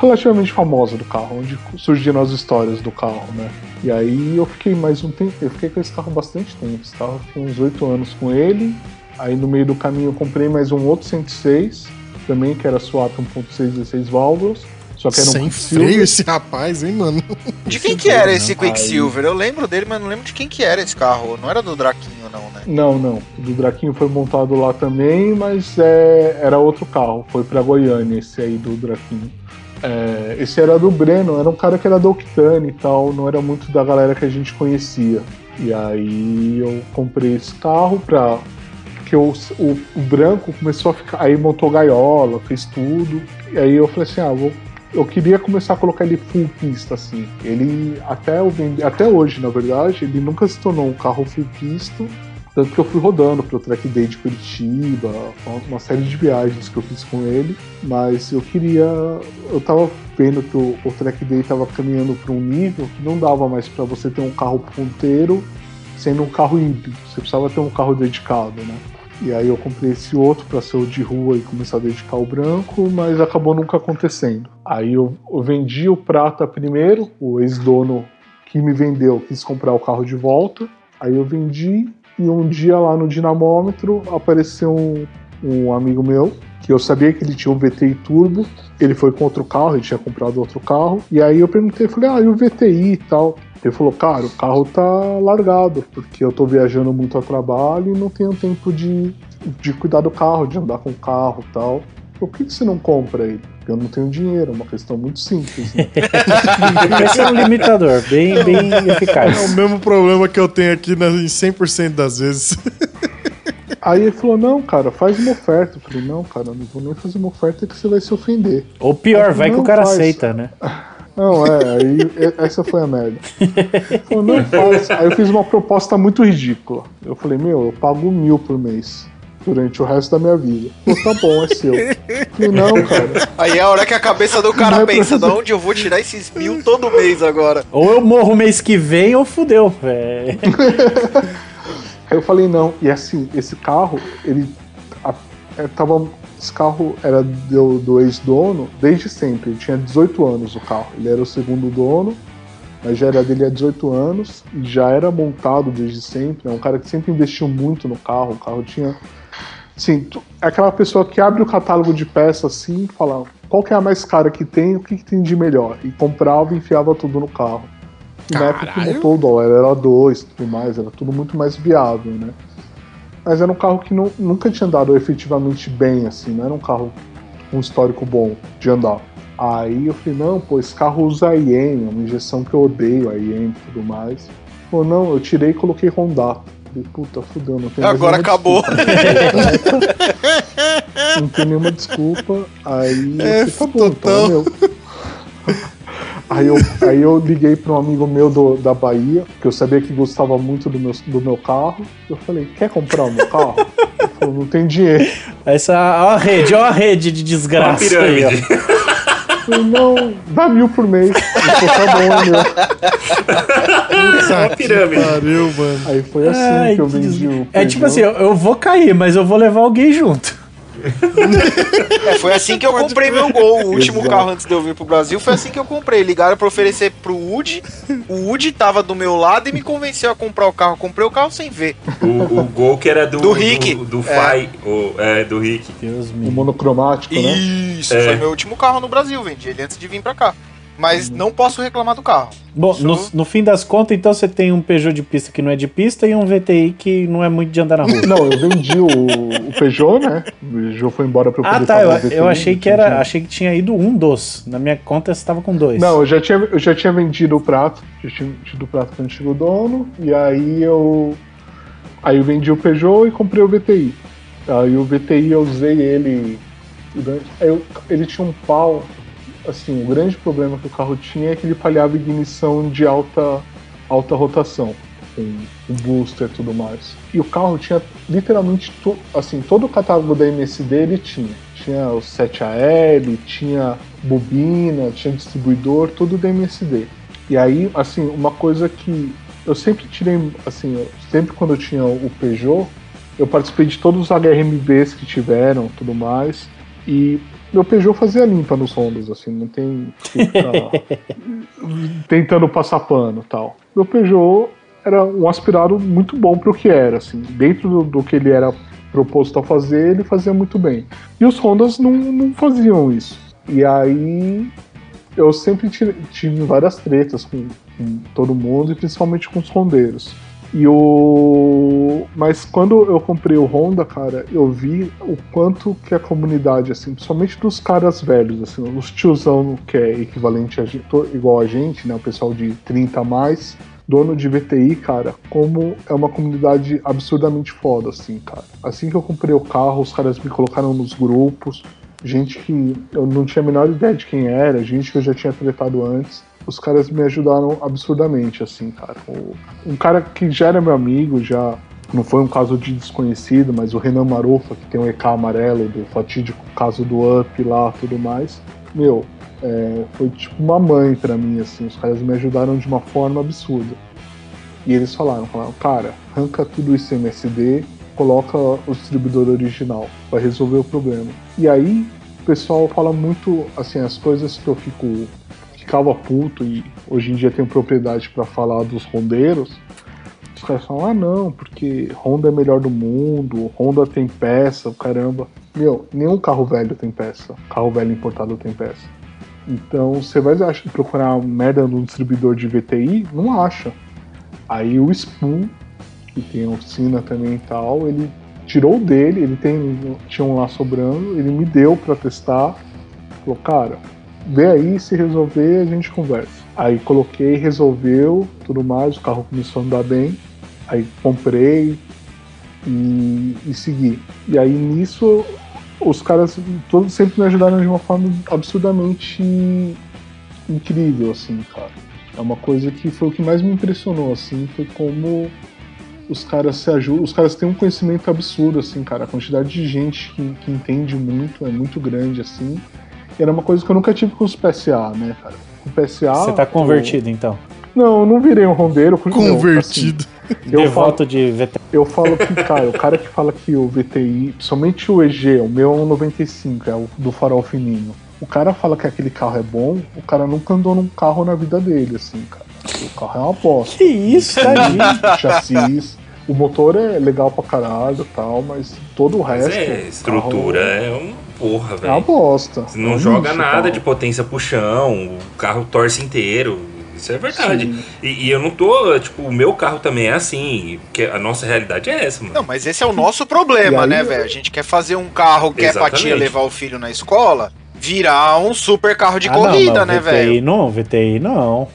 relativamente famosa do carro, onde surgiram as histórias do carro, né? E aí eu fiquei mais um tempo, eu fiquei com esse carro bastante tempo, esse carro uns oito anos com ele. Aí no meio do caminho eu comprei mais um outro 106, também que era swap 1.6 16 válvulas, só que era um Sem freio esse rapaz, hein, mano? De quem que era esse Quicksilver? Eu lembro dele, mas não lembro de quem que era esse carro. Não era do Draquinho, não, né? Não, não. O do Draquinho foi montado lá também, mas é, era outro carro. Foi pra Goiânia esse aí do Draquinho. É, esse era do Breno, era um cara que era do Octane e tal, não era muito da galera que a gente conhecia. E aí eu comprei esse carro pra. Porque o, o, o branco começou a ficar. Aí montou gaiola, fez tudo. E aí eu falei assim: ah, vou. Eu queria começar a colocar ele full pista, assim. Ele, até, vendi, até hoje, na verdade, ele nunca se tornou um carro full pista. Tanto que eu fui rodando pro Track Day de Curitiba, uma série de viagens que eu fiz com ele. Mas eu queria. Eu tava vendo que o, o Track Day tava caminhando para um nível que não dava mais para você ter um carro ponteiro sendo um carro híbrido. Você precisava ter um carro dedicado, né? E aí eu comprei esse outro para ser o de rua e começar a dedicar o branco, mas acabou nunca acontecendo. Aí eu, eu vendi o prata primeiro, o ex-dono que me vendeu quis comprar o carro de volta. Aí eu vendi e um dia lá no dinamômetro apareceu um, um amigo meu que eu sabia que ele tinha um VTI turbo. Ele foi com outro carro, ele tinha comprado outro carro. E aí eu perguntei, falei, ah, e o VTI e tal? Ele falou, cara, o carro tá largado, porque eu tô viajando muito a trabalho e não tenho tempo de, de cuidar do carro, de andar com o carro e tal. Por que, que você não compra ele? Porque eu não tenho dinheiro, é uma questão muito simples. Né? Esse é um limitador, bem, bem É o eficaz. mesmo problema que eu tenho aqui na, em 100% das vezes. aí ele falou, não, cara, faz uma oferta. Eu falei, não, cara, não vou nem fazer uma oferta que você vai se ofender. Ou pior, vai que o cara faz. aceita, né? Não, é, aí e- essa foi a merda. Não faz. Aí eu fiz uma proposta muito ridícula. Eu falei, meu, eu pago mil por mês. Durante o resto da minha vida. Falou, tá bom, é seu. Falei, não, cara. Aí é a hora que a cabeça do cara é pensa, de onde eu vou tirar esses mil todo mês agora? Ou eu morro mês que vem ou fudeu. É. Aí eu falei, não. E assim, esse carro, ele. a- é, tava, esse carro era do, do ex-dono desde sempre. Ele tinha 18 anos o carro. Ele era o segundo dono, mas já era dele há 18 anos. E já era montado desde sempre. É um cara que sempre investiu muito no carro. O carro tinha. Tu- é aquela pessoa que abre o catálogo de peças assim e fala. qual que é a mais cara que tem, o que, que tem de melhor. E comprava e enfiava tudo no carro. E na época que montou o dólar era dois e tudo mais, era tudo muito mais viável, né? Mas era um carro que não- nunca tinha andado efetivamente bem, assim, não era um carro com um histórico bom de andar. Aí eu falei, não, pô, esse carro usa IEM, é uma injeção que eu odeio, a IEM e tudo mais. Pô, não, eu tirei e coloquei Honda. Falei, puta, fudeu, não tem Agora acabou. não tem nenhuma desculpa. Aí É, eu falei, tá bom, então é meu. Aí eu, aí eu liguei para um amigo meu do- da Bahia, que eu sabia que gostava muito do meu, do meu carro. Eu falei, quer comprar o meu carro? Ele falou, não tem dinheiro. Essa, ó a rede, ó a rede de Uma desgraça ó. pirâmide. Eu falei, não, dá mil por mês. Falou, tá bom, é meu. Uma pirâmide. Pariu, mano. Aí foi assim Ai, que eu vendi des- o É tipo assim, eu, eu vou cair, mas eu vou levar alguém junto. É, foi assim que eu comprei meu gol. O último Exato. carro antes de eu vir pro Brasil foi assim que eu comprei. Ligaram pra oferecer pro Woody. O Woody tava do meu lado e me convenceu a comprar o carro. Comprei o carro sem ver. O, o gol que era do, Do Rick. Do, do É. Fai. O, é, do Rick. Deus O me. monocromático, né? Isso, É. foi meu último carro no Brasil. Vendi ele antes de vir pra cá. Mas não posso reclamar do carro. Bom, Isso- no, no fim das contas, então você tem um Peugeot de pista que não é de pista e um VTI que não é muito de andar na rua. Não, eu vendi o, o Peugeot, né? O Peugeot foi embora pra eu ah, tá. Eu, o VTI, eu achei que era. Achei que tinha ido um dos. Na minha conta você tava com dois. Não, eu já tinha, eu já tinha vendido o prato, já tinha vendido o prato pro antigo dono, e aí eu. Aí eu vendi o Peugeot e comprei o VTI. Aí o VTI eu usei ele. eu- ele tinha um pau. Assim, o grande problema que o carro tinha é que ele falhava ignição de alta, alta rotação, com o booster e tudo mais. E o carro tinha literalmente to, assim, todo o catálogo da MSD ele tinha. Tinha o 7AL, tinha bobina, tinha distribuidor, tudo da MSD. E aí, assim, uma coisa que eu sempre tirei, assim, sempre quando eu tinha o Peugeot, eu participei de todos os HRMBs que tiveram, tudo mais, e meu Peugeot fazia limpa nos Hondas, assim, não tem ficar tentando passar pano tal. Meu Peugeot era um aspirado muito bom para o que era, assim, dentro do, do que ele era proposto a fazer, ele fazia muito bem. E os Hondas não, não faziam isso. E aí eu sempre tive, tive várias tretas com, com todo mundo, e principalmente com os rondeiros. E o. Mas quando eu comprei o Honda, cara, eu vi o quanto que a comunidade, assim, principalmente dos caras velhos, assim, os tiozão que é equivalente a igual a gente, né? O pessoal de 30 a mais, dono de VTI, cara, como é uma comunidade absurdamente foda, assim, cara. Assim que eu comprei o carro, os caras me colocaram nos grupos, gente que eu não tinha a menor ideia de quem era, gente que eu já tinha tretado antes. Os caras me ajudaram absurdamente, assim, cara. O- Um cara que já era meu amigo, já não foi um caso de desconhecido, mas o Renan Marufa, que tem um EK amarelo, do fatídico caso do Up lá tudo mais. Meu, é, foi tipo uma mãe pra mim, assim. Os caras me ajudaram de uma forma absurda. E eles falaram, falaram, cara, arranca tudo isso em MSD, coloca o distribuidor original, vai resolver o problema. E aí, o pessoal fala muito, assim, as coisas que eu fico ficava puto e hoje em dia tenho propriedade pra falar dos rondeiros. Os caras falam, ah não, porque Honda é melhor do mundo, Honda tem peça, caramba. Meu, nenhum carro velho tem peça. Carro velho importado tem peça. Então você vai procurar merda num distribuidor de VTI, não acha. Aí o Spoon, que tem oficina também e tal, ele tirou dele, ele tem, tinha um lá sobrando, ele me deu pra testar. Falou, cara, vê aí, se resolver a gente conversa. Aí coloquei, resolveu, tudo mais, o carro começou a andar bem. Aí comprei e, e segui. E aí nisso os caras todos sempre me ajudaram de uma forma absurdamente incrível, assim, cara. É uma coisa que foi o que mais me impressionou, assim, foi como os caras se ajudam, os caras têm um conhecimento absurdo, assim, cara. A quantidade de gente que, que entende muito é muito grande, assim. Era uma coisa que eu nunca tive com os PSA, né, cara? Com PSA. Você tá eu- convertido, então. Não, eu não virei um rondeiro. porque, meu, Convertido. assim, eu, falo, Devoto de VTI. eu falo que, cara, o cara que fala que o VTI, somente o EG, o meu é um 95, é o do farol fininho. O cara fala que aquele carro é bom, o cara nunca andou num carro na vida dele, assim, cara. O carro é uma bosta. Que isso. O chassis, o motor é legal pra caralho e tal, mas todo o Mas resto. é, o estrutura carro- é um porra, É uma velho. bosta. Você não É joga nada de potência pro chão, o carro torce inteiro. Isso é verdade. E, e eu não tô, tipo, o meu carro também é assim, porque a nossa realidade é essa, mano. Não, mas esse é o nosso problema, aí- né, velho? A gente quer fazer um carro que é pra tia Exatamente. levar o filho na escola, virar um super carro de Ah, corrida, não, né, velho? Não, VTI não.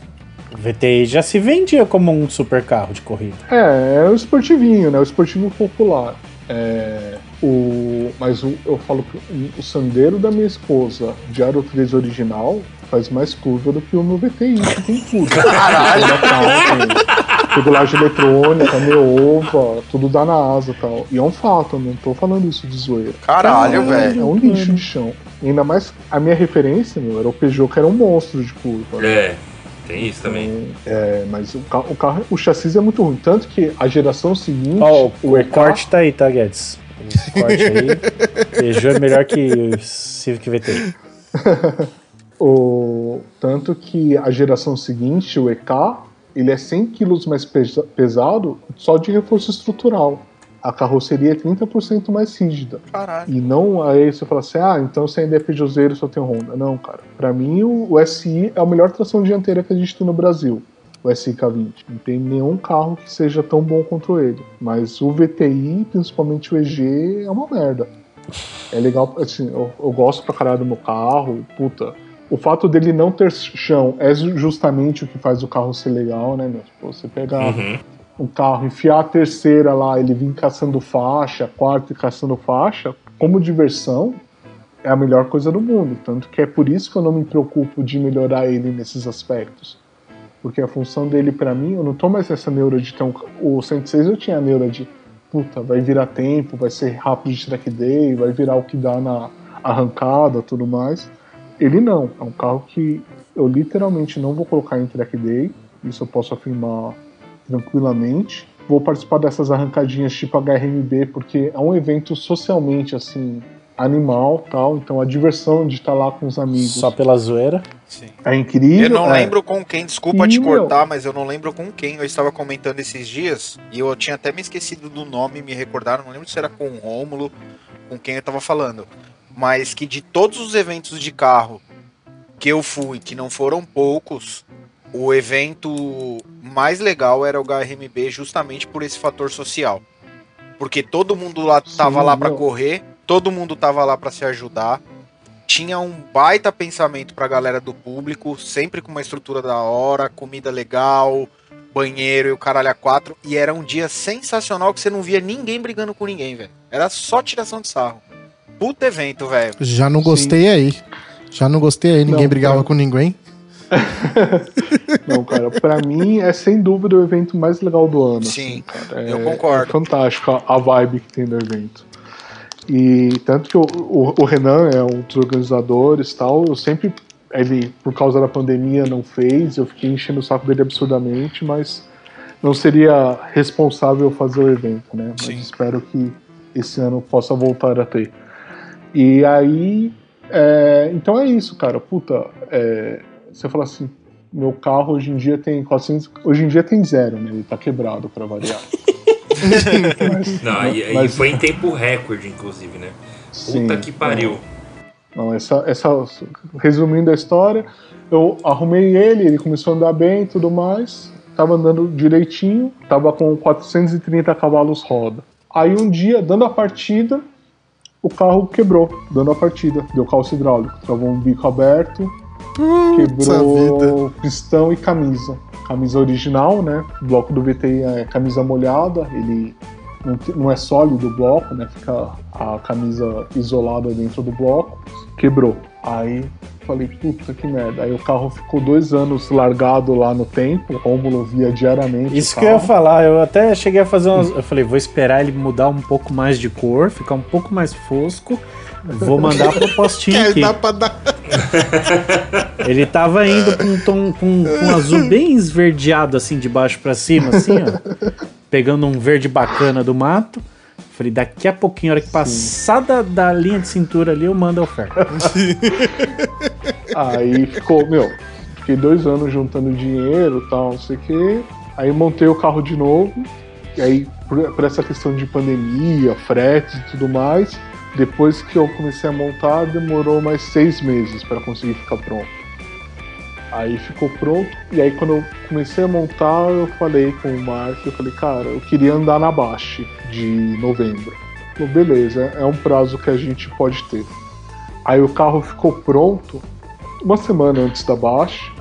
O VTI já se vendia como um super carro de corrida. É, é o esportivinho, né? O esportivo popular. É, o, mas o- eu falo que o, o Sandero da minha esposa de Aro 3 original faz mais curva do que o meu VTI, que tem tudo. Caralho! Regulagem eletrônica, neova, tudo dá na asa e tal. E é um fato, eu não tô falando isso de zoeira. Caralho, É velho. um lixo de chão. Ainda mais, a minha referência, meu, era o Peugeot, que era um monstro de curva. É, tem isso também. É, mas o carro, o carro, o chassi é muito ruim. Tanto que a geração seguinte, Ó, o, o corte tá aí, tá, Guedes? O corte aí. Peugeot é melhor que o Civic VTI. o, tanto que a geração seguinte, o EK, ele é 100 kg mais pesa- pesado só de reforço estrutural. A carroceria é 30% mais rígida. Caralho. E não aí você fala assim, ah, então você ainda é Peugeoteiro só tem Honda. Não, cara. Pra mim, o, o SI é a melhor tração dianteira que a gente tem no Brasil. O SI K20. Não tem nenhum carro que seja tão bom quanto ele. Mas o VTI, principalmente o EG, é uma merda. É legal, assim, eu, eu gosto pra caralho do meu carro, puta. O fato dele não ter chão é ju- justamente o que faz o carro ser legal, né, meu? Tipo, você pegar Uhum. um carro, enfiar a terceira lá, ele vir caçando faixa, quarto e caçando faixa, como diversão, é a melhor coisa do mundo. Tanto que é por isso que eu não me preocupo de melhorar ele nesses aspectos. Porque a função dele, pra mim, eu não tô mais nessa neura de ter um. O 106 eu tinha a neura de, puta, vai virar tempo, vai ser rápido de track day, vai virar o que dá na arrancada tudo mais. Ele não, é um carro que eu literalmente não vou colocar em track day, isso eu posso afirmar tranquilamente. Vou participar dessas arrancadinhas tipo HRMB, porque é um evento socialmente, assim, animal tal. Então a diversão de estar lá com os amigos Só pela zoeira. Sim. é incrível. Eu não é. lembro com quem, desculpa te meu? cortar, mas eu não lembro com quem. Eu estava comentando esses dias e eu tinha até me esquecido do nome, me recordaram, não lembro se era com o Rômulo, com quem eu tava falando. Mas que de todos os eventos de carro que eu fui, que não foram poucos, o evento mais legal era o HRMB justamente por esse fator social. Porque todo mundo lá Sim, tava lá para meu. correr, todo mundo tava lá para se ajudar. Tinha um baita pensamento pra galera do público, sempre com uma estrutura da hora, comida legal, banheiro e o caralho a quatro. E era um dia sensacional que você não via ninguém brigando com ninguém, velho. Era só tiração de sarro. Puta evento, velho. Já não gostei aí. Já não gostei aí, ninguém Não, brigava cara. com ninguém. Não, cara, pra mim é sem dúvida o evento mais legal do ano. Sim, assim, cara. É- eu concordo. É fantástico a- a vibe que tem do evento. E tanto que o, o- o Renan é um dos organizadores tal, eu sempre. Ele, por causa da pandemia, não fez, eu fiquei enchendo o saco dele absurdamente, mas não seria responsável fazer o evento, né? Mas Sim. espero que esse ano possa voltar a ter. E aí. é, então é isso, cara. Puta, é, você fala assim, meu carro hoje em dia tem 400. Hoje em dia tem zero, né? Ele tá quebrado pra variar. Mas- Não, e, e mas- foi em tempo recorde, inclusive, né? sim, Puta que pariu. Não, essa, essa. Resumindo a história, eu arrumei ele, ele começou a andar bem e tudo mais. Tava andando direitinho, tava com 430 cavalos roda. Aí um dia, dando a partida, o carro quebrou, dando a partida. Deu calço hidráulico, travou um bico aberto, vida. quebrou pistão e camisa. Camisa original, né? O bloco do VTI é camisa molhada, ele não, é sólido o bloco, né? Fica a camisa isolada dentro do bloco. Quebrou. Aí falei, puta que merda. Aí o carro ficou dois anos largado lá no tempo. O Rômulo via diariamente. Isso que eu ia falar, eu até cheguei a fazer umas. Eu falei, vou esperar ele mudar um pouco mais de cor, ficar um pouco mais fosco. Vou mandar pro postinho Que aí aqui. dá pra dar. Ele tava indo com um tom com, com um azul bem esverdeado, assim, de baixo pra cima, assim, ó. Pegando um verde bacana do mato. Falei, daqui a pouquinho, a hora que passar da, da linha de cintura ali, eu mando a oferta. Aí ficou, meu, fiquei dois anos juntando dinheiro e tal, não sei o quê. Aí montei o carro de novo. E aí, por, por essa questão de pandemia, frete e tudo mais, Depois que eu comecei a montar, demorou mais seis meses para conseguir ficar pronto. Aí ficou pronto, e aí quando eu comecei a montar, eu falei com o Mark, eu falei, cara, eu queria andar na Baixe de novembro. Falei, beleza, é um prazo que a gente pode ter. Aí o carro ficou pronto uma semana antes da Baixe,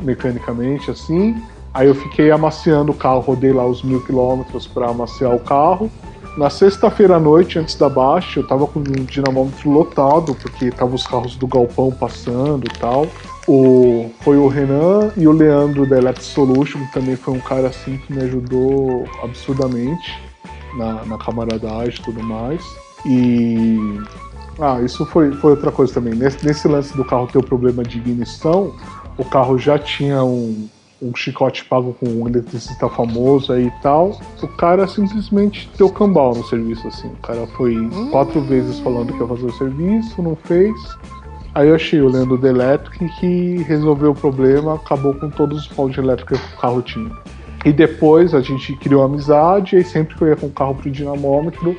mecanicamente assim. Aí eu fiquei amaciando o carro, rodei lá os mil quilômetros para amaciar o carro. Na sexta-feira à noite, antes da baixa, eu tava com um dinamômetro lotado, porque tava os carros do galpão passando e tal. O, foi o Renan e o Leandro da Electric Solution, que também foi um cara assim que me ajudou absurdamente na, na camaradagem e tudo mais. E. Ah, isso foi, foi outra coisa também. Nesse, nesse lance do carro ter o problema de ignição, o carro já tinha um, um chicote pago com um eletricista famoso aí e tal. O cara simplesmente deu cambal no serviço, assim. O cara foi hum. quatro vezes falando que ia fazer o serviço, não fez. Aí eu achei o Leandro da Electric que resolveu o problema, acabou com todos os paus de elétrica que o carro tinha. E depois a gente criou amizade, e sempre que eu ia com o carro pro dinamômetro,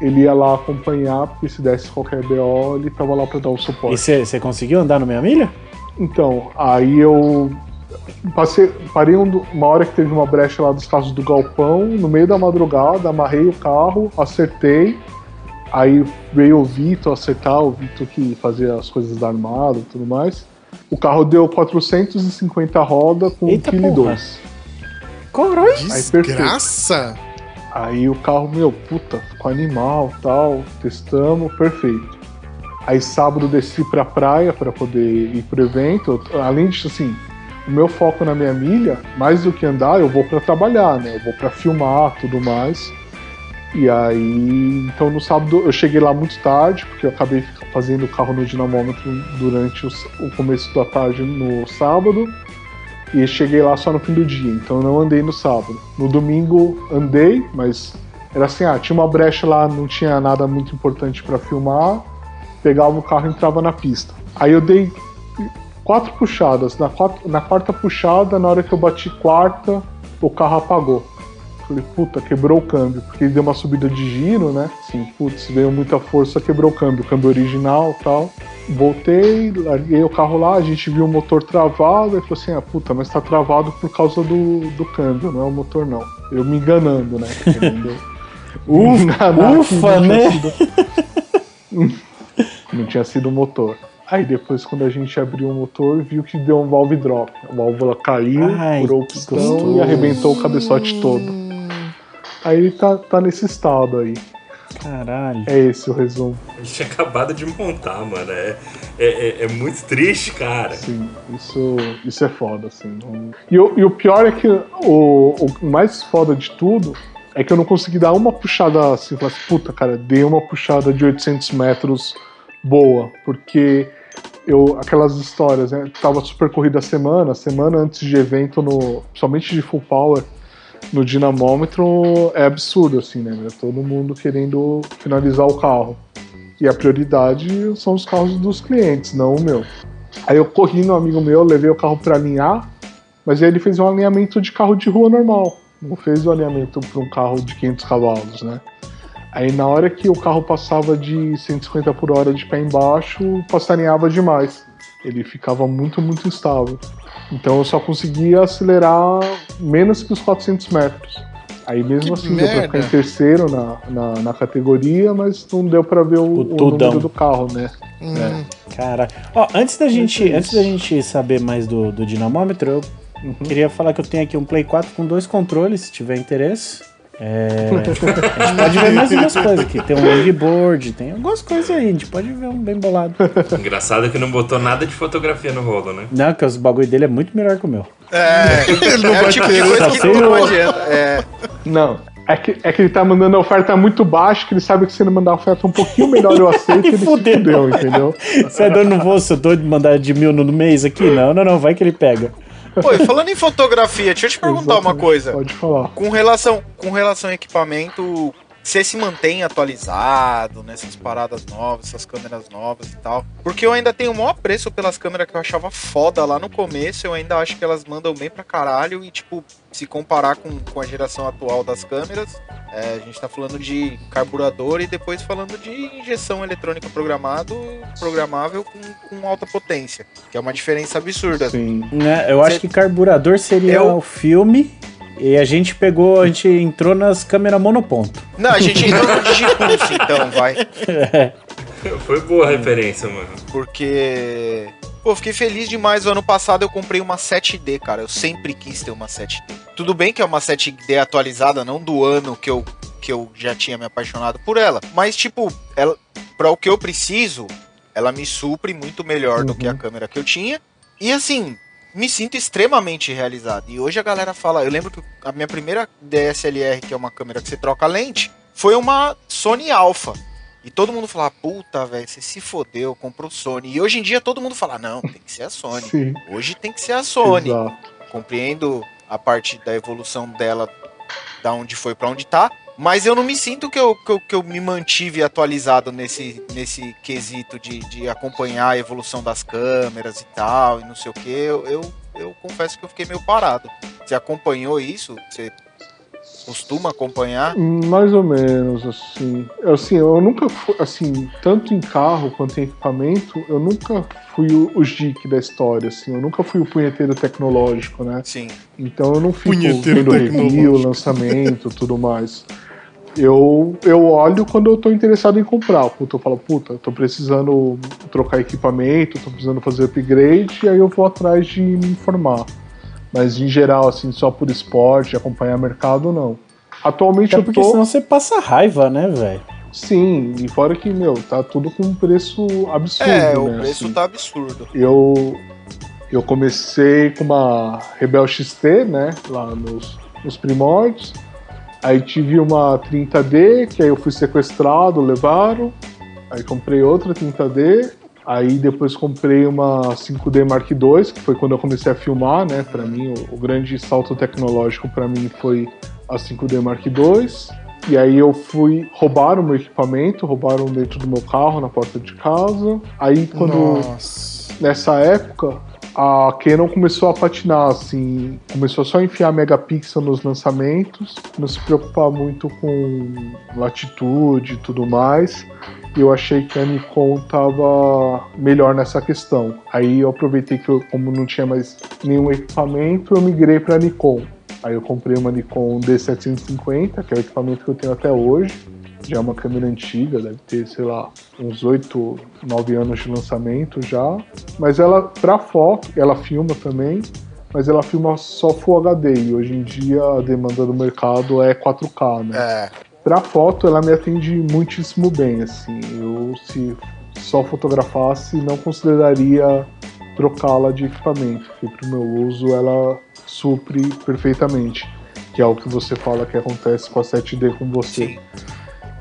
ele ia lá acompanhar, porque se desse qualquer BO, ele tava lá pra dar o suporte. E você conseguiu andar no meia milha? Então, aí eu passei, parei uma hora que teve uma brecha lá dos carros do galpão, no meio da madrugada, amarrei o carro, acertei. Aí veio o Vitor acertar, o Vitor que fazia as coisas da armada e tudo mais. O carro deu 450 rodas com 1,2 kg. Aí, aí o carro, meu, puta, ficou animal tal, testamos, perfeito. Aí sábado desci pra praia para poder ir pro evento. Além disso, assim, o meu foco na minha milha, mais do que andar, eu vou para trabalhar, né? Eu vou para filmar, tudo mais. E aí, então no sábado eu cheguei lá muito tarde, porque eu acabei fazendo o carro no dinamômetro durante o começo da tarde no sábado. E cheguei lá só no fim do dia, então não andei no sábado. No domingo andei, mas era assim, ah, tinha uma brecha lá, não tinha nada muito importante para filmar. Pegava o carro e entrava na pista. Aí eu dei quatro puxadas. Na, quatro, na quarta puxada, na hora que eu bati quarta, o carro apagou. Falei, puta, quebrou o câmbio, porque deu uma subida de giro, né? Assim, putz, veio muita força, quebrou o câmbio, o câmbio original tal. Voltei, larguei o carro lá, a gente viu o motor travado, e falou assim, ah, puta, mas tá travado por causa do, do câmbio, não é o motor não. Eu me enganando, né? ufa, ufa né? Não tinha sido o motor. Aí depois, quando a gente abriu o motor, viu que deu um valve drop. A válvula caiu, Ai, furou o pistão e arrebentou o cabeçote todo. Aí tá, tá nesse estado aí. Caralho. É esse o resumo. A gente tinha acabado de montar, mano. É, é, é, é muito triste, cara. Sim, isso, isso é foda, assim. E, o, e o pior é que o, o mais foda de tudo é que eu não consegui dar uma puxada assim, falar assim, puta, cara, dei uma puxada de 800 metros boa, porque eu aquelas histórias, né? Tava super corrida a semana, semana antes de evento no, somente de full power no dinamômetro é absurdo assim, né? Todo mundo querendo finalizar o carro. E a prioridade são os carros dos clientes, não o meu. Aí eu corri no amigo meu, levei o carro para alinhar, mas ele fez um alinhamento de carro de rua normal, não fez o alinhamento para um carro de 500 cavalos, né? Aí na hora que o carro passava de 150 por hora de pé embaixo, passarinhava demais. Ele ficava muito, muito instável. Então eu só conseguia acelerar menos que os 400 metros. Aí mesmo que assim merda. deu pra ficar em terceiro na, na, na, categoria, mas não deu para ver o, o, o número do carro, né? Hum. É. Cara, ó, antes da gente, antes da gente saber mais do, do dinamômetro, eu uhum. queria falar que eu tenho aqui um Play 4 com dois controles, se tiver interesse. É, a gente pode ver mais umas coisas aqui. Tem um waveboard, tem algumas coisas aí. A gente pode ver um bem bolado. Engraçado que não botou nada de fotografia no rolo, né? Não, que os bagulho dele é muito melhor que o meu. É, ele não é vai tipo coisa tá que não adianta. É. Não. É que, é que ele tá mandando a oferta muito baixa, que ele sabe que se ele mandar a oferta um pouquinho melhor eu aceito, ele fudeu, se fudeu, entendeu? Você é dono, não vou, sou doido de mandar de mil no mês aqui? Não, não, não, vai que ele pega. Pô, e falando em fotografia, deixa eu te perguntar Exatamente, uma coisa. Pode falar. Com relação, com relação ao equipamento, você se mantém atualizado nessas paradas novas, essas câmeras novas e tal. Porque eu ainda tenho o maior preço pelas câmeras que eu achava foda lá no começo. Eu ainda acho que elas mandam bem pra caralho. E, tipo, se comparar com, com a geração atual das câmeras, é, a gente tá falando de carburador e depois falando de injeção eletrônica programado, programável com, com alta potência. Que é uma diferença absurda. Sim. Né, eu acho Cê- que carburador seria Eu- o filme. E a gente pegou, a gente entrou nas câmeras monoponto. Não, a gente entrou no Digipulse, então, vai. Foi boa a referência, mano. Porque. Pô, fiquei feliz demais. O ano passado eu comprei uma 7D, cara. Eu sempre quis ter uma 7D. Tudo bem que é uma 7D atualizada, não do ano que eu, que eu já tinha me apaixonado por ela. Mas, tipo, ela, pra o que eu preciso, ela me supre muito melhor do que a câmera que eu tinha. E assim, me sinto extremamente realizado. E hoje a galera fala. Eu lembro que a minha primeira DSLR, que é uma câmera que você troca lente, foi uma Sony Alpha. E todo mundo fala, puta, velho, você se fodeu, comprou Sony. E hoje em dia todo mundo fala, não, tem que ser a Sony. Sim. Hoje tem que ser a Sony. Exato. Compreendo a parte da evolução dela, da onde foi pra onde tá. Mas eu não me sinto que eu, que eu, que eu me mantive atualizado nesse, nesse quesito de, de acompanhar a evolução das câmeras e tal, e não sei o que. Eu, eu, eu confesso que eu fiquei meio parado. Você acompanhou isso? Você costuma acompanhar? Mais ou menos, assim. Assim, eu nunca fui, assim, tanto em carro quanto em equipamento, eu nunca fui o, o geek da história, assim. Eu nunca fui o punheteiro tecnológico, né? Sim. Então eu não fico Punheteiro vendo review, lançamento, tudo mais. Eu, eu olho quando eu tô interessado em comprar. Puta, eu falo, puta, tô precisando trocar equipamento, tô precisando fazer upgrade, e aí eu vou atrás de me informar. Mas em geral, assim, só por esporte, acompanhar mercado, não. Atualmente Até eu porque tô. senão você passa raiva, né, velho? Sim, e fora que, meu, tá tudo com um preço absurdo. É, né, o preço assim. tá absurdo. Eu, eu comecei com uma Rebel XT, né? Lá nos, nos primórdios. Aí tive uma 30D, que aí eu fui sequestrado, levaram. Aí comprei outra 30D. Aí depois comprei uma 5D Mark II, que foi quando eu comecei a filmar, né? Para mim, o, o grande salto tecnológico para mim foi a 5D Mark II. E aí eu fui roubar o meu equipamento, roubaram dentro do meu carro, na porta de casa. Aí quando Nossa. nessa época, a Canon começou a patinar, assim, começou só a enfiar megapixel nos lançamentos, não se preocupar muito com latitude e tudo mais. E eu achei que a Nikon tava melhor nessa questão. Aí eu aproveitei que eu, como não tinha mais nenhum equipamento, eu migrei para Nikon. Aí eu comprei uma Nikon D750, que é o equipamento que eu tenho até hoje. Já é uma câmera antiga, deve ter, sei lá, uns 8, 9 anos de lançamento já. Mas ela, pra foto, ela filma também, mas ela filma só Full HD. E hoje em dia a demanda do mercado é 4K, né? É. Pra foto, ela me atende muitíssimo bem, assim. Eu, se só fotografasse, não consideraria trocá-la de equipamento, porque pro meu uso ela supre perfeitamente, que é o que você fala que acontece com a 7D com você. Sim.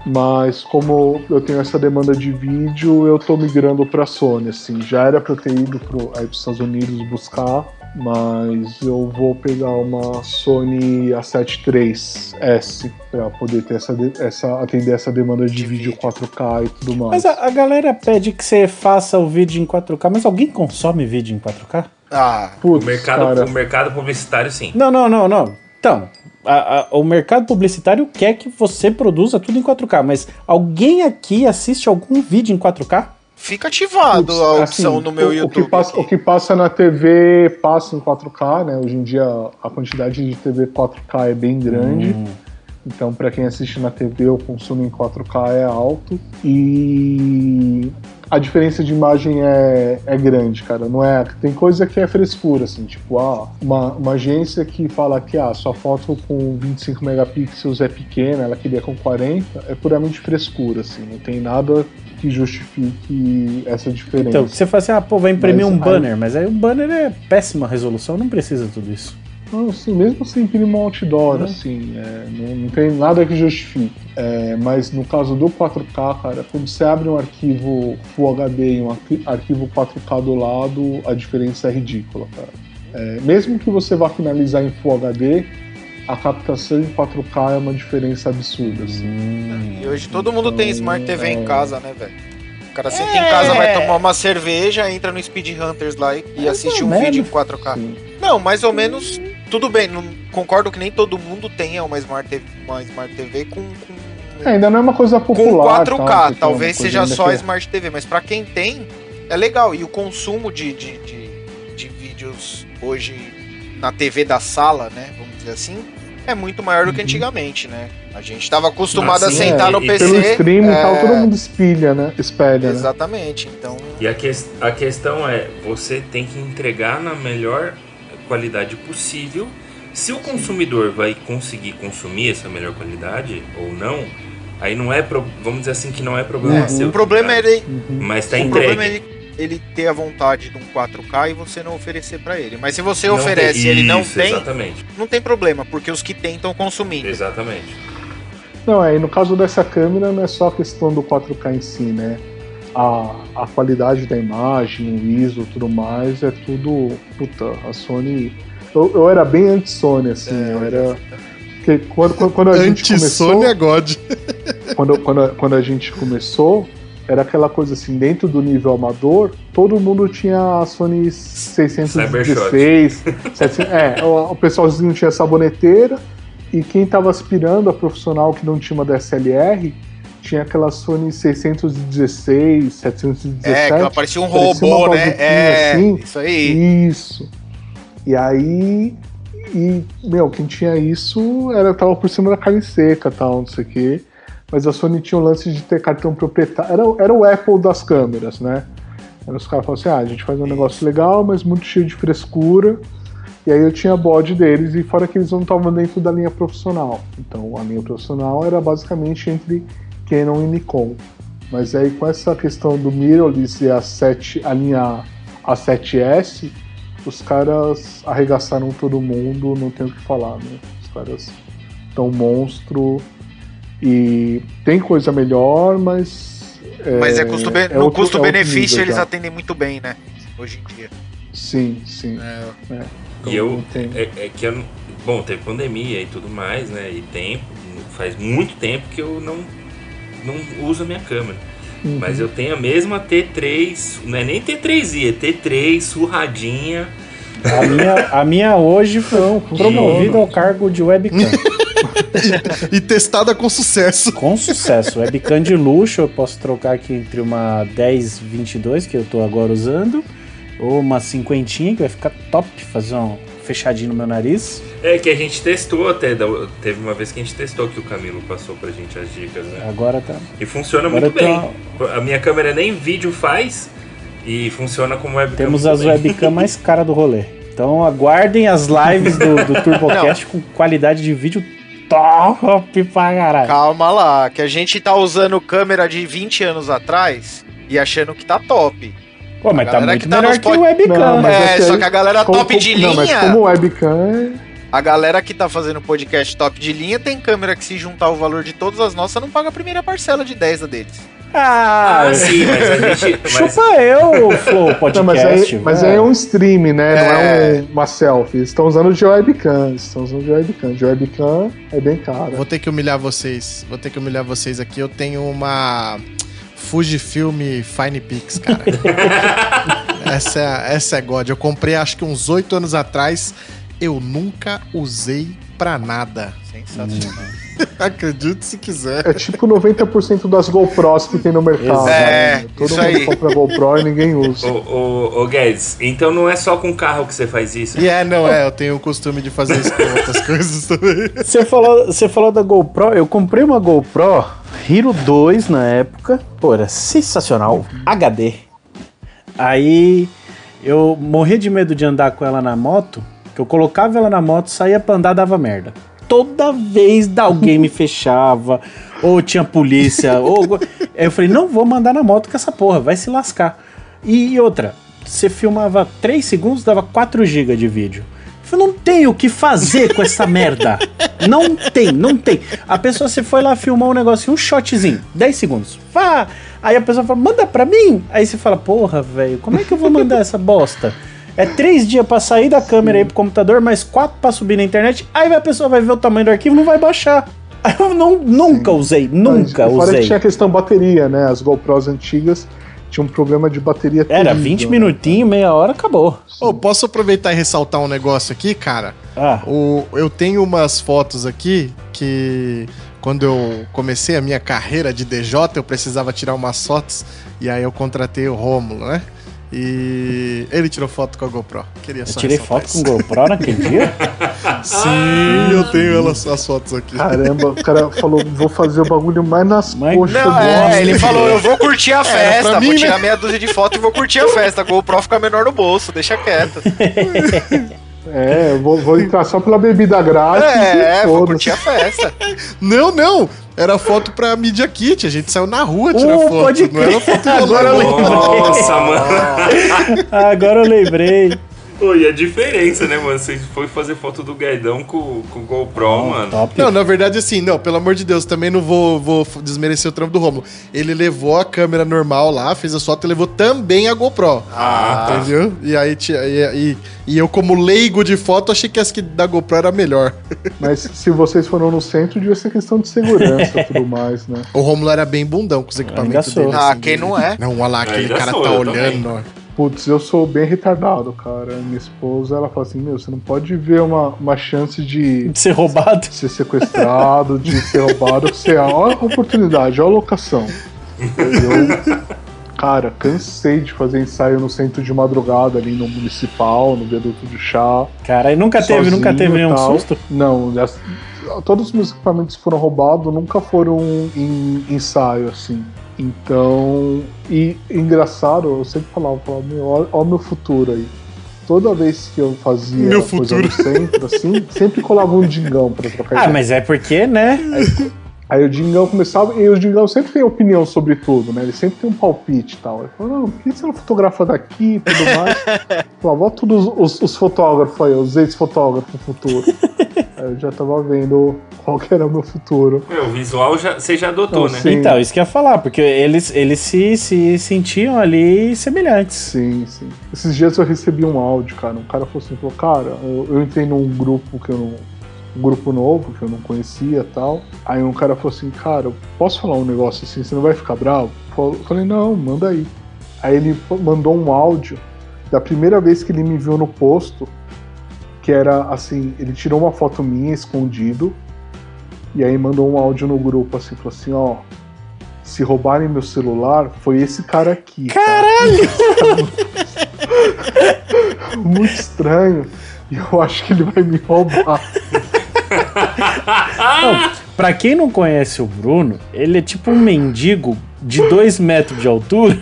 Mas como eu tenho essa demanda de vídeo, eu tô migrando pra Sony, assim. Já era pra eu ter ido pro, aí pros Estados Unidos buscar, mas eu vou pegar uma Sony A7 IIIS pra poder ter essa, essa atender essa demanda de, De vídeo vídeo. 4K e tudo mais. Mas a, a galera pede que você faça o vídeo em 4K, mas alguém consome vídeo em 4K? Ah, O Putz, mercado, cara, o mercado publicitário, sim. Não, não, não, não. Então, a- a- o mercado publicitário quer que você produza tudo em 4K, mas alguém aqui assiste algum vídeo em 4K? fica ativado Putz, a opção assim, no meu o, YouTube. O que, passa, o que passa na TV passa em 4K, né? Hoje em dia a quantidade de TV 4K é bem grande. Hum. Então, para quem assiste na TV, o consumo em 4K é alto. E a diferença de imagem é, é grande, cara. Não é, tem coisa que é frescura, assim, tipo, ah, uma, uma agência que fala que ah, sua foto com 25 megapixels é pequena, ela queria com 40, é puramente frescura, assim, não tem nada que justifique essa diferença. Então, você fala assim, ah, pô, vai imprimir Mas um aí- banner, mas aí o banner é péssima resolução, não precisa tudo isso. Assim, mesmo sem imprimir um outdoor, Uhum. assim, é, não, não tem nada que justifique. É, mas no caso do 4K, cara, quando você abre um arquivo Full HD e um arqui- arquivo 4K do lado, a diferença é ridícula, cara. É, mesmo que você vá finalizar em Full HD, a captação em 4K é uma diferença absurda, assim. Hum, E hoje todo mundo tem Então, Smart TV em é. casa, né, velho? O cara senta em casa, vai tomar uma cerveja, entra no Speed Hunters lá e, e assiste um menos. vídeo em 4K. Sim. Não, mais ou menos, tudo bem. Não, concordo que nem todo mundo tenha uma Smart TV, uma Smart TV com, com, É, ainda não é uma coisa com popular. 4K. tá? É Talvez seja só que- Smart TV, mas pra quem tem, é legal. E o consumo de, de, de, de vídeos hoje na TV da sala, né? Vamos dizer assim, é muito maior do que Uhum. antigamente, né? A gente tava acostumado Ah, a sentar é, no e PC. Pelo streaming e é, tal, todo mundo espelha, né? Espelha, né? Exatamente. Então, E a, ques- a questão é, você tem que entregar na melhor qualidade possível. Se o consumidor vai conseguir consumir essa melhor qualidade ou não, aí não é, pro- vamos dizer assim que não é problema é, seu. o problema é ele, Mas tá o entregue. problema é ele, ele ter a vontade de um 4K e você não oferecer pra ele. Mas se você Não oferece tem- e ele não Isso, tem, Exatamente, não tem problema, porque os que tem estão consumindo. exatamente. Não, é, e no caso dessa câmera não é só a questão do 4K em si, né? A, a qualidade da imagem, o ISO e tudo mais, é tudo. Puta, a Sony. Eu, eu era bem anti-Sony, assim, É, eu era. Porque quando, quando, quando a gente começou. Anti-Sônia God. Quando, quando, a- quando a gente começou, era aquela coisa assim, dentro do nível amador, todo mundo tinha a Sony 616. 700, é, o, o pessoalzinho tinha saboneteira, e quem tava aspirando a profissional que não tinha uma DSLR, tinha aquela Sony 616, 717. É, que ela parecia um parecia robô, né? É, assim. isso aí. Isso. E aí. E, meu, quem tinha isso era tava por cima da carne seca tal, não sei o quê. Mas a Sony tinha o lance de ter cartão proprietário. Era, era o Apple das câmeras, né? Aí os caras falavam assim: ah, a gente faz um negócio legal, mas muito cheio de frescura. E aí eu tinha bode deles, e fora que eles não estavam dentro da linha profissional. Então a linha profissional era basicamente entre Canon e Nikon. Mas aí com essa questão do mirrorless e a, 7, a linha A7S, os caras arregaçaram todo mundo, não tem o que falar, né? Os caras estão monstro e tem coisa melhor, mas. Mas é custo é no custo-benefício é eles já. atendem muito bem, né? Hoje em dia. Sim, sim. É, Então, E eu, não tem- é, é que eu, bom, teve pandemia e tudo mais, né? E tempo, faz muito tempo que eu não, não uso a minha câmera. Uhum. Mas eu tenho a mesma T3, não é nem T3i, é T3 surradinha. A minha, a minha hoje foi promovida ao cargo de webcam. E testada com sucesso. Com sucesso. Webcam de luxo, eu posso trocar aqui entre uma 1022, que eu tô agora usando, ou uma cinquentinha, que vai ficar top, fazer um fechadinho no meu nariz. É que a gente testou até, teve uma vez que a gente testou que o Camilo passou pra gente as dicas, né? Agora tá. E funciona Agora muito bem. tô- A minha câmera nem vídeo faz e funciona como webcam. Temos as webcam mais caras do rolê. Então aguardem as lives do, do TurboCast com qualidade de vídeo top pra caralho. Calma lá, que a gente tá usando câmera de 20 anos atrás e achando que tá top. Pô, mas tá galera muito que tá melhor que o webcam. Não, mas é, é só aí- que a galera Como- top de como- Não, mas linha. como webcam é. A galera que tá fazendo podcast top de linha tem câmera que se juntar o valor de todas as nossas não paga a primeira parcela de 10 da deles. Ah, Ah, sim, mas a gente. Mas, chupa eu, Flow Podcast. Não, mas aí, mas aí é velho. um stream, né? Não É. é um- uma selfie. Eles estão usando de webcam. Eles estão usando de webcam. De webcam é bem caro. Vou ter que humilhar vocês. Vou ter que humilhar vocês aqui. Eu tenho uma Fujifilm Fine Pix, cara. essa, é, essa é God. Eu comprei acho que uns oito anos atrás. Eu nunca usei pra nada. Sensacional. Acredite se quiser. É tipo 90% das GoPros que tem no mercado. É, né? Todo isso mundo aí. compra GoPro e ninguém usa. Ô, ô, ô, Guedes, então não é só com carro que você faz isso? E é, não é. Eu tenho o costume de fazer isso com outras coisas também. Você falou, você falou da GoPro, eu comprei uma GoPro Hero 2 na época, pô, era sensacional, HD. Aí eu morria de medo de andar com ela na moto, que eu colocava ela na moto, saía pra andar, dava merda. Toda vez da- alguém me fechava, ou tinha polícia, ou. Aí eu falei, não vou mandar na moto com essa porra, vai se lascar. E outra, você filmava 3 segundos, dava 4 GB de vídeo. Eu não tem o que fazer com essa merda. Não tem, não tem. A pessoa, você foi lá filmar um negocinho, um shotzinho, 10 segundos. Vá! Aí a pessoa fala, manda pra mim. Aí você fala, porra, velho, como é que eu vou mandar essa bosta? É três dias pra sair da câmera aí pro computador, mais quatro pra subir na internet. Aí a pessoa vai ver o tamanho do arquivo e não vai baixar. Eu não, nunca usei, nunca Mas, Fora usei. que tinha a questão bateria, né? As GoPros antigas tinham um problema de bateria Era terrível, 20 né? minutinhos, meia hora, acabou. Ô, posso aproveitar e ressaltar um negócio aqui, cara? Ah, O, eu tenho umas fotos aqui que quando eu comecei a minha carreira de DJ, eu precisava tirar umas fotos e aí eu contratei o Rômulo, né? E ele tirou foto com a GoPro. Queria eu só tirei ressaltar foto com isso. GoPro naquele dia. Sim, eu tenho elas, as fotos aqui. Caramba, o cara falou, vou fazer o bagulho mais nas Mas- coxas Não, do é, homem. ele falou, eu vou curtir a festa, pra mim, vou né? tirar meia dúzia de foto e vou curtir a festa. A GoPro fica menor no bolso, deixa quieto. É, eu vou, vou entrar só pela bebida grátis. É, e vou curtir a festa. Não, não. Era foto pra Media Kit. A gente saiu na rua tirar Uh, foto. pode não era foto Agora eu lembrei. Nossa, mano. Agora eu lembrei. Pô, e a diferença, né, mano? Você foi fazer foto do Guedão com, com o GoPro, mano. Top. Não, na verdade, assim, não, pelo amor de Deus, também não vou, vou desmerecer o trampo do Romulo. Ele levou a câmera normal lá, fez a foto e levou também a GoPro. Ah, tá. Entendeu? E aí, e, e, e eu, como leigo de foto, achei que essa que da GoPro era melhor. Mas se vocês foram no centro, devia ser questão de segurança e tudo mais, né? O Romulo era bem bundão com os equipamentos dele. Ah, assim, quem de- não é? Não, olha lá, aquele cara sou, tá olhando. ó. Putz, eu sou bem retardado, cara. Minha esposa, ela fala assim, meu, você não pode ver uma, uma chance de De ser roubado. ser sequestrado, de ser roubado, você, olha a oportunidade, olha a locação. Eu, cara, cansei de fazer ensaio no centro de madrugada, ali no municipal, no viaduto do chá. Cara, e nunca teve, nunca teve nenhum tal. susto? Não, todos os meus equipamentos foram roubados nunca foram em ensaio, assim. Então, e engraçado, eu sempre falava, falava meu, olha, olha o meu futuro aí. Toda vez que eu fazia Meu coisa futuro. no centro, assim, sempre colava um dingão pra trocar Ah, ideia. mas é porque, né? Aí o Dingão começava, e o Dingão sempre tem opinião sobre tudo, né? Ele sempre tem um palpite e tal. Ele falou, não, por que você não fotografa daqui e tudo mais? Falava, ó, todos os, os fotógrafos aí, os ex-fotógrafos futuro. eu já tava vendo qual que era o meu futuro. Meu, o visual já, você já adotou, Não, né? sim. Então, isso que eu ia falar, porque eles, eles se, se sentiam ali semelhantes. Sim, sim. Esses dias eu recebi um áudio, cara. Um cara falou assim, falou, cara, eu, eu entrei num grupo que eu não. Um grupo novo que eu não conhecia e tal. Aí um cara falou assim, cara, eu posso falar um negócio assim, você não vai ficar bravo? Eu falei, não, manda aí. Aí ele mandou um áudio da primeira vez que ele me viu no posto, que era assim, ele tirou uma foto minha escondido, e aí mandou um áudio no grupo assim, falou assim, ó. Se roubarem meu celular, foi esse cara aqui. tá? muito estranho. E eu acho que ele vai me roubar. Pra quem não conhece o Bruno, ele é tipo um mendigo de dois metros de altura.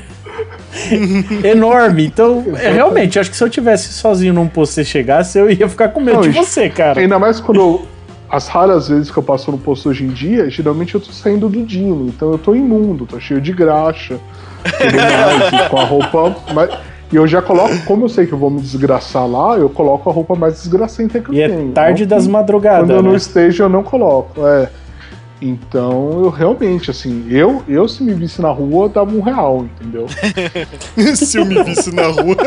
enorme. Então, é, realmente, acho que se eu tivesse sozinho num posto e chegasse, eu ia ficar com medo Não, de e- você, cara. Ainda mais quando. eu- as raras vezes que eu passo no posto hoje em dia, geralmente eu tô saindo do Dino. Então eu tô imundo, tô cheio de graxa. Tudo mais, e com a roupa. mas- e eu já coloco, como eu sei que eu vou me desgraçar lá, eu coloco a roupa mais desgracenta que eu E é tenho. tarde Não das que- madrugadas, Quando eu não né? esteja, eu não coloco. É. Então, eu realmente, assim, eu, eu se me visse na rua, eu dava um real, entendeu? Se eu me visse na rua.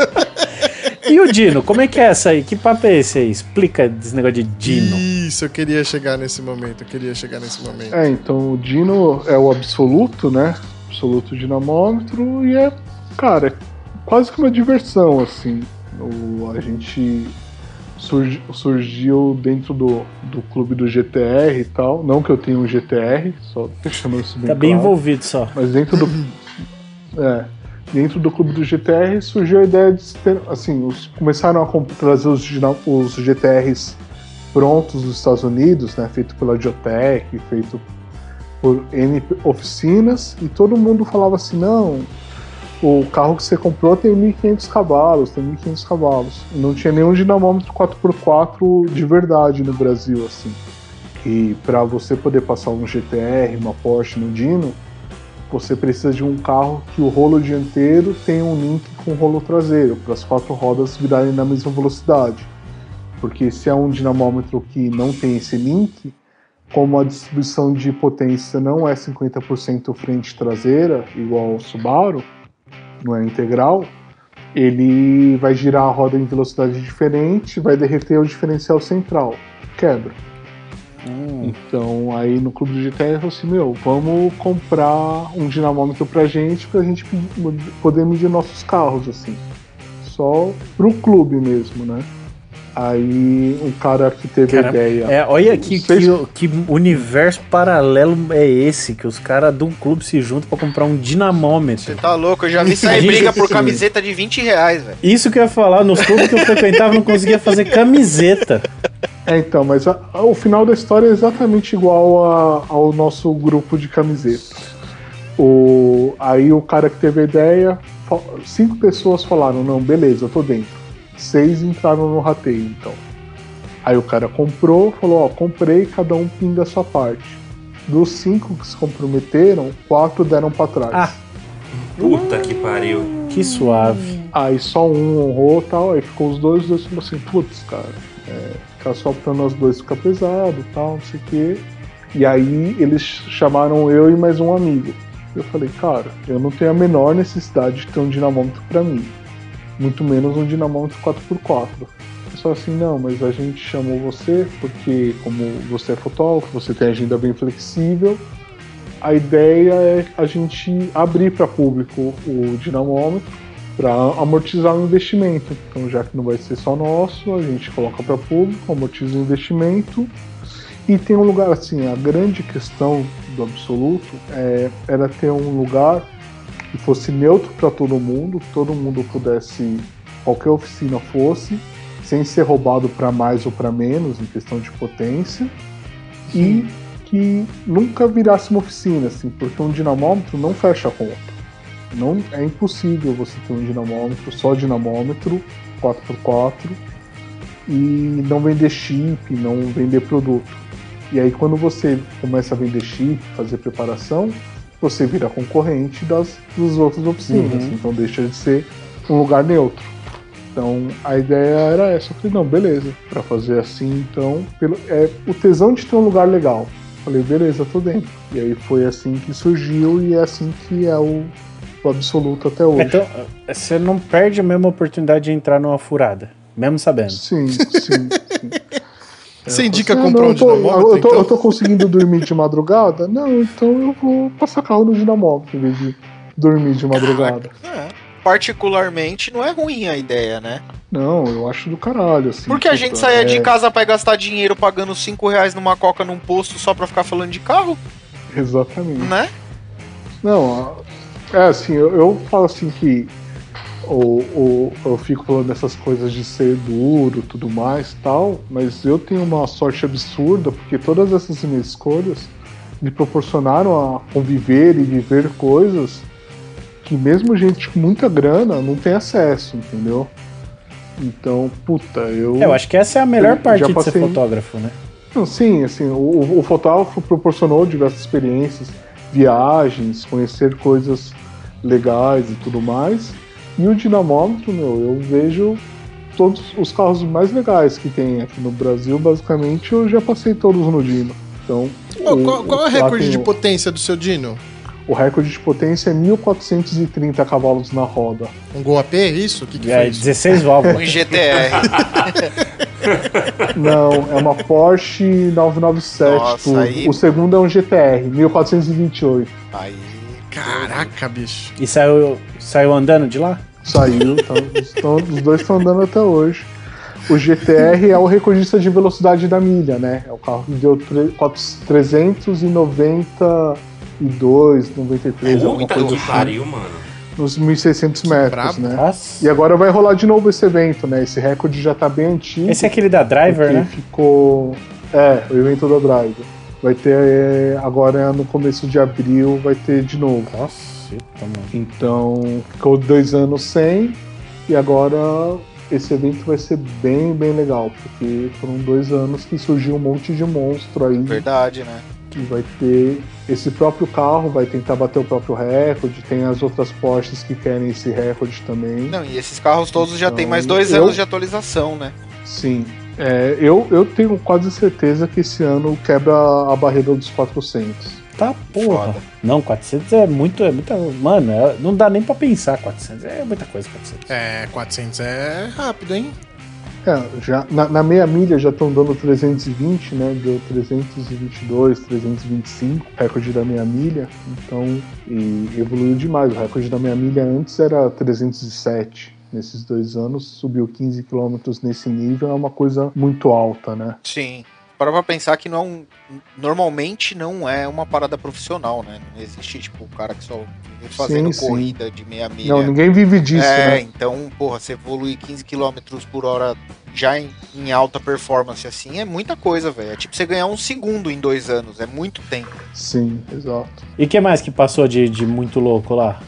E o Dino, como é que é essa aí? Que papo é esse aí? Explica desse negócio de Dino. Isso, eu queria chegar nesse momento. Eu queria chegar nesse momento. É, então o Dino é o absoluto, né? Absoluto dinamômetro e é, cara, é quase que uma diversão, assim. O, a gente surgi- surgiu dentro do, do clube do GTR e tal. Não que eu tenha um GTR, só deixando isso bem Tá bem claro. envolvido só. Mas dentro do. É. Dentro do clube do GTR surgiu a ideia de ter, assim, os, começaram a trazer os, os GTRs prontos dos Estados Unidos, né, feito pela Geotech, feito por N oficinas, e todo mundo falava assim, não, o carro que você comprou tem 1.500 cavalos, tem 1.500 cavalos. Não tinha nenhum dinamômetro 4x4 de verdade no Brasil, assim. E para você poder passar um GTR, uma Porsche no Dino, você precisa de um carro que o rolo dianteiro tenha um link com o rolo traseiro, para as quatro rodas virarem na mesma velocidade. Porque se é um dinamômetro que não tem esse link, como a distribuição de potência não é 50% frente traseira, igual o Subaru, não é integral, ele vai girar a roda em velocidade diferente, vai derreter o diferencial central, quebra. Hum. Então aí no clube do GTR eu falei assim, meu, vamos comprar um dinamômetro pra gente pra gente poder medir nossos carros, assim. Só pro clube mesmo, né? Aí um cara que teve a Caramba, ideia. É, olha que, que, que universo paralelo é esse, que os caras de um clube se juntam pra comprar um dinamômetro. Você tá louco? Eu já vi sair briga por camiseta de 20 reais, velho. Isso que eu ia falar, nos clubes que eu frequentava não conseguia fazer camiseta. É, então, mas a- a- o final da história é exatamente igual a- ao nosso grupo de camisetas. O, aí o cara que teve a ideia, cinco pessoas falaram, não, beleza, eu tô dentro. Seis entraram no rateio, então. Aí o cara comprou, falou, ó, comprei, cada um pinga a sua parte. Dos cinco que se comprometeram, quatro deram pra trás. Ah. Puta que pariu. Que suave. Aí só um honrou e tal, aí ficou os dois, os dois falaram assim, putz, cara, é, ficar só pra nós dois fica pesado e tal, não sei o quê. E aí eles chamaram eu e mais um amigo. Eu falei, cara, eu não tenho a menor necessidade de ter um dinamômetro pra mim. Muito menos um dinamômetro 4x4. Só assim, não, mas a gente chamou você porque como você é fotógrafo, você tem agenda bem flexível, a ideia é a gente abrir para público o dinamômetro para amortizar o investimento. Então, já que não vai ser só nosso, a gente coloca para público, amortiza o investimento. E tem um lugar assim, a grande questão do absoluto é, era ter um lugar que fosse neutro para todo mundo, que todo mundo pudesse, qualquer oficina fosse, sem ser roubado para mais ou para menos em questão de potência. E que nunca virasse uma oficina, assim, porque um dinamômetro não fecha a conta. Não, é impossível você ter um dinamômetro, só dinamômetro, 4x4, e não vender chip, não vender produto. E aí quando você começa a vender chip, fazer preparação, você vira concorrente das, das outras oficinas, Uhum. então deixa de ser um lugar neutro. Então a ideia era essa. Eu falei, não, beleza, para fazer assim, então, pelo, é o tesão de ter um lugar legal. Falei, beleza, tô dentro. E aí foi assim que surgiu e é assim que é o, o absoluto até hoje. Então, você não perde a mesma oportunidade de entrar numa furada, mesmo sabendo. Sim, sim, sim. Você indica Ah, comprar não, um tô, dinamômetro, eu, tô, então? eu tô conseguindo dormir de madrugada? Não, então eu vou passar carro no dinamômetro em vez de dormir de madrugada. É. Particularmente, não é ruim a ideia, né? Não, eu acho do caralho, assim. Porque a puta, gente saia de é, casa pra gastar dinheiro pagando 5 reais numa coca num posto só pra ficar falando de carro, Exatamente. né? Não, a- é assim, eu, eu falo assim que o, o, eu fico falando dessas coisas de ser duro tudo mais tal, mas eu tenho uma sorte absurda porque todas essas minhas escolhas me proporcionaram a conviver e viver coisas que mesmo gente com muita grana não tem acesso, entendeu? Então, puta, eu. É, eu acho que essa é a melhor parte de ser fotógrafo, né? Sim, assim, o, o fotógrafo proporcionou diversas experiências, viagens, conhecer coisas legais e tudo mais. E o dinamômetro, meu, eu vejo todos os carros mais legais que tem aqui no Brasil, basicamente, eu já passei todos no Dino. Então, Ô, qual, qual é o recorde tem de o- potência do seu Dino? O recorde de potência é 1430 cavalos na roda. Um Gol AP, isso? O que, que E foi isso? 16 Um válvulas. GTR. Não, é uma Porsche 997. Nossa, tudo. aí- O segundo é um GTR, 1428. Aí. Caraca, bicho. E saiu, saiu andando de lá? Saiu, tá, estão- os dois estão andando até hoje. O GTR é o recordista de velocidade da milha, né? É o carro que deu tre- 4- 392, 93, alguma Puta coisa que assim, pariu, mano. nos 1.600 metros, né? Nossa. E agora vai rolar de novo esse evento, né? Esse recorde já tá bem antigo. Esse é aquele da Driver, né? ficou. É, o evento da Drive. Vai ter é, agora no começo de abril, vai ter de novo. Nossa, eita, mano. Então ficou dois anos sem e agora esse evento vai ser bem, bem legal, porque foram dois anos que surgiu um monte de monstro aí Verdade, né? que vai ter esse próprio carro, vai tentar bater o próprio recorde, tem as outras Porsches que querem esse recorde também. Não, e esses carros todos já Então, tem mais dois eu- anos de atualização, né? Sim. É, eu, eu tenho quase certeza que esse ano quebra a barreira dos 400. Tá porra. Foda. Não, 400 é muito, é muita. Mano, é- não dá nem pra pensar 400. É muita coisa 400. É, 400 é rápido, hein? É, já, na, na meia milha já estão dando 320, né? Deu 322, 325, recorde da meia milha. Então, e evoluiu demais. O recorde da meia milha antes era 307. Nesses dois anos, subiu 15 quilômetros nesse nível, é uma coisa muito alta, né? Sim. Para pra pensar que não é um- normalmente não é uma parada profissional, né? Não existe, tipo, o cara que só vive fazendo Sim, sim. corrida de meia milha. Não, ninguém vive disso, é, né? então, porra, você evoluir 15 km por hora já em, em alta performance assim é muita coisa, velho. É tipo você ganhar um segundo em dois anos, é muito tempo. Sim, exato. E o que mais que passou de, de muito louco lá?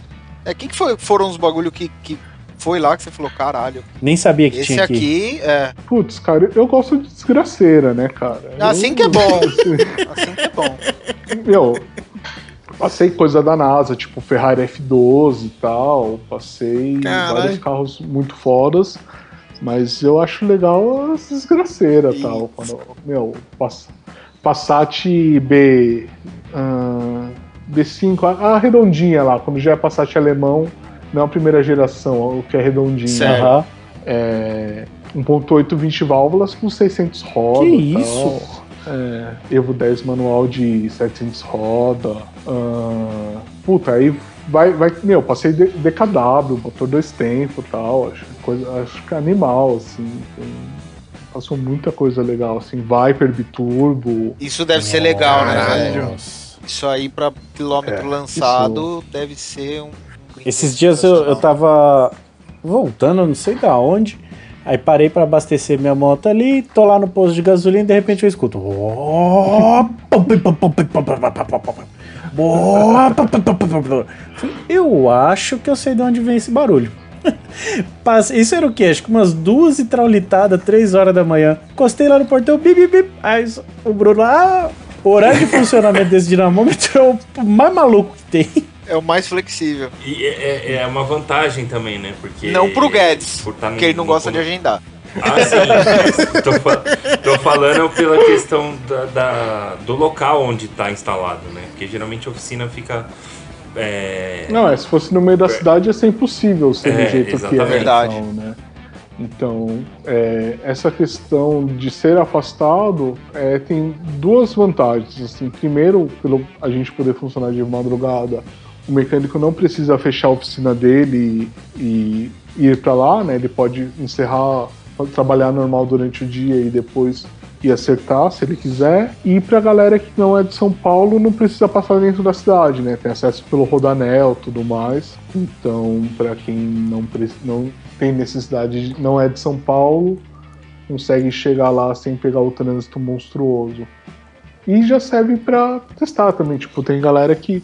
É, que, que foi, foram os bagulho que, que foi lá que você falou, caralho, Nem sabia que esse tinha aqui. aqui, é, Putz, cara, eu gosto de desgraceira, né, cara? Assim Eu- que é bom. assim que é bom. Meu, passei coisa da NASA, tipo Ferrari F12 e tal. Passei Caralho. vários carros muito fodas. Mas eu acho legal as desgraceiras e tal. Quando, meu, pass, Passat B. ah, B5, a, a redondinha lá, quando já é Passat alemão, não é a primeira geração, o que é redondinho. Aham. É, 1.8 20 válvulas com 600 rodas. Que tal. isso? É, Evo 10 manual de 700 roda. ah, puta, aí vai, vai. Meu, passei DKW, motor dois tempos e tal. Acho, coisa, acho que é animal, assim. tem- passou muita coisa legal, assim. Viper Biturbo. Isso deve ser legal, né. Isso aí pra quilômetro É, lançado deve ser um. Esses dias eu, eu tava voltando, não sei da onde. Aí parei para abastecer minha moto ali, tô lá no posto de gasolina e de repente eu escuto. Eu acho que eu sei de onde vem esse barulho. Isso era o que? Acho que umas duas e traulitada, três horas da manhã. Encostei lá no portão, bip, bip, bip. Aí o Bruno lá, ah, horário de funcionamento desse dinamômetro é o mais maluco que tem. É o mais flexível. E é, é- é uma vantagem também, né? Porque. Não pro Guedes, por tá porque ele não gosta no- de agendar. Ah, sim. tô, tô falando pela questão da, da- do local onde está instalado, né? Porque geralmente a oficina fica. é, Não, é, se fosse no meio da cidade ia ser impossível ser É, do jeito que é. exatamente. Verdade. Então, né? Então, é, essa questão de ser afastado é, tem duas vantagens. Assim, primeiro, pelo a gente poder funcionar de madrugada, o mecânico não precisa fechar a oficina dele e, e ir para lá, né? Ele pode encerrar, pode trabalhar normal durante o dia e depois ir acertar, se ele quiser. E pra galera que não é de São Paulo, não precisa passar dentro da cidade, né? Tem acesso pelo Rodanel tudo mais. Então, pra quem não, não tem necessidade, de, não é de São Paulo, consegue chegar lá sem pegar o trânsito monstruoso. E já serve pra testar também. Tipo, tem galera que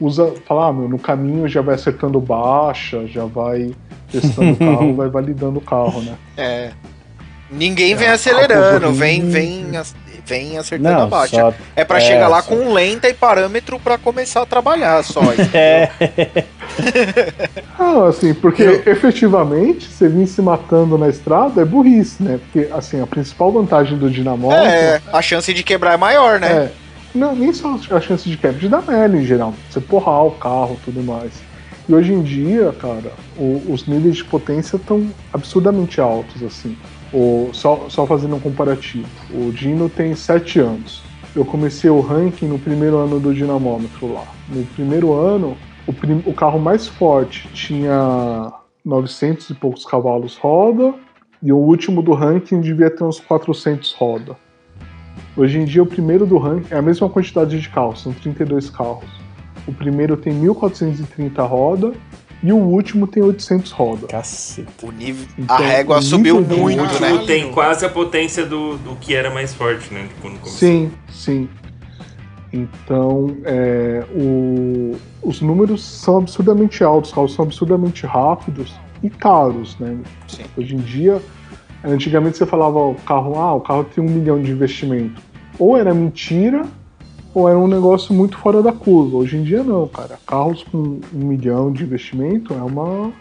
usa, fala, ah, meu, no caminho já vai acertando baixa, já vai testando o carro, vai validando o carro, né? É. Ninguém vem É, acelerando, vem, bonito. vem, ac- vem acertando a Não, baixa. só. É pra é, chegar lá só- com lenta e parâmetro pra começar a trabalhar só. entendeu? É, Ah, assim, porque efetivamente você vir se matando na estrada é burrice, né? Porque, assim, a principal vantagem do dinamômetro É, a chance de quebrar é maior, né? é. Não, nem só a chance de quebra, de dar merda em geral. Você porrar o carro e tudo mais. E hoje em dia, cara, o- os níveis de potência estão absurdamente altos, assim. O, só, só fazendo um comparativo. O Dino tem 7 anos. Eu comecei o ranking no primeiro ano do dinamômetro lá. No primeiro ano, o, prim- o carro mais forte tinha 900 e poucos cavalos roda, e o último do ranking devia ter uns 400 roda. Hoje em dia, o primeiro do ranking é a mesma quantidade de carros, são 32 carros. O primeiro tem 1430 roda e o último tem 800 roda. caceta. O nível, Então, a régua o subiu muito, último né? tem quase a potência do, do que era mais forte, né? Quando começou. Sim, sim. Então, é, o- os números são absurdamente altos, os carros são absurdamente rápidos e caros, né? Sim. Hoje em dia, antigamente você falava o carro, ah, o carro tem um milhão de investimento. Ou era mentira, ou era um negócio muito fora da curva. Hoje em dia não, cara. Carros com um milhão de investimento é uma.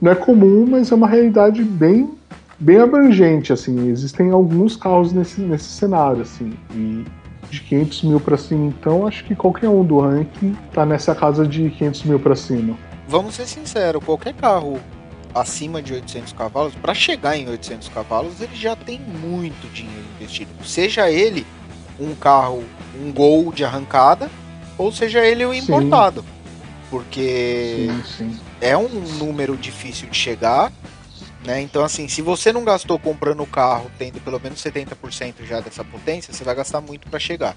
Não é comum, mas é uma realidade bem, bem abrangente, assim. Existem alguns carros nesse, nesse cenário, assim. E de 500 mil pra cima, então acho que qualquer um do ranking tá nessa casa de 500 mil pra cima. Vamos ser sinceros, qualquer carro acima de 800 cavalos, para chegar em 800 cavalos, ele já tem muito dinheiro investido. Seja ele um carro, um Gol de arrancada, ou seja ele o Sim. importado. Porque Sim, sim. é um número difícil de chegar, né? Então, assim, se você não gastou comprando o carro, tendo pelo menos 70% já dessa potência, você vai gastar muito para chegar,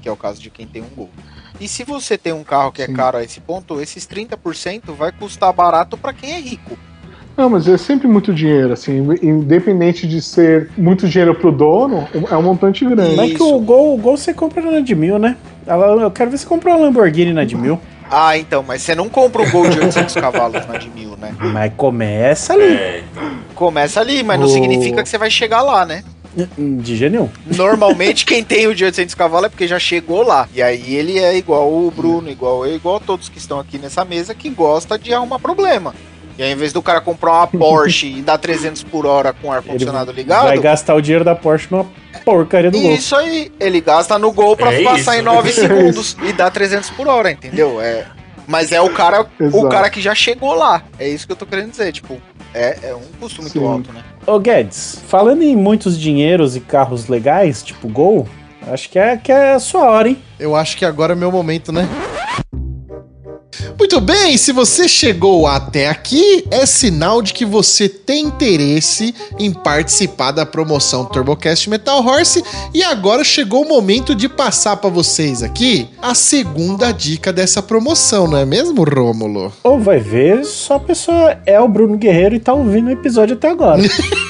que é o caso de quem tem um Gol. E se você tem um carro que é Sim. caro a esse ponto, esses 30% vai custar barato para quem é rico. Não, mas é sempre muito dinheiro, assim, independente de ser muito dinheiro pro dono, é um montante grande. Mas que o Gol, o Gol você compra na de mil, né? Eu quero ver se comprar uma Lamborghini na de mil. Ah, então, mas você não compra um Gol de 800 cavalos na de mil, né? Mas começa ali. É, Começa ali, mas não O- significa que você vai chegar lá, né? De jeito nenhum. Normalmente quem tem o de 800 cavalos é porque já chegou lá. E aí ele é igual o Bruno, igual eu, igual todos que estão aqui nessa mesa que gosta de arrumar problema. E aí, ao invés do cara comprar uma Porsche e dar 300 por hora com ar-condicionado ligado, Vai gastar o dinheiro da Porsche numa porcaria do Gol. isso aí, ele gasta no gol pra É passar isso. em 9 É segundos e dá 300 por hora, entendeu? É, mas é o cara, o Exato. cara que já chegou lá. É isso que eu tô querendo dizer, tipo, é, é um custo muito Sim. alto, né? Ô Guedes, falando em muitos dinheiros e carros legais, tipo Gol, acho que é, que é a sua hora, hein? Eu acho que agora é meu momento, né? Muito bem, se você chegou até aqui, é sinal de que você tem interesse em participar da promoção TurboCast Metal Horse e agora chegou o momento de passar para vocês aqui a segunda dica dessa promoção, não é mesmo, Rômulo? Ou vai ver, só a pessoa é o Bruno Guerreiro e tá ouvindo o episódio até agora.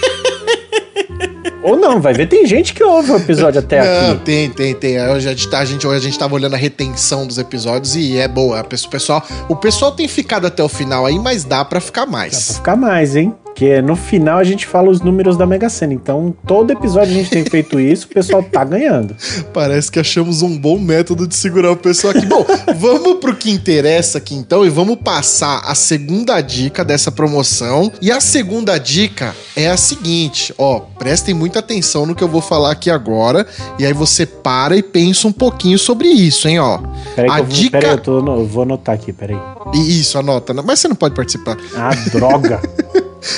Ou não, vai ver, tem gente que ouve o episódio até Não, aqui. tem, tem, tem. Hoje a gente, tá, a gente, hoje a gente tava olhando a retenção dos episódios e é boa. O pessoal, o pessoal tem ficado até o final aí, mas dá para ficar Dá pra mais. ficar mais, hein? Porque no final a gente fala os números da Mega Sena. Então, todo episódio a gente tem feito isso, o pessoal tá ganhando. Parece que achamos um bom método de segurar o pessoal aqui. Bom, vamos pro que interessa aqui então e vamos passar a segunda dica dessa promoção. E a segunda dica é a seguinte, ó, prestem muita atenção no que eu vou falar aqui agora e aí você para e pensa um pouquinho sobre isso, hein, ó. Peraí, A eu, dica- peraí, eu, tô eu vou anotar aqui, peraí. Isso, anota, mas você não pode participar. Ah, droga.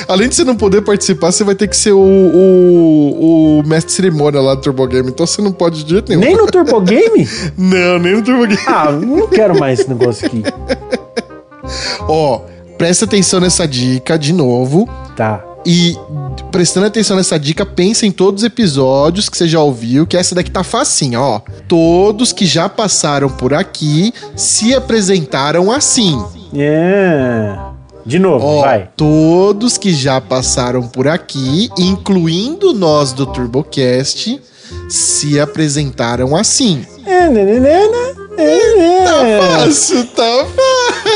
Além de você não poder participar, você vai ter que ser o, o, o mestre cerimônia lá do Turbo Game, então você não pode de jeito nenhum. Nem no Turbo Game? Não, nem no Turbo Game. Ah, não quero mais esse negócio aqui. Ó, presta atenção nessa dica de novo. Tá. E prestando atenção nessa dica, pensa em todos os episódios que você já ouviu, que essa daqui tá facinha, ó. Todos que já passaram por aqui se apresentaram assim. É. De novo, Ó, vai. todos que já passaram por aqui, incluindo nós do TurboCast, se apresentaram assim. É, né, né, né, né, né. Tá fácil, tá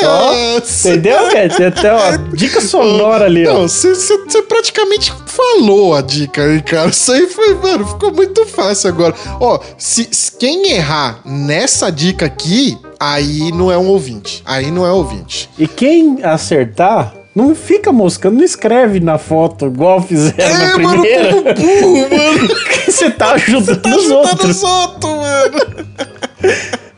fácil. Entendeu, Guedes? Até ó, dica sonora ali, ó. Não, você praticamente falou a dica aí, cara. Isso aí foi, mano, ficou muito fácil agora. Ó, se, se quem errar nessa dica aqui, aí não é um ouvinte. Aí não é ouvinte. E quem acertar, não fica moscando, não escreve na foto igual fizeram na É, mano, primeira. como burro, mano. Você tá ajudando Tá os ajudando outros. os outros, mano.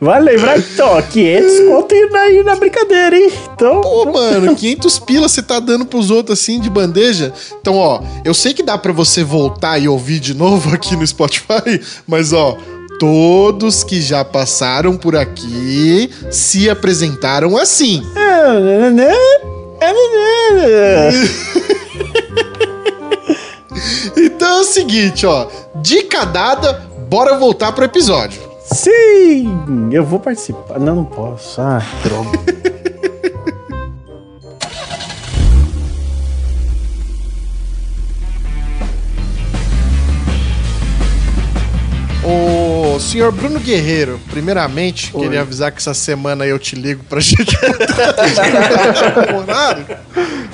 Vai lembrar que, ó, 500 conto aí na brincadeira, hein? Então, Pô, mano, 500 pilas você tá dando pros outros assim de bandeja. Então, ó, eu sei que dá pra você voltar e ouvir de novo aqui no Spotify, mas ó, todos que já passaram por aqui se apresentaram assim. Então é o seguinte, ó, dica dada, bora voltar pro episódio. Sim, eu vou participar. Não, não posso. Ah, droga. Ô, senhor Bruno Guerreiro, primeiramente, Oi. queria avisar que essa semana eu te ligo pra gente horário.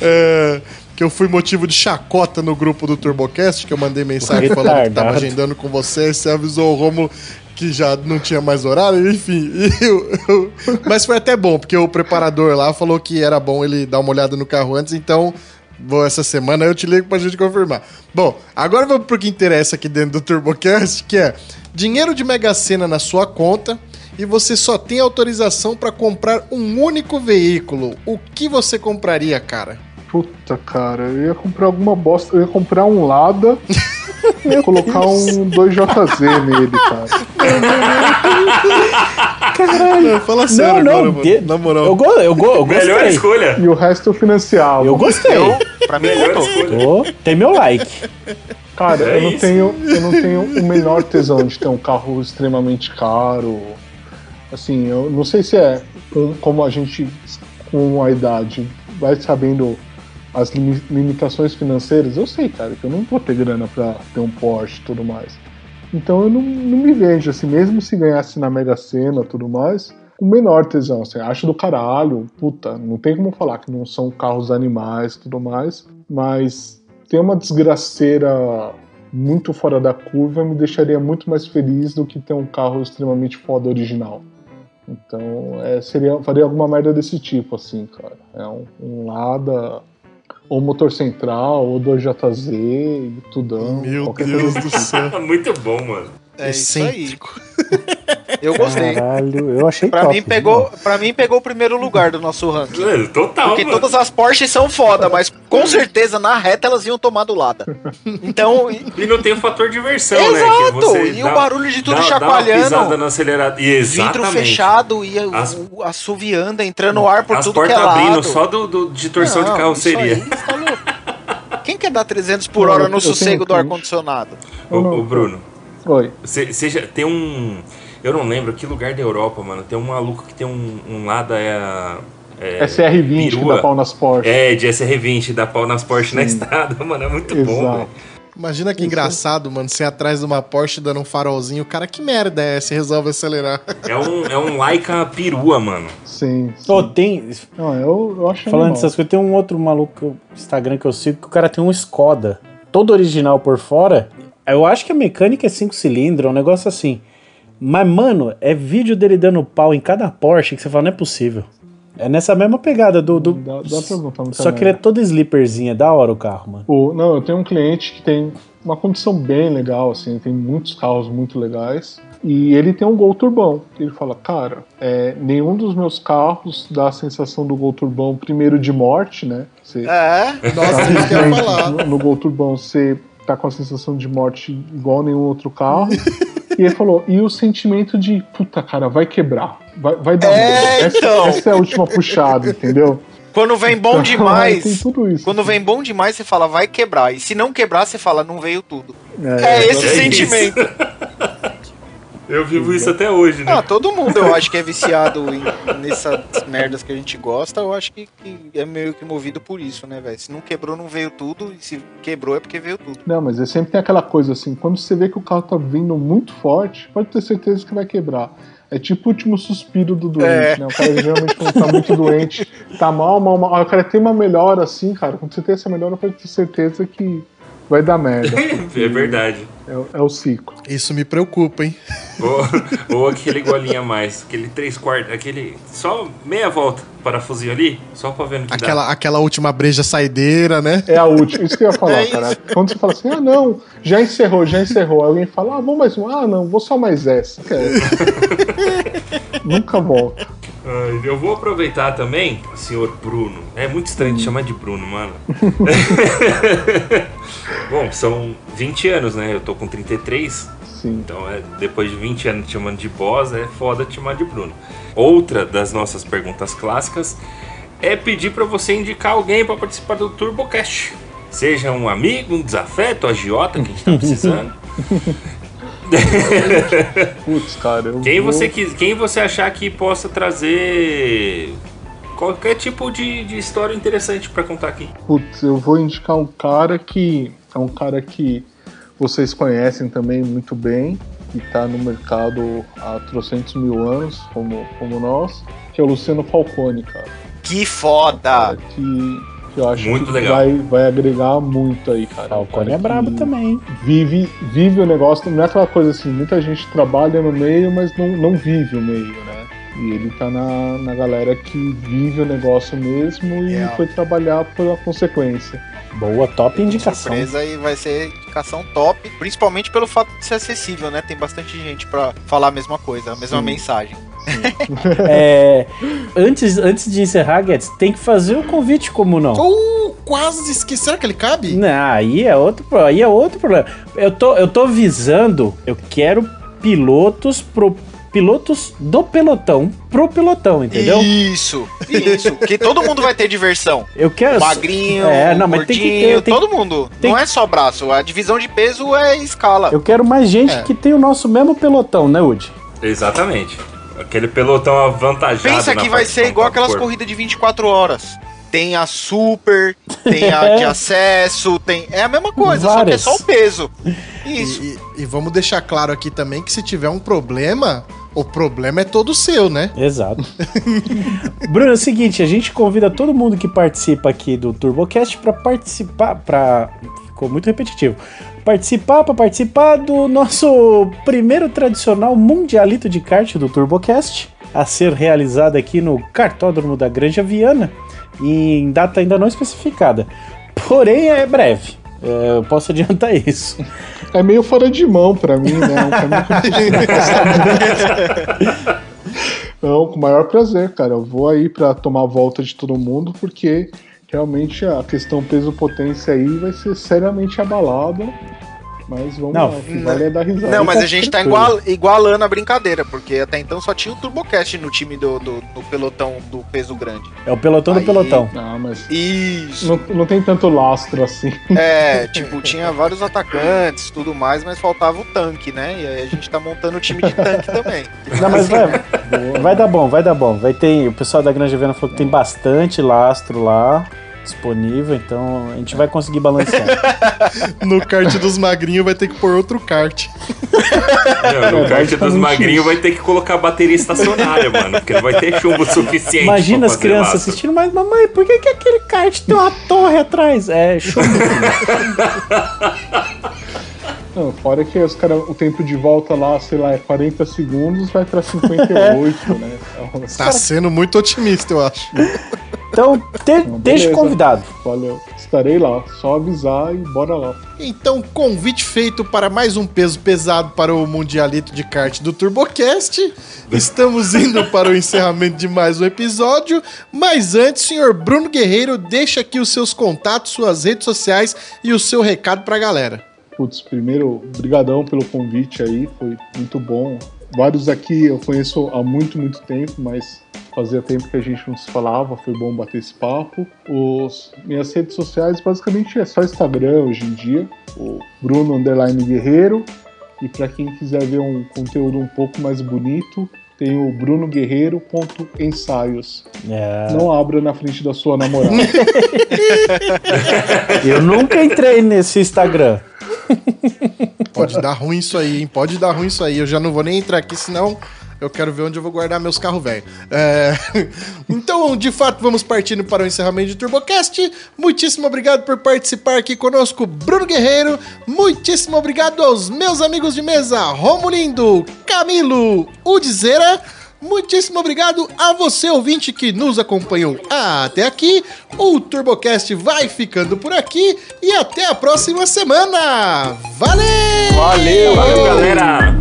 É, que eu fui motivo de chacota no grupo do TurboCast, que eu mandei mensagem falando que tava Retardado. agendando com você, você avisou o Romulo que já não tinha mais horário, enfim. eu- eu- mas foi até bom, porque o preparador lá falou que era bom ele dar uma olhada no carro antes, então vou essa semana eu te ligo pra gente confirmar. Bom, agora vamos pro que interessa aqui dentro do TurboCast, que é dinheiro de Mega Sena na sua conta e você só tem autorização para comprar um único veículo. O que você compraria, cara? Puta, cara, eu ia comprar alguma bosta. Eu ia comprar um Lada e colocar um 2JZ nele, cara. Caralho, fala sério não, agora, mano. de- Na moral. Eu, go, eu, go, eu Melhor gostei. escolha. E o resto eu financiava. Eu gostei. Eu, pra mim, Melhor contou. escolha. Tem meu like. Cara, É eu, não isso. tenho, eu não tenho o menor tesão de ter um carro extremamente caro. Assim, eu não sei se é com- como a gente, com a idade, vai sabendo as limi- limitações financeiras. Eu sei, cara, que eu não vou ter grana pra ter um Porsche e tudo mais. Então eu não, não me vejo, assim, mesmo se ganhasse na Mega Sena e tudo mais, o menor tesão. Assim, acho do caralho, puta, não tem como falar que não são carros animais e tudo mais, mas ter uma desgraceira muito fora da curva me deixaria muito mais feliz do que ter um carro extremamente foda original. Então, é, seria, faria alguma merda desse tipo, assim, cara. É um, um Lada, ou motor central, ou 2JZ, e tudão. Meu qualquer Deus coisa do tipo. céu. Muito bom, mano. É isso aí. Excêntrico. Eu gostei. Caralho, eu achei Pra top. mim, pegou, pra mim, pegou o primeiro lugar do nosso ranking. É, Total, Porque mano. todas as Porsches são foda, mas com certeza na reta elas iam tomar do lado. Então, e- E não tem o fator diversão, né? Exato, Que você e dá- o barulho de tudo dá- chacoalhando. Dá uma pisada no vidro Exatamente. fechado e o- As- o assoviando, entrando ar por As tudo que é portas lado. abrindo só do, do- de torção Não, de carroceria. isso aí, tá. Quem quer dar 300 por hora no sossego do ar-condicionado? Não- ô, Bruno, Oi. você você já tem um. Eu não lembro que lugar da Europa, mano. Tem um maluco que tem um, um Lada é, é, SR20 que dá pau nas Porsche. É, de SR20, dá pau nas Porsche na estrada, mano. É muito bom, Exato. velho. Imagina que engraçado, mano, você atrás de uma Porsche dando um farolzinho. Cara, que merda é essa? Resolve acelerar. É um, é um Laika perua, mano. Sim. sim. Ô, tem, Não, eu, eu acho falando dessas coisas, tem um outro maluco no Instagram que eu sigo que o cara tem um Skoda, todo original por fora. Eu acho que a mecânica é 5 cilindros, é um negócio assim. Mas, mano, é vídeo dele dando pau em cada Porsche que você fala, não é possível. É nessa mesma pegada do. do- Dá, dá pra botar no Só que ele é todo slipperzinho, é da hora o carro, mano. O- não, eu tenho um cliente que tem uma condição bem legal, assim, tem muitos carros muito legais. E ele tem um Gol Turbão. Ele fala, cara, é, nenhum dos meus carros dá a sensação do Gol Turbão primeiro de morte, né? Você, É, Nossa, isso que eu ia falar. no, no Gol Turbão você tá com a sensação de morte igual nenhum outro carro. e ele falou, e o sentimento de, puta cara, vai quebrar. Vai, vai dar É, merda. essa, então. essa é a última puxada, entendeu? quando vem bom Tem demais. tudo isso. Quando vem bom demais, você fala, vai quebrar. E se não quebrar, você fala, não veio tudo. É, É esse é sentimento. Eu vivo isso até hoje, né? Ah, todo mundo eu acho que é viciado em, nessas merdas que a gente gosta, eu acho que, que é meio que movido por isso, né, velho? Se não quebrou, não veio tudo, e se quebrou é porque veio tudo. Não, mas é sempre tem aquela coisa assim, quando você vê que o carro tá vindo muito forte, pode ter certeza que vai quebrar. É tipo o último suspiro do doente, É. né? O cara geralmente quando tá muito doente, tá mal, mal, mal. O cara tem uma melhora assim, cara. Quando você tem essa melhora, pode ter certeza que vai dar merda. É verdade. É, o- é o ciclo. Isso me preocupa, hein? Ou, ou aquele golinha a mais, aquele três quartos, aquele. Só meia volta, parafusinho ali, só pra ver no que dá. Aquela, aquela última breja saideira, né? É a última. Isso que eu ia falar, É cara. Quando você fala assim, ah, não, já encerrou, já encerrou. Aí alguém fala, ah, vou mais uma. Ah, não, vou só mais essa. É. Nunca volta. Eu vou aproveitar também, senhor Bruno. É muito estranho de chamar de Bruno, mano. Bom, são 20 anos, né? Eu tô com 33. Sim. Então, é, depois de 20 anos te chamando de boss, é foda te chamar de Bruno. Outra das nossas perguntas clássicas é pedir pra você indicar alguém pra participar do TurboCast. Seja um amigo, um desafeto, agiota que a gente tá precisando. Putz, cara, eu Quem vou- você, quis, quem você achar que possa trazer qualquer tipo de, de história interessante pra contar aqui. Putz, eu vou indicar um cara que é um cara que vocês conhecem também muito bem, que está no mercado há trocentos mil anos, como, como nós, que é o Luciano Falcone, cara. Que foda! Cara, que, que eu acho Muito que legal. Vai, vai agregar muito aí, cara. Falcone Cara é brabo também. Vive, vive o negócio, não é aquela coisa assim, muita gente trabalha no meio, mas não, não vive o meio, né? E ele tá na, na galera que vive o negócio mesmo e É. foi trabalhar pela consequência. Boa, top indicação. Surpresa e vai ser indicação top, principalmente pelo fato de ser acessível, né? Tem bastante gente pra falar a mesma coisa, a mesma Sim. mensagem. É, antes, antes de encerrar, Guedes, tem que fazer o convite como não. Uh, quase esqueci. Será que ele cabe? Não, aí é outro, aí é outro problema. Eu tô, eu tô visando, eu quero pilotos pro pilotos do pelotão pro pelotão, entendeu? Isso, isso. que todo mundo vai ter diversão. Eu quero O magrinho, É, o não, mas tem que gordinho, ter- tem- todo mundo. tem- Não é só braço, a divisão de peso é escala. Eu quero mais gente É. que tem o nosso mesmo pelotão, né, Woody? Exatamente. Aquele pelotão avantajado. Pensa na que vai ser igual aquelas corpo. corridas de 24 horas. Tem a super, tem a de acesso, tem. É a mesma coisa, só que é Várias. só o peso. Isso. E, e- e vamos deixar claro aqui também que se tiver um problema, o problema é todo seu, né? Exato. Bruno, é o seguinte, a gente convida todo mundo que participa aqui do TurboCast para participar, para ficou muito repetitivo. Participar para participar do nosso primeiro tradicional mundialito de kart do TurboCast, a ser realizado aqui no Cartódromo da Granja Viana, em data ainda não especificada. Porém, é breve. É, eu posso adiantar isso. É meio fora de mão pra mim, né? Um não com o maior prazer, cara. Eu vou aí pra tomar a volta de todo mundo, porque realmente a questão peso-potência aí vai ser seriamente abalada. Mas vamos Não, lá, o que vale é dar risada. Não, mas a gente tá igual, igualando a brincadeira, porque até então só tinha o TurboCast no time do, do, do pelotão do peso grande. É o pelotão do Aí- pelotão. Não, mas Isso. não, não tem tanto lastro assim. É, tipo, tinha vários atacantes tudo mais, mas faltava o tanque, né? E aí a gente tá montando o time de tanque também. Não, mas vai, vai dar bom, vai dar bom. Vai ter, o pessoal da Granja Viana falou que tem bastante lastro lá disponível, então a gente vai conseguir balancear. No kart dos magrinhos vai ter que pôr outro kart. Meu, no É, kart dos basicamente magrinhos vai ter que colocar bateria estacionária, mano. Porque não vai ter chumbo suficiente. Imagina as crianças laço. assistindo, mas mamãe, por que, que aquele kart tem uma torre atrás? É show. Não, fora que os cara, o tempo de volta lá, sei lá, é 40 segundos, vai pra 58, né? Então, Tá sendo muito otimista, eu acho. Então, te, Não, deixa beleza. convidado. Valeu. Estarei lá. Só avisar e bora lá. Então, convite feito para mais um peso pesado para o Mundialito de Kart do TurboCast. Estamos indo para o encerramento de mais um episódio. Mas antes, senhor Bruno Guerreiro, deixa aqui os seus contatos, suas redes sociais e o seu recado para a galera. Putz, primeiro, brigadão pelo convite aí, foi muito bom. Vários aqui eu conheço há muito, muito tempo, mas fazia tempo que a gente não se falava, foi bom bater esse papo. Os, minhas redes sociais basicamente é só Instagram hoje em dia, o Bruno Underline Guerreiro. E para quem quiser ver um conteúdo um pouco mais bonito, tem o brunoguerreiro.ensaios. É, Não abra na frente da sua namorada. eu nunca entrei nesse Instagram. Pode dar ruim isso aí, hein? Pode dar ruim isso aí. Eu já não vou nem entrar aqui, senão eu quero ver onde eu vou guardar meus carros velhos. É... Então, de fato, vamos partindo para o encerramento de TurboCast. Muitíssimo obrigado por participar aqui conosco, Bruno Guerreiro. Muitíssimo obrigado aos meus amigos de mesa, Romulindo, Camilo, Udizeira. Muitíssimo obrigado a você, ouvinte, que nos acompanhou até aqui. O TurboCast vai ficando por aqui e até a próxima semana. Valeu! Valeu! Valeu, galera!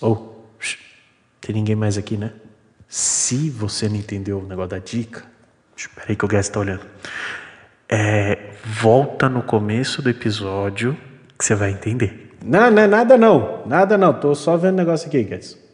Oh, shh, tem ninguém mais aqui, né? Se você não entendeu o negócio da dica, espera aí que o Guess tá olhando. É, volta no começo do episódio que você vai entender. Não, não é nada não. Nada não. Tô só vendo o negócio aqui, Guess.